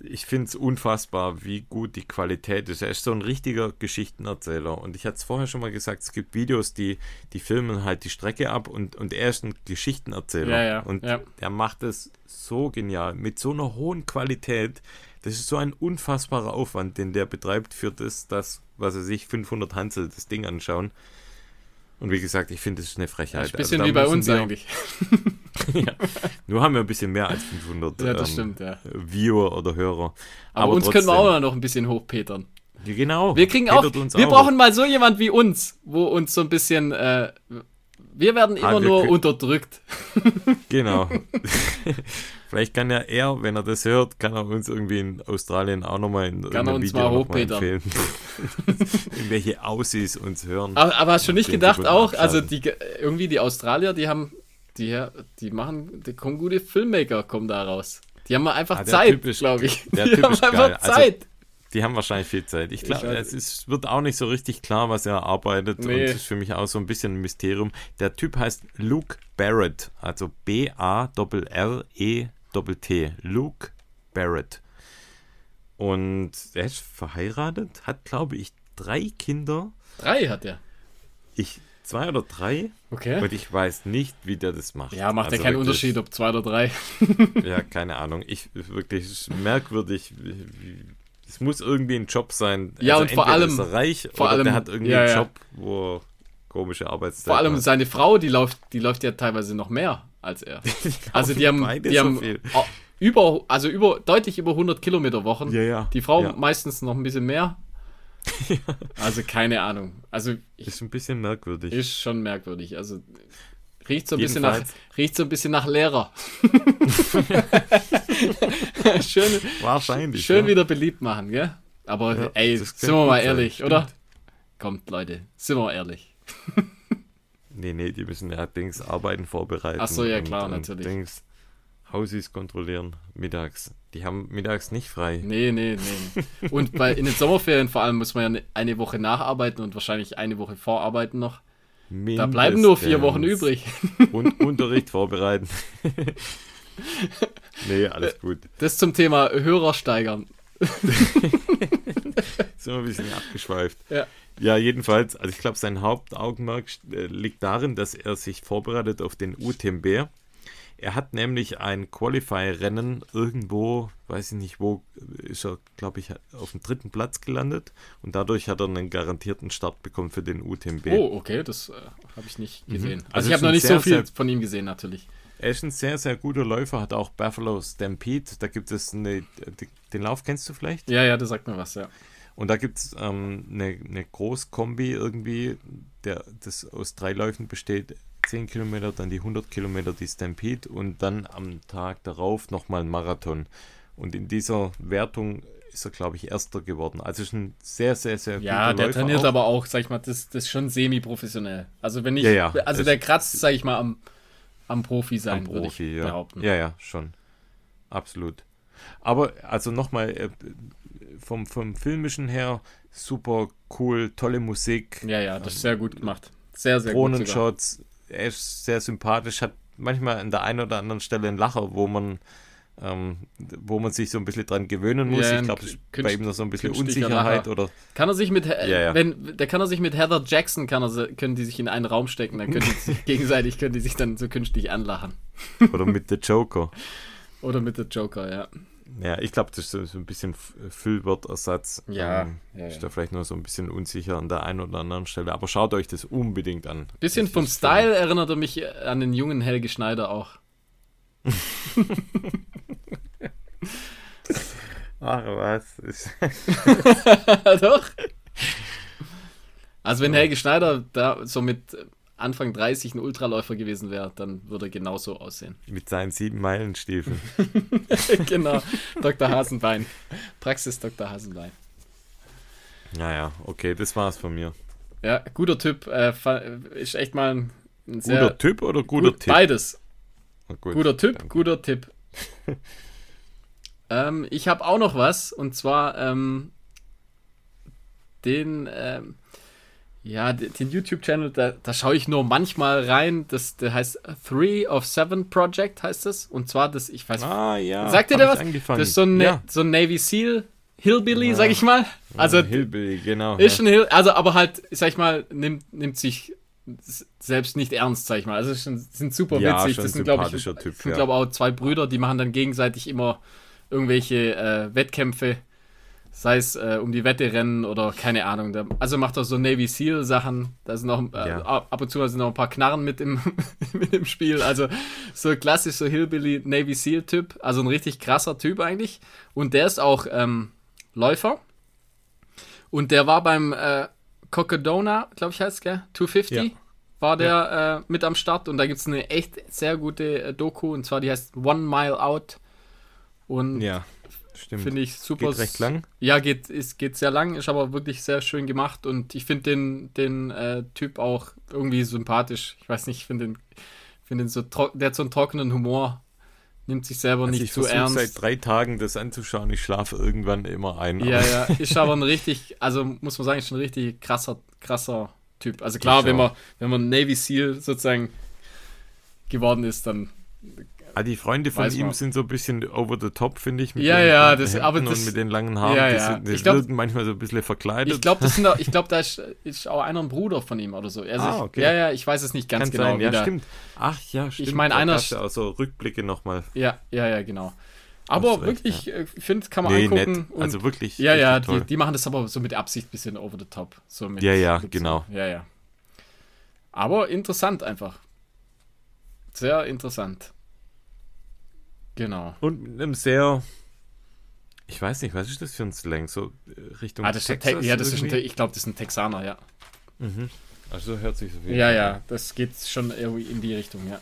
ich finde es unfassbar, wie gut die Qualität ist. Er ist so ein richtiger Geschichtenerzähler. Und ich hatte es vorher schon mal gesagt, es gibt Videos, die, die filmen halt die Strecke ab und, und er ist ein Geschichtenerzähler. Ja, ja, und ja. er macht es so genial, mit so einer hohen Qualität. Das ist so ein unfassbarer Aufwand, den der betreibt für das, das was er sich 500 Hansel das Ding anschauen. Und wie gesagt, ich finde, das ist eine Frechheit. Ist ein bisschen Also wie bei uns wir- eigentlich. Nur haben wir ein bisschen mehr als 500 Ja, das ähm, stimmt, ja. Viewer oder Hörer. Aber, uns können wir trotzdem. auch noch ein bisschen hochpetern. Ja, genau. Wir kriegen auch, Petert uns wir auch. brauchen mal so jemand wie uns, wo uns so ein bisschen, äh, wir werden Ah, immer wir nur unterdrückt. Genau. Vielleicht kann ja er, wenn er das hört, kann er uns irgendwie in Australien auch nochmal in Kann er uns Video mal hochpetern. empfehlen. Irgendwelche Aussies uns hören. Aber, aber hast du nicht gedacht auch, also die, irgendwie die Australier, die haben, die, die machen, die kommen gute Filmmaker, kommen da raus. Die haben mal einfach Ah, Zeit, glaube ich. der die haben einfach geil. Also, Zeit. Die haben wahrscheinlich viel Zeit. Ich glaube, es ist, wird auch nicht so richtig klar, was er arbeitet. Nee. Und das ist für mich auch so ein bisschen ein Mysterium. Der Typ heißt Luke Barrett, also B-A-R-R-E-T. Luke Barrett. Und er ist verheiratet, hat, glaube ich, drei Kinder. Drei hat er. Ich, zwei oder drei. Okay. Und ich weiß nicht, wie der das macht. Ja, macht ja Also keinen wirklich- Unterschied, ob zwei oder drei. Ja, keine Ahnung. Ich wirklich es ist merkwürdig. Es muss irgendwie ein Job sein. Also Ja, und vor allem- ist er reich vor oder allem- der hat irgendwie ja, einen ja. Job, wo komische Arbeitszeit Vor allem hat. seine Frau, die läuft, die läuft ja teilweise noch mehr als er. Also die haben, die so haben viel. über, also über, deutlich über 100 Kilometer Wochen. Ja, ja. Die Frau Ja. meistens noch ein bisschen mehr. Also keine Ahnung. Also ich, Ist ein bisschen merkwürdig. ist schon merkwürdig. Also riecht so ein bisschen nach, riecht so ein bisschen nach Lehrer. schön Wahrscheinlich. schön ja. wieder beliebt machen, gell? Aber Ja, ey, sind wir mal sein, ehrlich, stimmt. oder? Kommt, Leute, sind wir ehrlich. Nee, nee, die müssen ja Dings Arbeiten vorbereiten. Ach so, ja, klar, und natürlich. Dings Hausis kontrollieren mittags. Die haben mittags nicht frei. Nee, nee, nee. Und bei, in den Sommerferien vor allem muss man ja ne- eine Woche nacharbeiten und wahrscheinlich eine Woche vorarbeiten noch. Da bleiben nur vier Wochen übrig. Und Unterricht vorbereiten. nee, alles gut. Das zum Thema Hörer steigern. Sind wir ein bisschen abgeschweift. Ja. Ja, jedenfalls, also ich glaube, sein Hauptaugenmerk äh, liegt darin, dass er sich vorbereitet auf den UTMB. Er hat nämlich ein Qualify-Rennen irgendwo, weiß ich nicht wo, ist er, glaube ich, auf dem dritten Platz gelandet und dadurch hat er einen garantierten Start bekommen für den UTMB. Oh, okay, das äh, habe ich nicht gesehen. Also Also, ich habe noch nicht sehr, so viel von ihm gesehen, natürlich. Er ist ein sehr, sehr guter Läufer, hat auch Buffalo Stampede. Da gibt es eine, den Lauf kennst du vielleicht? Ja, ja, das sagt mir was, ja. Und da gibt es ähm, eine, eine Großkombi irgendwie, der das aus drei Läufen besteht. 10 Kilometer, dann die 100 Kilometer die Stampede und dann am Tag darauf nochmal ein Marathon. Und in dieser Wertung ist er, glaube ich, Erster geworden. Also ist ein sehr, sehr, sehr Ja, der Läufer trainiert auch. aber auch, sag ich mal, das, das ist schon semi-professionell. Also wenn ich, ja, ja, also der kratzt, sag ich mal, am, am Profi sein, Profi, würde ich ja. behaupten. Ja, ja, schon. Absolut. Aber also nochmal, äh, vom, vom Filmischen her super cool, tolle Musik. Ja, ja, das ist sehr gut gemacht. Sehr, sehr gut. Drohnenshots, er ist sehr sympathisch, hat manchmal an der einen oder anderen Stelle einen Lacher, wo man ähm, wo man sich so ein bisschen dran gewöhnen muss. Ja, ich glaube, bei ihm noch so ein bisschen Unsicherheit oder. Kann er sich mit, ja, ja. wenn, der kann er sich mit Heather Jackson, kann er, können die sich in einen Raum stecken, dann können die sich gegenseitig, können die sich dann so künstlich anlachen. oder mit der Joker. Oder mit der Joker, ja. Ja, ich glaube, das ist so, so ein bisschen Füllwortersatz. Ja, ähm, ja, Ist da vielleicht nur so ein bisschen unsicher an der einen oder anderen Stelle. Aber schaut euch das unbedingt an. Bisschen vom Style schön. erinnert er mich an den jungen Helge Schneider auch. Ach was. Doch. Also wenn Helge Schneider da so mit Anfang 30 ein Ultraläufer gewesen wäre, dann würde er genauso aussehen. Mit seinen sieben Meilenstiefeln. genau, Dr. Hasenbein. Praxis Dr. Hasenbein. Naja, okay, das war's von mir. Ja, guter Typ. Äh, ist echt mal ein, ein sehr. Guter Typ oder guter gut, Tipp? Beides. Oh, gut, guter Typ, danke. guter Tipp. ähm, ich habe auch noch was und zwar ähm, den. Ähm, ja, den YouTube-Channel, da, da schaue ich nur manchmal rein. Das, der heißt Three of Seven Project, heißt es. Und zwar das, ich weiß Ah, ja. Sagt ihr da was? Das ist so ein, ja. so ein Navy SEAL Hillbilly, ja. sag ich mal. Also, ja, Hillbilly, genau. Ist schon Hill, also, aber halt, sag ich mal, nimmt, nimmt sich selbst nicht ernst, sag ich mal. Also, sind super witzig. das sind, glaube ich, typ, sind, glaube auch zwei Brüder, die machen dann gegenseitig immer irgendwelche äh, Wettkämpfe sei es äh, um die Wette rennen oder keine Ahnung. Da, also macht er so Navy Seal Sachen. Da sind noch äh, ja. ab und zu sind noch ein paar Knarren mit im, mit im Spiel. Also so klassisch so Hillbilly Navy Seal Typ. Also ein richtig krasser Typ eigentlich. Und der ist auch ähm, Läufer. Und der war beim äh, Cocodona, glaube ich heißt es, gell? 250. Ja. War der ja. äh, mit am Start und da gibt es eine echt sehr gute äh, Doku und zwar die heißt One Mile Out. Und ja Stimmt. Finde ich super. Geht recht lang? Ja, geht, ist, geht sehr lang, ist aber wirklich sehr schön gemacht und ich finde den, den äh, Typ auch irgendwie sympathisch. Ich weiß nicht, ich finde den, find den so, der hat so einen trockenen Humor, nimmt sich selber also nicht zu ernst. Ich seit drei Tagen das anzuschauen, ich schlafe irgendwann immer ein. Ja, ja, ist aber ein richtig, also muss man sagen, ist schon ein richtig krasser, krasser Typ. Also klar, wenn man, wenn man Navy SEAL sozusagen geworden ist, dann Ah, die Freunde von ihm sind so ein bisschen over the top, finde ich. Mit ja, den, ja, das, aber das, und mit den langen Haaren. Ja, ja. Die, sind, die glaub, wirken manchmal so ein bisschen verkleidet. Ich glaube, glaub, da ist, ist, auch einer ein Bruder von ihm oder so. Also ah, okay. Ich, ja, ja, ich weiß es nicht ganz Kann genau. Sein. Ja, stimmt. Ach ja, stimmt. Ich meine, einer. Ja auch so Rückblicke nochmal. Ja, ja, ja, genau. Aber wirklich, ja. Äh, ich finde, kann man nee, angucken. Also wirklich. Ja, ja, die, die, machen das aber so mit Absicht ein bisschen over the top. So mit, ja, ja, genau. So. Ja, ja. Aber interessant einfach. Sehr interessant. Genau. Und mit einem sehr, ich weiß nicht, was ist das für ein Slang? So äh, Richtung ah, das Texas? ja, das ist ein, ich glaube, das ist ein Texaner, ja. Mhm. Also hört sich so viel. Ja, ja, das geht schon irgendwie in die Richtung, ja.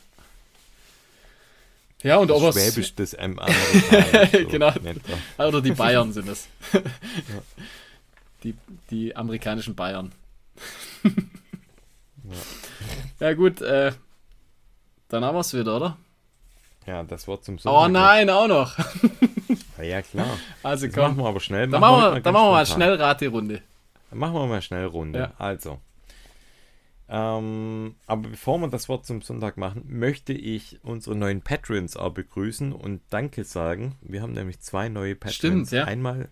Ja, und das Schwäbisch des M. so genau. Oder die Bayern sind es. ja. die, die amerikanischen Bayern. ja. ja. gut, äh, dann haben wir es wieder, oder? Ja, das Wort zum Sonntag. Oh nein, auch noch. ja, klar. Also komm. Das machen wir aber schnell. Dann machen wir, wir, dann machen wir mal schnell Raterunde. Dann machen wir mal schnell Runde. Ja. Also. Ähm, aber bevor wir das Wort zum Sonntag machen, möchte ich unsere neuen Patrons auch begrüßen und Danke sagen. Wir haben nämlich zwei neue Patrons. Stimmt, ja. Einmal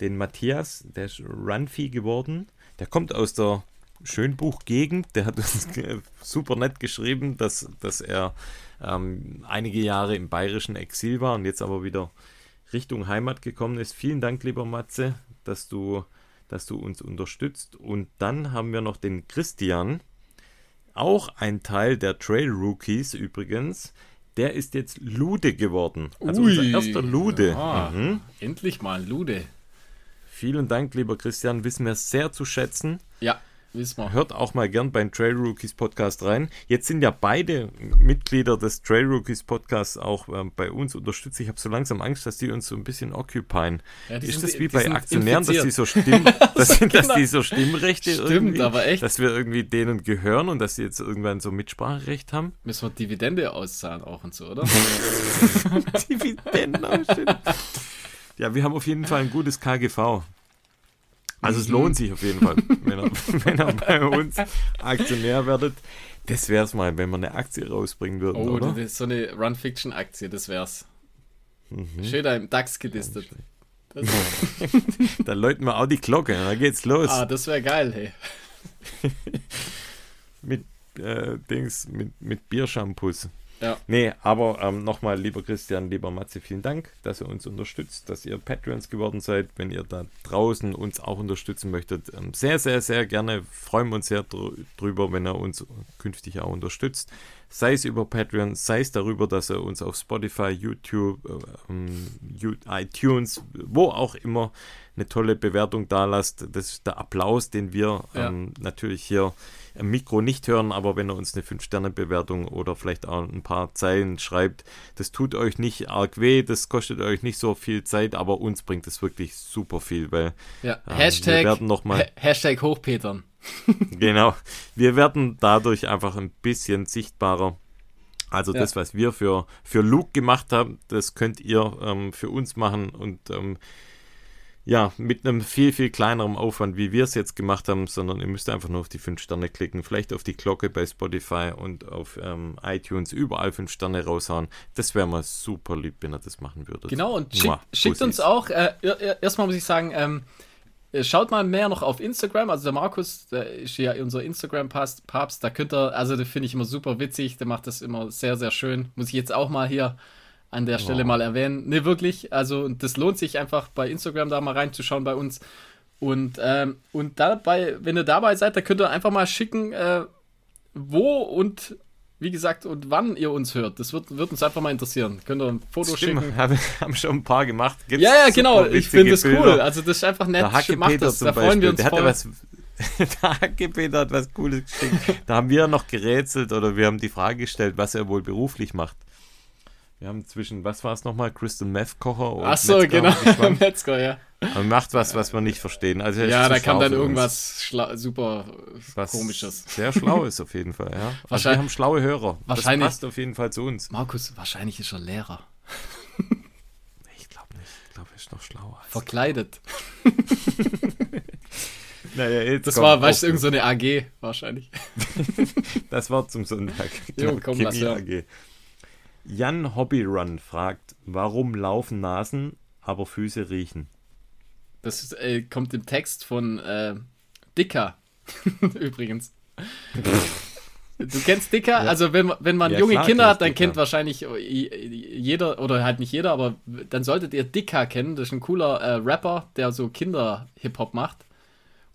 den Matthias, der ist Runfee geworden. Der kommt aus der Schönbuch-Gegend. Der hat uns super nett geschrieben, dass, dass er ähm, einige Jahre im bayerischen Exil war und jetzt aber wieder Richtung Heimat gekommen ist. Vielen Dank, lieber Matze, dass du, dass du uns unterstützt. Und dann haben wir noch den Christian, auch ein Teil der Trail Rookies übrigens. der ist jetzt Lude geworden. Also Ui. unser erster Lude. Ja, mhm. Endlich mal Lude. Vielen Dank, lieber Christian. Wissen wir sehr zu schätzen. Ja, wissen wir. Hört auch mal gern beim Trail Rookies Podcast rein. Jetzt sind ja beide Mitglieder des Trail Rookies Podcasts auch äh, bei uns unterstützt. Ich habe so langsam Angst, dass die uns so ein bisschen occupyen. Ja, ist das wie bei Aktionären, dass die so Stimmen, dass, genau. dass die so Stimmrechte Stimmt, irgendwie, aber echt. dass wir irgendwie denen gehören und dass sie jetzt irgendwann so Mitspracherecht haben? Müssen wir Dividende auszahlen auch und so, oder? Dividende, oh, Ja, wir haben auf jeden Fall ein gutes KGV. Also es lohnt sich auf jeden Fall, wenn ihr, wenn ihr bei uns Aktionär werdet. Das wäre es mal, wenn wir eine Aktie rausbringen würden, oh, oder? So eine Run-Fiction-Aktie, das wär's. Mhm. Schön da im DAX gelistet. da läuten wir auch die Glocke, dann geht's los. Ah, das wäre geil, hey. mit äh, Dings, mit, mit Biershampoos. Ja. Nee, aber ähm, nochmal, lieber Christian, lieber Matze, vielen Dank, dass ihr uns unterstützt, dass ihr Patreons geworden seid. Wenn ihr da draußen uns auch unterstützen möchtet, ähm, sehr, sehr, sehr gerne. Freuen wir uns sehr dr drüber, wenn ihr uns künftig auch unterstützt. Sei es über Patreon, sei es darüber, dass ihr uns auf Spotify, YouTube, äh, ähm, iTunes, wo auch immer eine tolle Bewertung da lasst. Das ist der Applaus, den wir ja. ähm, natürlich hier im Mikro nicht hören, aber wenn er uns eine 5-Sterne-Bewertung oder vielleicht auch ein paar Zeilen schreibt, das tut euch nicht arg weh, das kostet euch nicht so viel Zeit, aber uns bringt es wirklich super viel, weil ja. ähm, Hashtag, wir werden noch mal, ha Hashtag Hochpetern. genau, wir werden dadurch einfach ein bisschen sichtbarer. Also ja. das, was wir für, für Luke gemacht haben, das könnt ihr ähm, für uns machen und ähm, ja, mit einem viel, viel kleineren Aufwand, wie wir es jetzt gemacht haben, sondern ihr müsst einfach nur auf die 5 Sterne klicken, vielleicht auf die Glocke bei Spotify und auf ähm, iTunes, überall 5 Sterne raushauen. Das wäre mal super lieb, wenn ihr das machen würdet. Genau, und schick, schickt uns auch, äh, erstmal muss ich sagen, ähm, äh, Schaut mal mehr noch auf Instagram. Also der Markus, der ist ja unser Instagram-Papst. Da könnt ihr, also den finde ich immer super witzig. Der macht das immer sehr, sehr schön. Muss ich jetzt auch mal hier an der Stelle wow. mal erwähnen. Ne, wirklich. Also, das lohnt sich einfach bei Instagram da mal reinzuschauen bei uns. Und, ähm, und dabei, wenn ihr dabei seid, da könnt ihr einfach mal schicken, äh, wo und wie gesagt, und wann ihr uns hört. Das wird, wird uns einfach mal interessieren. Könnt ihr ein Foto Stimmt, schicken? Haben, haben schon ein paar gemacht. Gibt's ja, ja, genau. Ich finde das cool. Also, das ist einfach nett. Der Macht das. Da freuen wir uns der voll. Was, der Hackepeter hat was Cooles geschickt. da haben wir noch gerätselt oder wir haben die Frage gestellt, was er wohl beruflich macht. Wir haben zwischen, was war es nochmal, Crystal Meth Kocher und Ach so, genau, Metzger, ja. Aber macht was, was wir nicht verstehen. Also ja, da kam dann irgendwas super was komisches. Sehr schlau ist auf jeden Fall, ja. Also wir haben schlaue Hörer. Wahrscheinlich. Das passt auf jeden Fall zu uns. Markus, wahrscheinlich ist er Lehrer. ich glaube nicht. Ich glaube, er ist noch schlauer. Verkleidet. naja, jetzt das war, weißt du, irgendeine so AG wahrscheinlich. das war zum Sonntag. Jo, komm, Chemie AG. Jan Hobbyrun fragt, warum laufen Nasen, aber Füße riechen? Das äh, kommt im Text von äh, Dicker, übrigens. Du kennst Dicker? Ja. Also wenn, wenn man ja, junge klar, Kinder hat, dann Dicker. kennt wahrscheinlich jeder, oder halt nicht jeder, aber dann solltet ihr Dicker kennen. Das ist ein cooler äh, Rapper, der so Kinder-Hip-Hop macht.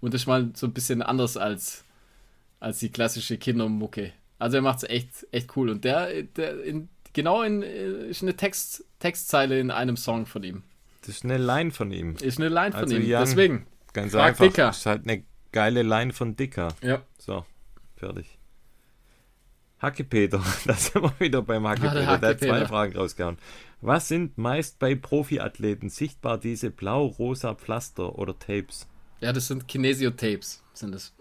Und das ist mal so ein bisschen anders als, als die klassische Kindermucke. Also er macht es echt, echt cool. Und der, der in genau in äh, ist eine Text, Textzeile in einem Song von ihm. Das ist eine Line von ihm. Ist eine Line von also ihm. Jan, Deswegen. Ganz Frag einfach. Dicker. Das ist halt eine geile Line von Dicker. Ja. So, fertig. Hackepeter, da sind wir wieder beim Hackepeter. Ah, der, der hat zwei Fragen rausgehauen. Was sind meist bei Profiathleten sichtbar diese blau-rosa Pflaster oder Tapes? Ja, das sind Kinesio-Tapes, sind das.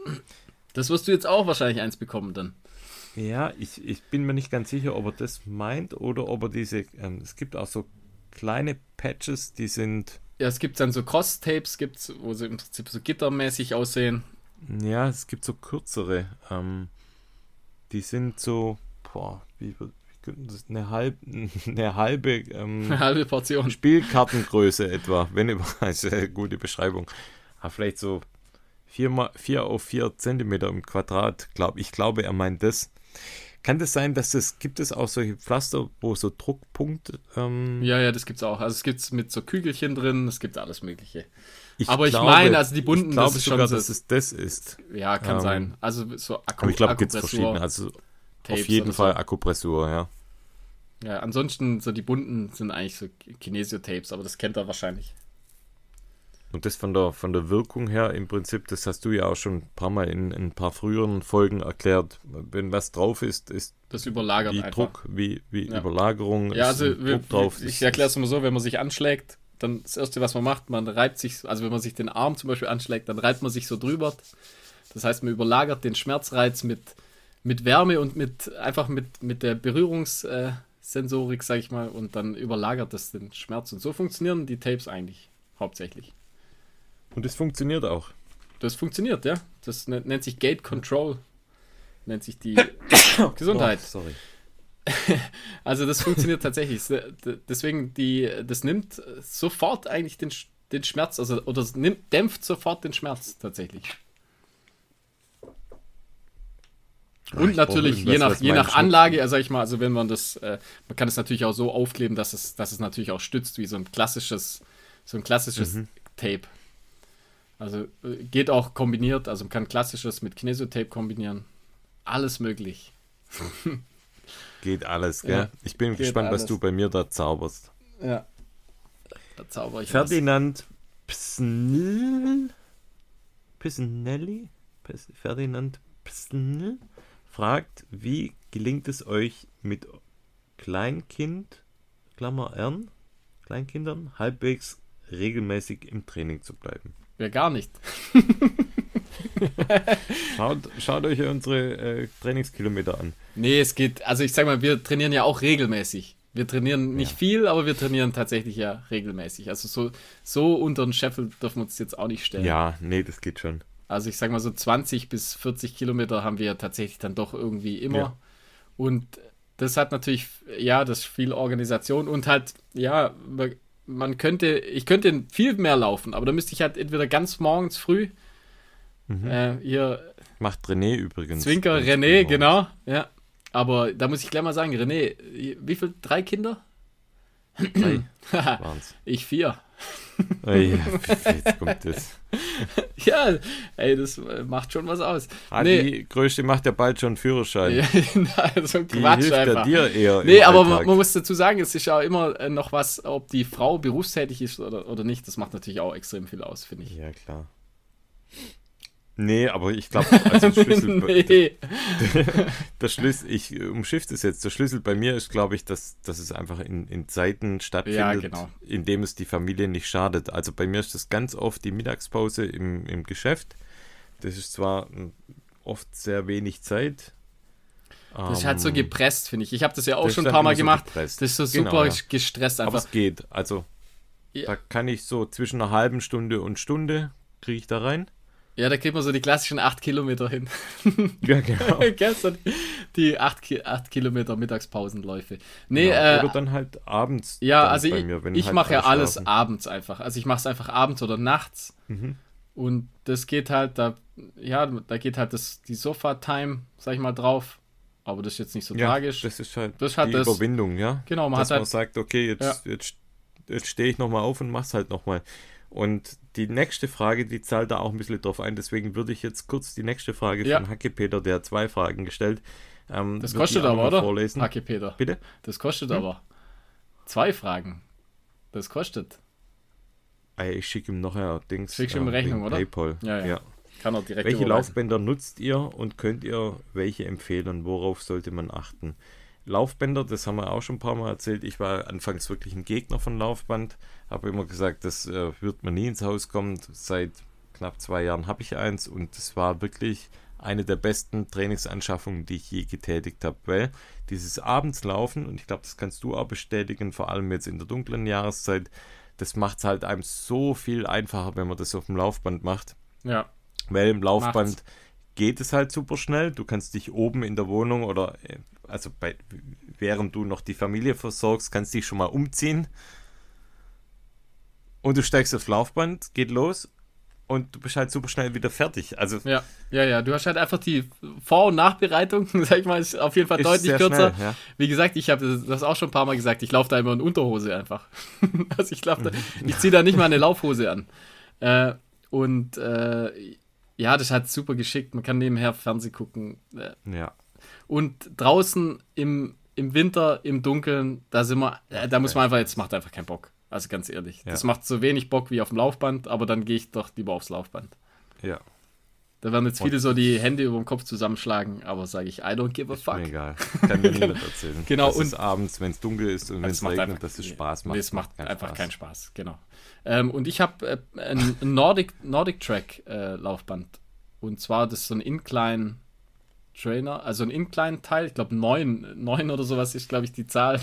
Das wirst du jetzt auch wahrscheinlich eins bekommen dann. Ja, ich, ich bin mir nicht ganz sicher, ob er das meint oder ob er diese. Ähm, es gibt auch so kleine Patches, die sind. Ja, es gibt dann so Cross-Tapes, gibt's, wo sie im Prinzip so gittermäßig aussehen. Ja, es gibt so kürzere. Ähm, die sind so. Boah, wie, eine, halb, eine halbe. Ähm, eine halbe Portion. Spielkartengröße etwa, wenn überhaupt. Das ist eine gute Beschreibung. Aber vielleicht so 4, 4 auf 4 Zentimeter im Quadrat. Glaub, ich glaube, er meint das. Kann das sein, dass es, gibt es auch solche Pflaster, wo so Druckpunkt. Ähm ja, ja, das gibt es auch. Also es gibt es mit so Kügelchen drin, es gibt alles Mögliche. Ich Aber glaube, ich meine, also die bunten, ich glaube das sogar, so, dass es das ist. Ja, kann ähm, sein. Also so Akku, Aber ich glaube, gibt es verschiedene. Also Tapes auf jeden Fall so. Akupressur, ja. Ja, ansonsten so die bunten sind eigentlich so Kinesio-Tapes, aber das kennt er wahrscheinlich. Und das von der, von der Wirkung her im Prinzip, das hast du ja auch schon ein paar Mal in, in ein paar früheren Folgen erklärt. Wenn was drauf ist, ist das überlagert wie einfach. Druck, wie, wie Ja. Überlagerung. Ja, ist also wir, drauf. ich ist- erkläre es immer so, wenn man sich anschlägt, dann das Erste, was man macht, man reibt sich, also wenn man sich den Arm zum Beispiel anschlägt, dann reibt man sich so drüber. Das heißt, man überlagert den Schmerzreiz mit, mit Wärme und mit einfach mit, mit der Berührungssensorik, sag ich mal, und dann überlagert das den Schmerz. Und so funktionieren die Tapes eigentlich hauptsächlich. Und das funktioniert auch. Das funktioniert, ja. Das nennt, sich Gate Control. Nennt sich die Gesundheit. Oh, sorry. Also das funktioniert tatsächlich. Deswegen, die, das nimmt sofort eigentlich den, den Schmerz, also oder nimmt, dämpft sofort den Schmerz tatsächlich. Und ich natürlich je nach, je nach Anlage, also sag ich mal, also wenn man das, äh, man kann es natürlich auch so aufkleben, dass es, dass es natürlich auch stützt, wie so ein klassisches, so ein klassisches Mhm. Tape. Also äh, geht auch kombiniert, also man kann klassisches mit Kinesiotape kombinieren. Alles möglich. Geht alles, gell? Ja, ich bin gespannt, was alles. du bei mir da zauberst. Ja. Da zauber ich was. Ferdinand Psnl Pisnelli Pis- Ferdinand Psnl fragt, wie gelingt es euch mit Kleinkind, Klammer Ern, Kleinkindern halbwegs regelmäßig im Training zu bleiben? Ja, gar nicht. Schaut, schaut euch unsere äh, Trainingskilometer an. Nee, es geht, also ich sag mal, wir trainieren ja auch regelmäßig. Wir trainieren nicht Ja. viel, aber wir trainieren tatsächlich ja regelmäßig. Also so, so unter den Scheffel dürfen wir uns jetzt auch nicht stellen. Ja, nee, das geht schon. Also ich sag mal so 20 bis 40 Kilometer haben wir ja tatsächlich dann doch irgendwie immer. Ja. Und das hat natürlich, ja, das ist viel Organisation und halt, ja, man- könnte, ich könnte viel mehr laufen, aber da müsste ich halt entweder ganz morgens früh, Mhm. äh, hier Macht René übrigens. Zwinker René, genau, ja. Aber da muss ich gleich mal sagen, René, wie viel? Drei Kinder? Drei ich vier. Oh ja, jetzt kommt das. Ja, ey, das äh, macht schon was aus. Ah, Nee. Die Größte macht ja bald schon Führerschein. Ja, nein, so ein Die Quatsch hilft ja einfach. dir eher. Nee, aber man, man muss dazu sagen, es ist ja immer äh, noch was, ob die Frau berufstätig ist oder, oder nicht. Das macht natürlich auch extrem viel aus, finde ich. Ja, klar. Nee, aber ich glaube, also der Schlüssel, nee. der Schlüssel, ich umschiff es jetzt. Der Schlüssel bei mir ist, glaube ich, dass, dass es einfach in, in Zeiten stattfindet, Ja, genau. in dem es die Familie nicht schadet. Also bei mir ist das ganz oft die Mittagspause im, im Geschäft. Das ist zwar mm, oft sehr wenig Zeit. Das ist halt so ähm, gepresst, finde ich. Ich habe das ja auch das schon ein paar Mal so gemacht. gepresst. Das ist so Genau, super ja. gestresst Aber einfach. es geht. Also Ja. da kann ich so zwischen einer halben Stunde und Stunde kriege ich da rein. Ja, da kriegt man so die klassischen 8 Kilometer hin. Ja, genau. Gestern die 8, Ki 8 Kilometer Mittagspausenläufe. Nee, Ja, äh, oder dann halt abends. ja, also ich, mir, ich halt mache ja alle alles schlafen. abends einfach. Also ich mache es einfach abends oder nachts. Mhm. Und das geht halt, da, ja, da geht halt das, die Sofa-Time, sag ich mal, drauf. Aber das ist jetzt nicht so Ja, tragisch. das ist halt Das die das- Überwindung, ja. genau, man Dass hat man halt, sagt, okay, jetzt, jetzt, jetzt stehe ich nochmal auf und mach's halt nochmal. Und die nächste Frage, die zahlt da auch ein bisschen drauf ein. Deswegen würde ich jetzt kurz die nächste Frage Ja. von Hacke Peter, der hat zwei Fragen gestellt. Ähm, das kostet aber, oder? Vorlesen. Hacke Peter. Bitte? Das kostet Hm? aber. Zwei Fragen. Das kostet. Ey, ich schicke ihm nachher Dings. Schickst ihm äh, Rechnung, oder? PayPal. Ja, ja. Kann er direkt Welche überweisen. Laufbänder nutzt ihr und könnt ihr welche empfehlen? Worauf sollte man achten? Laufbänder, das haben wir auch schon ein paar Mal erzählt. Ich war anfangs wirklich ein Gegner von Laufband. Habe immer gesagt, das äh, wird mir nie ins Haus kommen. Seit knapp zwei Jahren habe ich eins und es war wirklich eine der besten Trainingsanschaffungen, die ich je getätigt habe, weil dieses Abendslaufen, und ich glaube, das kannst du auch bestätigen, vor allem jetzt in der dunklen Jahreszeit, das macht es halt einem so viel einfacher, wenn man das auf dem Laufband macht. Ja, Weil im Laufband Macht's. Geht es halt super schnell. Du kannst dich oben in der Wohnung oder äh, also bei, während du noch die Familie versorgst, kannst dich schon mal umziehen. Und du steigst aufs Laufband, geht los und du bist halt super schnell wieder fertig. Also ja, ja, ja. Du hast halt einfach die Vor- und Nachbereitung, sag ich mal, ist auf jeden Fall ist deutlich kürzer. Schnell, ja. Wie gesagt, ich habe das- auch schon ein paar Mal gesagt, ich laufe da immer in Unterhose einfach. also ich laufe da, ich ziehe da nicht mal eine Laufhose an. Äh, und äh, ja, das ist halt super geschickt. Man kann nebenher Fernsehen gucken. Äh, ja. und draußen im, im Winter, im Dunkeln, da sind wir, äh, da muss man einfach, jetzt macht einfach keinen Bock. Also ganz ehrlich. Ja. Das macht so wenig Bock wie auf dem Laufband, aber dann gehe ich doch lieber aufs Laufband. Ja, Da werden jetzt viele so die Hände über den Kopf zusammenschlagen, aber sage ich, I don't give a ist mir fuck. egal. Kann mir niemand erzählen. Genau, Das und- abends, wenn es dunkel ist und wenn es regnet, einfach- dass es Spaß macht. Nee, es macht keinen einfach Spaß. keinen Spaß, genau. Ähm, und ich habe äh, ein ein Nordic, Nordic Track äh, Laufband. Und zwar das ist so ein Incline Trainer, also ein Incline-Teil, ich glaube neun, neun oder sowas ist, glaube ich, die Zahl.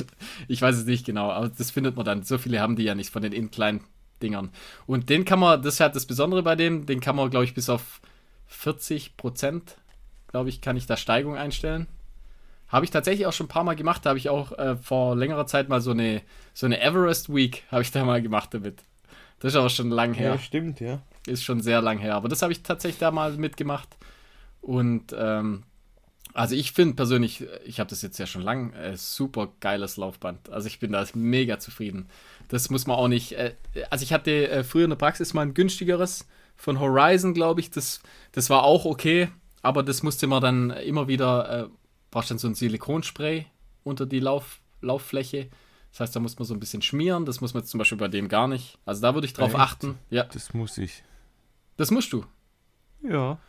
Ich weiß es nicht genau, aber das findet man dann. So viele haben die ja nicht von den Incline-Dingern. Und den kann man, das ist halt das Besondere bei dem, den kann man, glaube ich, bis auf 40 Prozent, glaube ich, kann ich da Steigung einstellen. Habe ich tatsächlich auch schon ein paar Mal gemacht. Da habe ich auch äh, vor längerer Zeit mal so eine, so eine Everest Week habe ich da mal gemacht damit. Das ist aber schon lang her. Ja, stimmt, ja. Ist schon sehr lang her. Aber das habe ich tatsächlich da mal mitgemacht. Und ähm, also ich finde persönlich, ich habe das jetzt ja schon lang, äh, super geiles Laufband. Also ich bin da mega zufrieden. Das muss man auch nicht. Äh, also ich hatte äh, früher in der Praxis mal ein günstigeres von Horizon, glaube ich. Das, das war auch okay, aber das musste man dann immer wieder, äh, brauchst dann so ein Silikonspray unter die Lauf, Lauffläche. Das heißt, da muss man so ein bisschen schmieren. Das muss man jetzt zum Beispiel bei dem gar nicht. Also da würde ich drauf Echt? achten. Ja, Das muss ich. das musst du. Ja.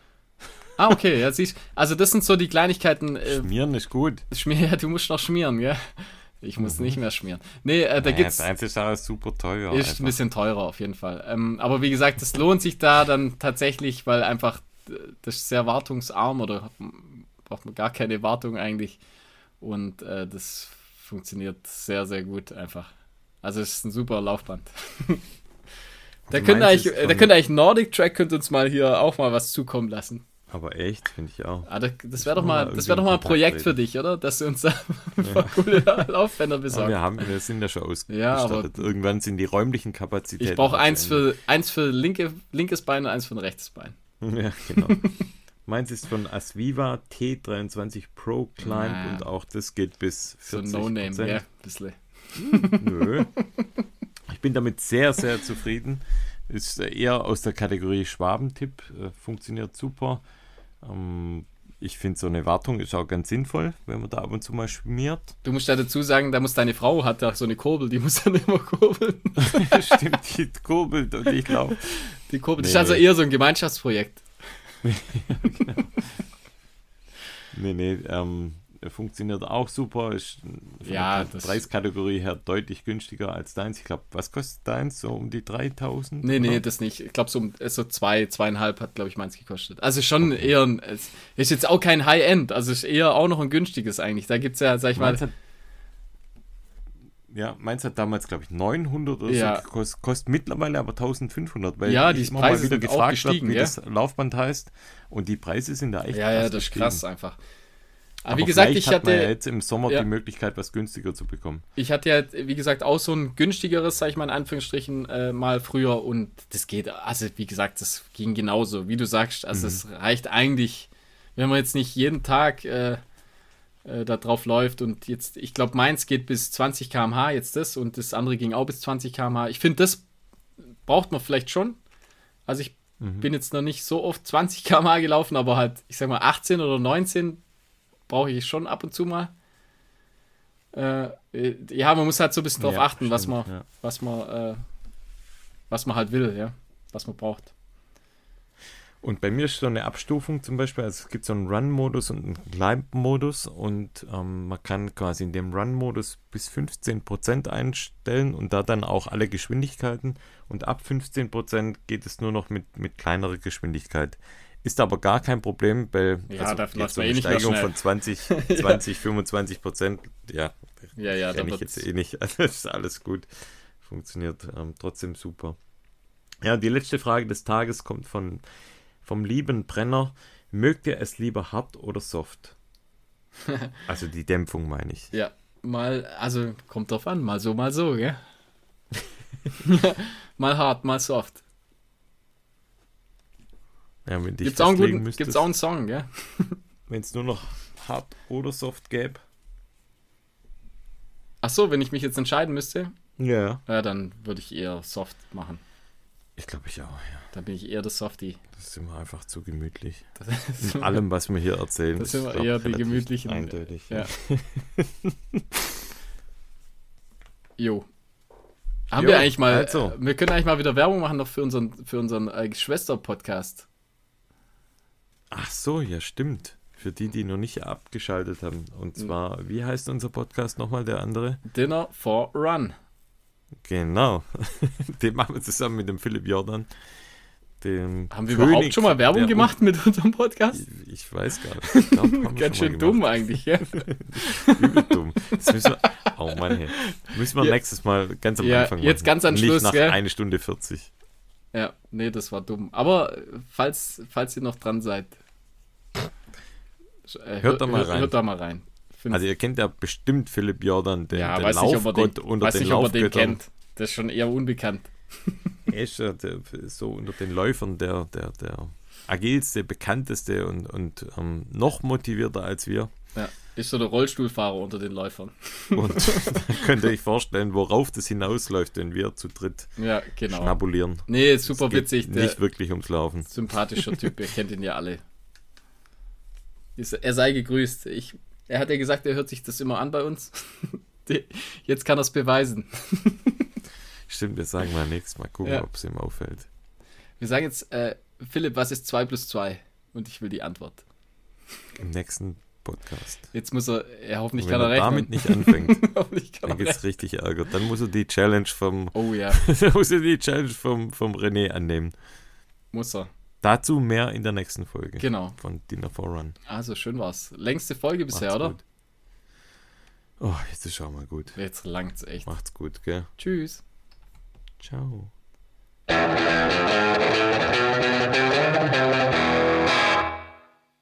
Ah, okay, ja, siehst Also das sind so die Kleinigkeiten. Äh, Schmieren ist gut. schmier, ja, du musst noch schmieren, gell? Ich muss nicht mehr schmieren. Nee, äh, da Naja, gibt's. das Einzelsache ist super teuer. Ist einfach. ein bisschen teurer auf jeden Fall. Ähm, aber wie gesagt, es lohnt sich da dann tatsächlich, weil einfach äh, das ist sehr wartungsarm oder braucht man gar keine Wartung eigentlich. Und äh, das funktioniert sehr, sehr gut einfach. Also es ist ein super Laufband. da könnte eigentlich, äh, da könnte eigentlich Nordic Track könnte uns mal hier auch mal was zukommen lassen. Aber echt, finde ich auch. Ah, da, das wäre doch mal, das wäre doch mal ein Projekt treten. für dich, oder? Dass du uns da ein paar coole Laufbänder Aber besorgst. wir, haben, wir sind ja schon ausgestattet. Ja, Irgendwann sind die räumlichen Kapazitäten. Ich brauche auch eins für, eins für linke, linkes Bein und eins für ein rechtes Bein. Ja, genau. Meins ist von Asviva T23 Pro Climb Ah. und auch das geht bis So 40 No-Name, ja, bisschen. Nö. Ich bin damit sehr, sehr zufrieden. Ist eher aus der Kategorie Schwabentipp. Äh, funktioniert super. Ähm, ich finde, so eine Wartung ist auch ganz sinnvoll, wenn man da ab und zu mal schmiert. Du musst ja dazu sagen, da muss deine Frau, hat da so eine Kurbel, die muss dann immer kurbeln. Stimmt, die kurbelt und ich laufe. Die Kurbel, das Nee, ist also eher so ein Gemeinschaftsprojekt. Nee, nee, ähm, funktioniert auch super. Ist Ja, der Preiskategorie her deutlich günstiger als deins. Ich glaube, was kostet deins? So um die 3000? Nee, nee, oder? das nicht. Ich glaube, so, um- so zwei, zweieinhalb hat, glaube ich, meins gekostet. Also schon eher ein, es ist jetzt auch kein High-End, also ist eher auch noch ein günstiges eigentlich. Da gibt es ja, sag ich mal, Meins hat, ja, meins hat damals, glaube ich, 900 oder Ja. so gekostet. Kostet mittlerweile aber 1500, weil Ja, ich die immer Preise mal wieder gefragt wird, wie gell? das Laufband heißt. Und die Preise sind da echt ja, ja, das ist krass einfach. Aber, Aber wie gesagt, ich hat man ja hatte, jetzt im Sommer Ja. die Möglichkeit, was günstiger zu bekommen. ich hatte ja, wie gesagt, auch so ein günstigeres, sag ich mal in Anführungsstrichen, äh, mal früher und das geht, also wie gesagt, das ging genauso, wie du sagst, also es reicht eigentlich, wenn man jetzt nicht jeden Tag äh, äh, da drauf läuft und jetzt, ich glaube, meins geht bis 20 km/h jetzt das und das andere ging auch bis 20 km/h. Ich finde, das braucht man vielleicht schon. Also ich bin jetzt noch nicht so oft 20 km/h gelaufen, aber halt, ich sag mal, 18 oder 19 brauche ich schon ab und zu mal. Äh, äh, ja, man muss halt so ein bisschen drauf Ja, achten, was stimmt, man, ja. was man, äh, was man halt will, ja, was man braucht. Und bei mir ist so eine Abstufung zum Beispiel, also es gibt so einen Run-Modus und einen Climb-Modus und ähm, man kann quasi in dem Run-Modus bis 15% einstellen und da dann auch alle Geschwindigkeiten und ab 15% geht es nur noch mit, mit kleinerer Geschwindigkeit. Ist aber gar kein Problem, weil Ja, da jetzt läuft so eine eh Steigerung von 20, 20 25 Prozent, ja, Ja, ja, kenne ich jetzt eh nicht. Also ist alles gut. Funktioniert ähm, trotzdem super. Ja, die letzte Frage des Tages kommt von, vom lieben Brenner. Mögt ihr es lieber hart oder soft? also die Dämpfung meine ich. Ja, mal, also kommt drauf an, mal so, mal so, gell? mal hart, mal soft. Ja, Gibt's auch, guten, müsstest, gibt's auch einen Song, gell? wenn es nur noch hart oder soft gäbe. Ach so, wenn ich mich jetzt entscheiden müsste, Ja. ja, dann würde ich eher soft machen. Ich glaube, ich auch, ja. Da bin ich eher der Softie. Das sind wir einfach zu gemütlich. Das In allem, was wir hier erzählen, Das sind wir glaub, eher die gemütlichen- Eindeutig. Ja. Jo. Haben Jo, wir eigentlich mal, also. wir können eigentlich mal wieder Werbung machen noch für unseren, für unseren äh, Schwester-Podcast. Ach so, ja, stimmt. Für die, die noch nicht abgeschaltet haben. Hm. Und zwar, wie heißt unser Podcast nochmal, der andere? Dinner for Run. Genau. Den machen wir zusammen mit dem Philipp Jordan. Dem Haben wir König überhaupt schon mal Werbung gemacht mit unserem Podcast? Ich, ich weiß gar nicht. Ich glaub, Ganz schön dumm eigentlich, ja? Übel dumm. Das müssen wir, oh Mann, hey. Müssen wir Ja. nächstes Mal ganz am Ja, Anfang jetzt machen. ganz am Nicht Schluss, nach gell? eine Stunde 40. Ja, nee, das war dumm. Aber äh, falls, falls ihr noch dran seid, äh, Hört da mal rein. Hört da mal rein. Find's- Also ihr kennt ja bestimmt Philipp Jordan, den, ja, den weiß er den, Laufgott unter weiß den nicht, ob er den kennt. Das ist schon eher unbekannt. Er ist ja der, so unter den Läufern der, der, der agilste, bekannteste und, und ähm, noch motivierter als wir. Ja, ist so der Rollstuhlfahrer unter den Läufern. Und könnt ihr euch vorstellen, worauf das hinausläuft, wenn wir zu dritt Ja, genau. schnabulieren. Nee, super witzig. Nicht wirklich ums Laufen. sympathischer Typ, ihr kennt ihn ja alle. Er sei gegrüßt. Ich, er hat ja gesagt, er hört sich das immer an bei uns. Jetzt kann er es beweisen. Stimmt, wir sagen mal nächstes Mal, gucken, Ja. ob es ihm auffällt. Wir sagen jetzt, äh, Philipp, was ist 2 plus 2? Und ich will die Antwort. Im nächsten Podcast. Jetzt muss er, er hoffentlich wenn kann er er rechnen. damit nicht anfängt, dann er gibt es richtig Ärger. Dann muss er die Challenge vom, Oh ja, dann muss er die Challenge vom, vom René annehmen. muss er. Dazu mehr in der nächsten Folge Genau. von Dinner for Run. Also schön war's. Längste Folge bisher, Macht's oder? Gut. Oh, jetzt ist schon mal gut. Jetzt langt's echt. Macht's gut, gell? Tschüss. Ciao.